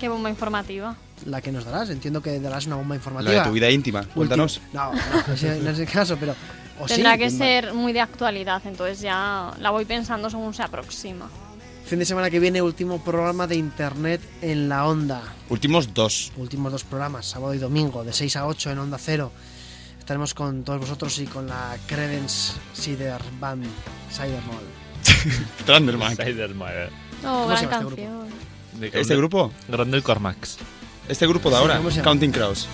Qué bomba informativa. La que nos darás. Entiendo que darás una bomba informativa. La de tu vida íntima. Cuéntanos. No, no, ese- no es el caso, pero... o sí, Tendrá que bomba. ser muy de actualidad, entonces ya la voy pensando según se aproxima. Fin de semana que viene, último programa de Internet en la Onda. Últimos dos. últimos dos programas, sábado y domingo, de 6 a 8 en Onda Cero. Estaremos con todos vosotros y con la Credence Cider Band Cider Mall. [LAUGHS] Thunderman. Sidermeyer. Oh, ¿Cómo se gran este canción. ¿Este grupo? Grande Cormax. Este grupo de ahora, ¿cómo se llama? Counting Crows.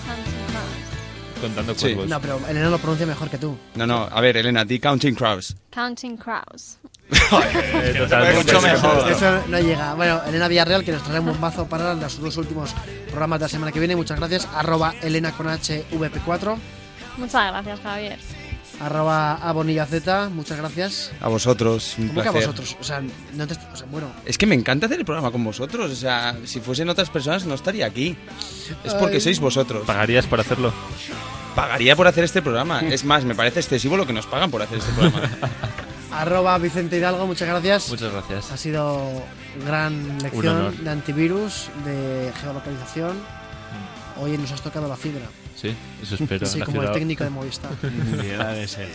Contando Sí. cuervos. No, pero Elena lo pronuncia mejor que tú. No, no, a ver, Elena, di Counting Crows. Counting Crows. [LAUGHS] Mucho mejor. Eso no llega. Bueno, Elena Villarreal, que nos trae un bombazo para los dos últimos programas de la semana que viene. Muchas gracias. Arroba Elena con H VP4. Muchas gracias, Javier. Arroba Abonilla Z. Muchas gracias. A vosotros, un ¿Cómo que a placer. vosotros? O sea, no te, o sea, bueno. Es que me encanta hacer el programa con vosotros. O sea, si fuesen otras personas no estaría aquí. Es porque Ay. sois vosotros. ¿Pagarías por hacerlo? Pagaría por hacer este programa. Es más, me parece excesivo lo que nos pagan por hacer este programa. [LAUGHS] Arroba Vicente Hidalgo, muchas gracias. Muchas gracias. Ha sido gran lección de antivirus, de geolocalización. Hoy nos has tocado la fibra. Sí, eso [LAUGHS] espero. Sí, como el técnico de Movistar. [LAUGHS] De ser.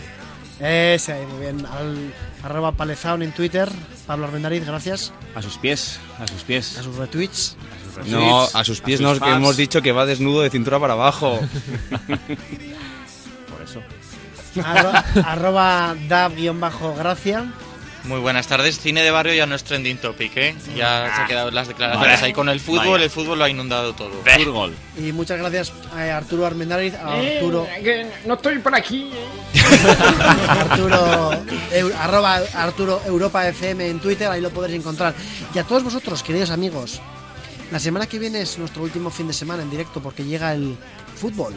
Ese ahí, muy bien. Al, arroba Palezaun en Twitter. Pablo Armendariz, gracias. A sus pies, a sus pies. A sus retweets. No, a sus pies no, que hemos dicho que va desnudo de cintura para abajo. [LAUGHS] Por eso. Arroba, arroba Dab-gracia. Muy buenas tardes. Cine de barrio ya no es trending topic, ¿eh? Ya se han quedado las declaraciones ahí con el fútbol. Vaya. El fútbol lo ha inundado todo. Fútbol. Y muchas gracias a Arturo Armendariz, a Arturo, no estoy por aquí. [LAUGHS] Arturo, eu- arroba Arturo Europa FM en Twitter, ahí lo podréis encontrar. Y a todos vosotros, queridos amigos, la semana que viene es nuestro último fin de semana en directo porque llega el fútbol.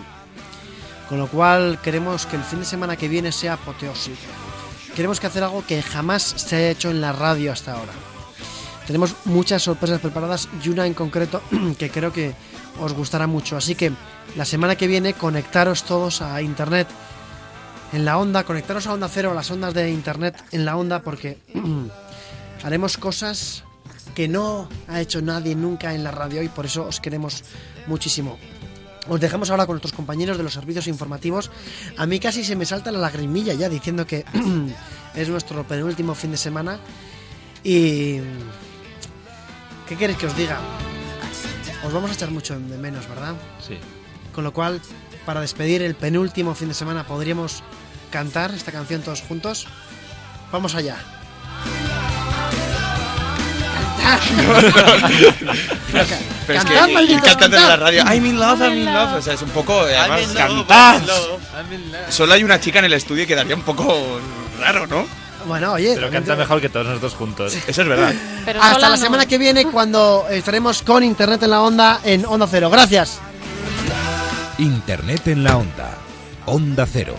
Con lo cual queremos que el fin de semana que viene sea apoteósico. Queremos que hacer algo que jamás se haya hecho en la radio hasta ahora. Tenemos muchas sorpresas preparadas y una en concreto [CLEARS THROAT] que creo que os gustará mucho. Así que la semana que viene conectaros todos a internet en la onda, conectaros a Onda Cero, a las ondas de internet en la onda, porque [CLEARS THROAT] haremos cosas que no ha hecho nadie nunca en la radio y por eso os queremos muchísimo. Os dejamos ahora con nuestros compañeros de los servicios informativos. A mí casi se me salta la lagrimilla ya diciendo que [CLEARS THROAT] es nuestro penúltimo fin de semana. Y... ¿Qué queréis que os diga? Os vamos a echar mucho de menos, ¿verdad? Sí. Con lo cual, para despedir el penúltimo fin de semana, podríamos cantar esta canción todos juntos. Vamos allá. Pero ca- Pero es que ir cantando en la radio. I'm in love, I'm in love. O sea, es un poco. eh, Además, cantar. Solo hay una chica en el estudio y quedaría un poco raro, ¿no? Bueno, oye, Pero canta mejor que todos nosotros juntos. Eso es verdad. Pero hasta la no. semana que viene cuando estaremos con Internet en la Onda en Onda Cero. Gracias. Internet en la onda. Onda Cero.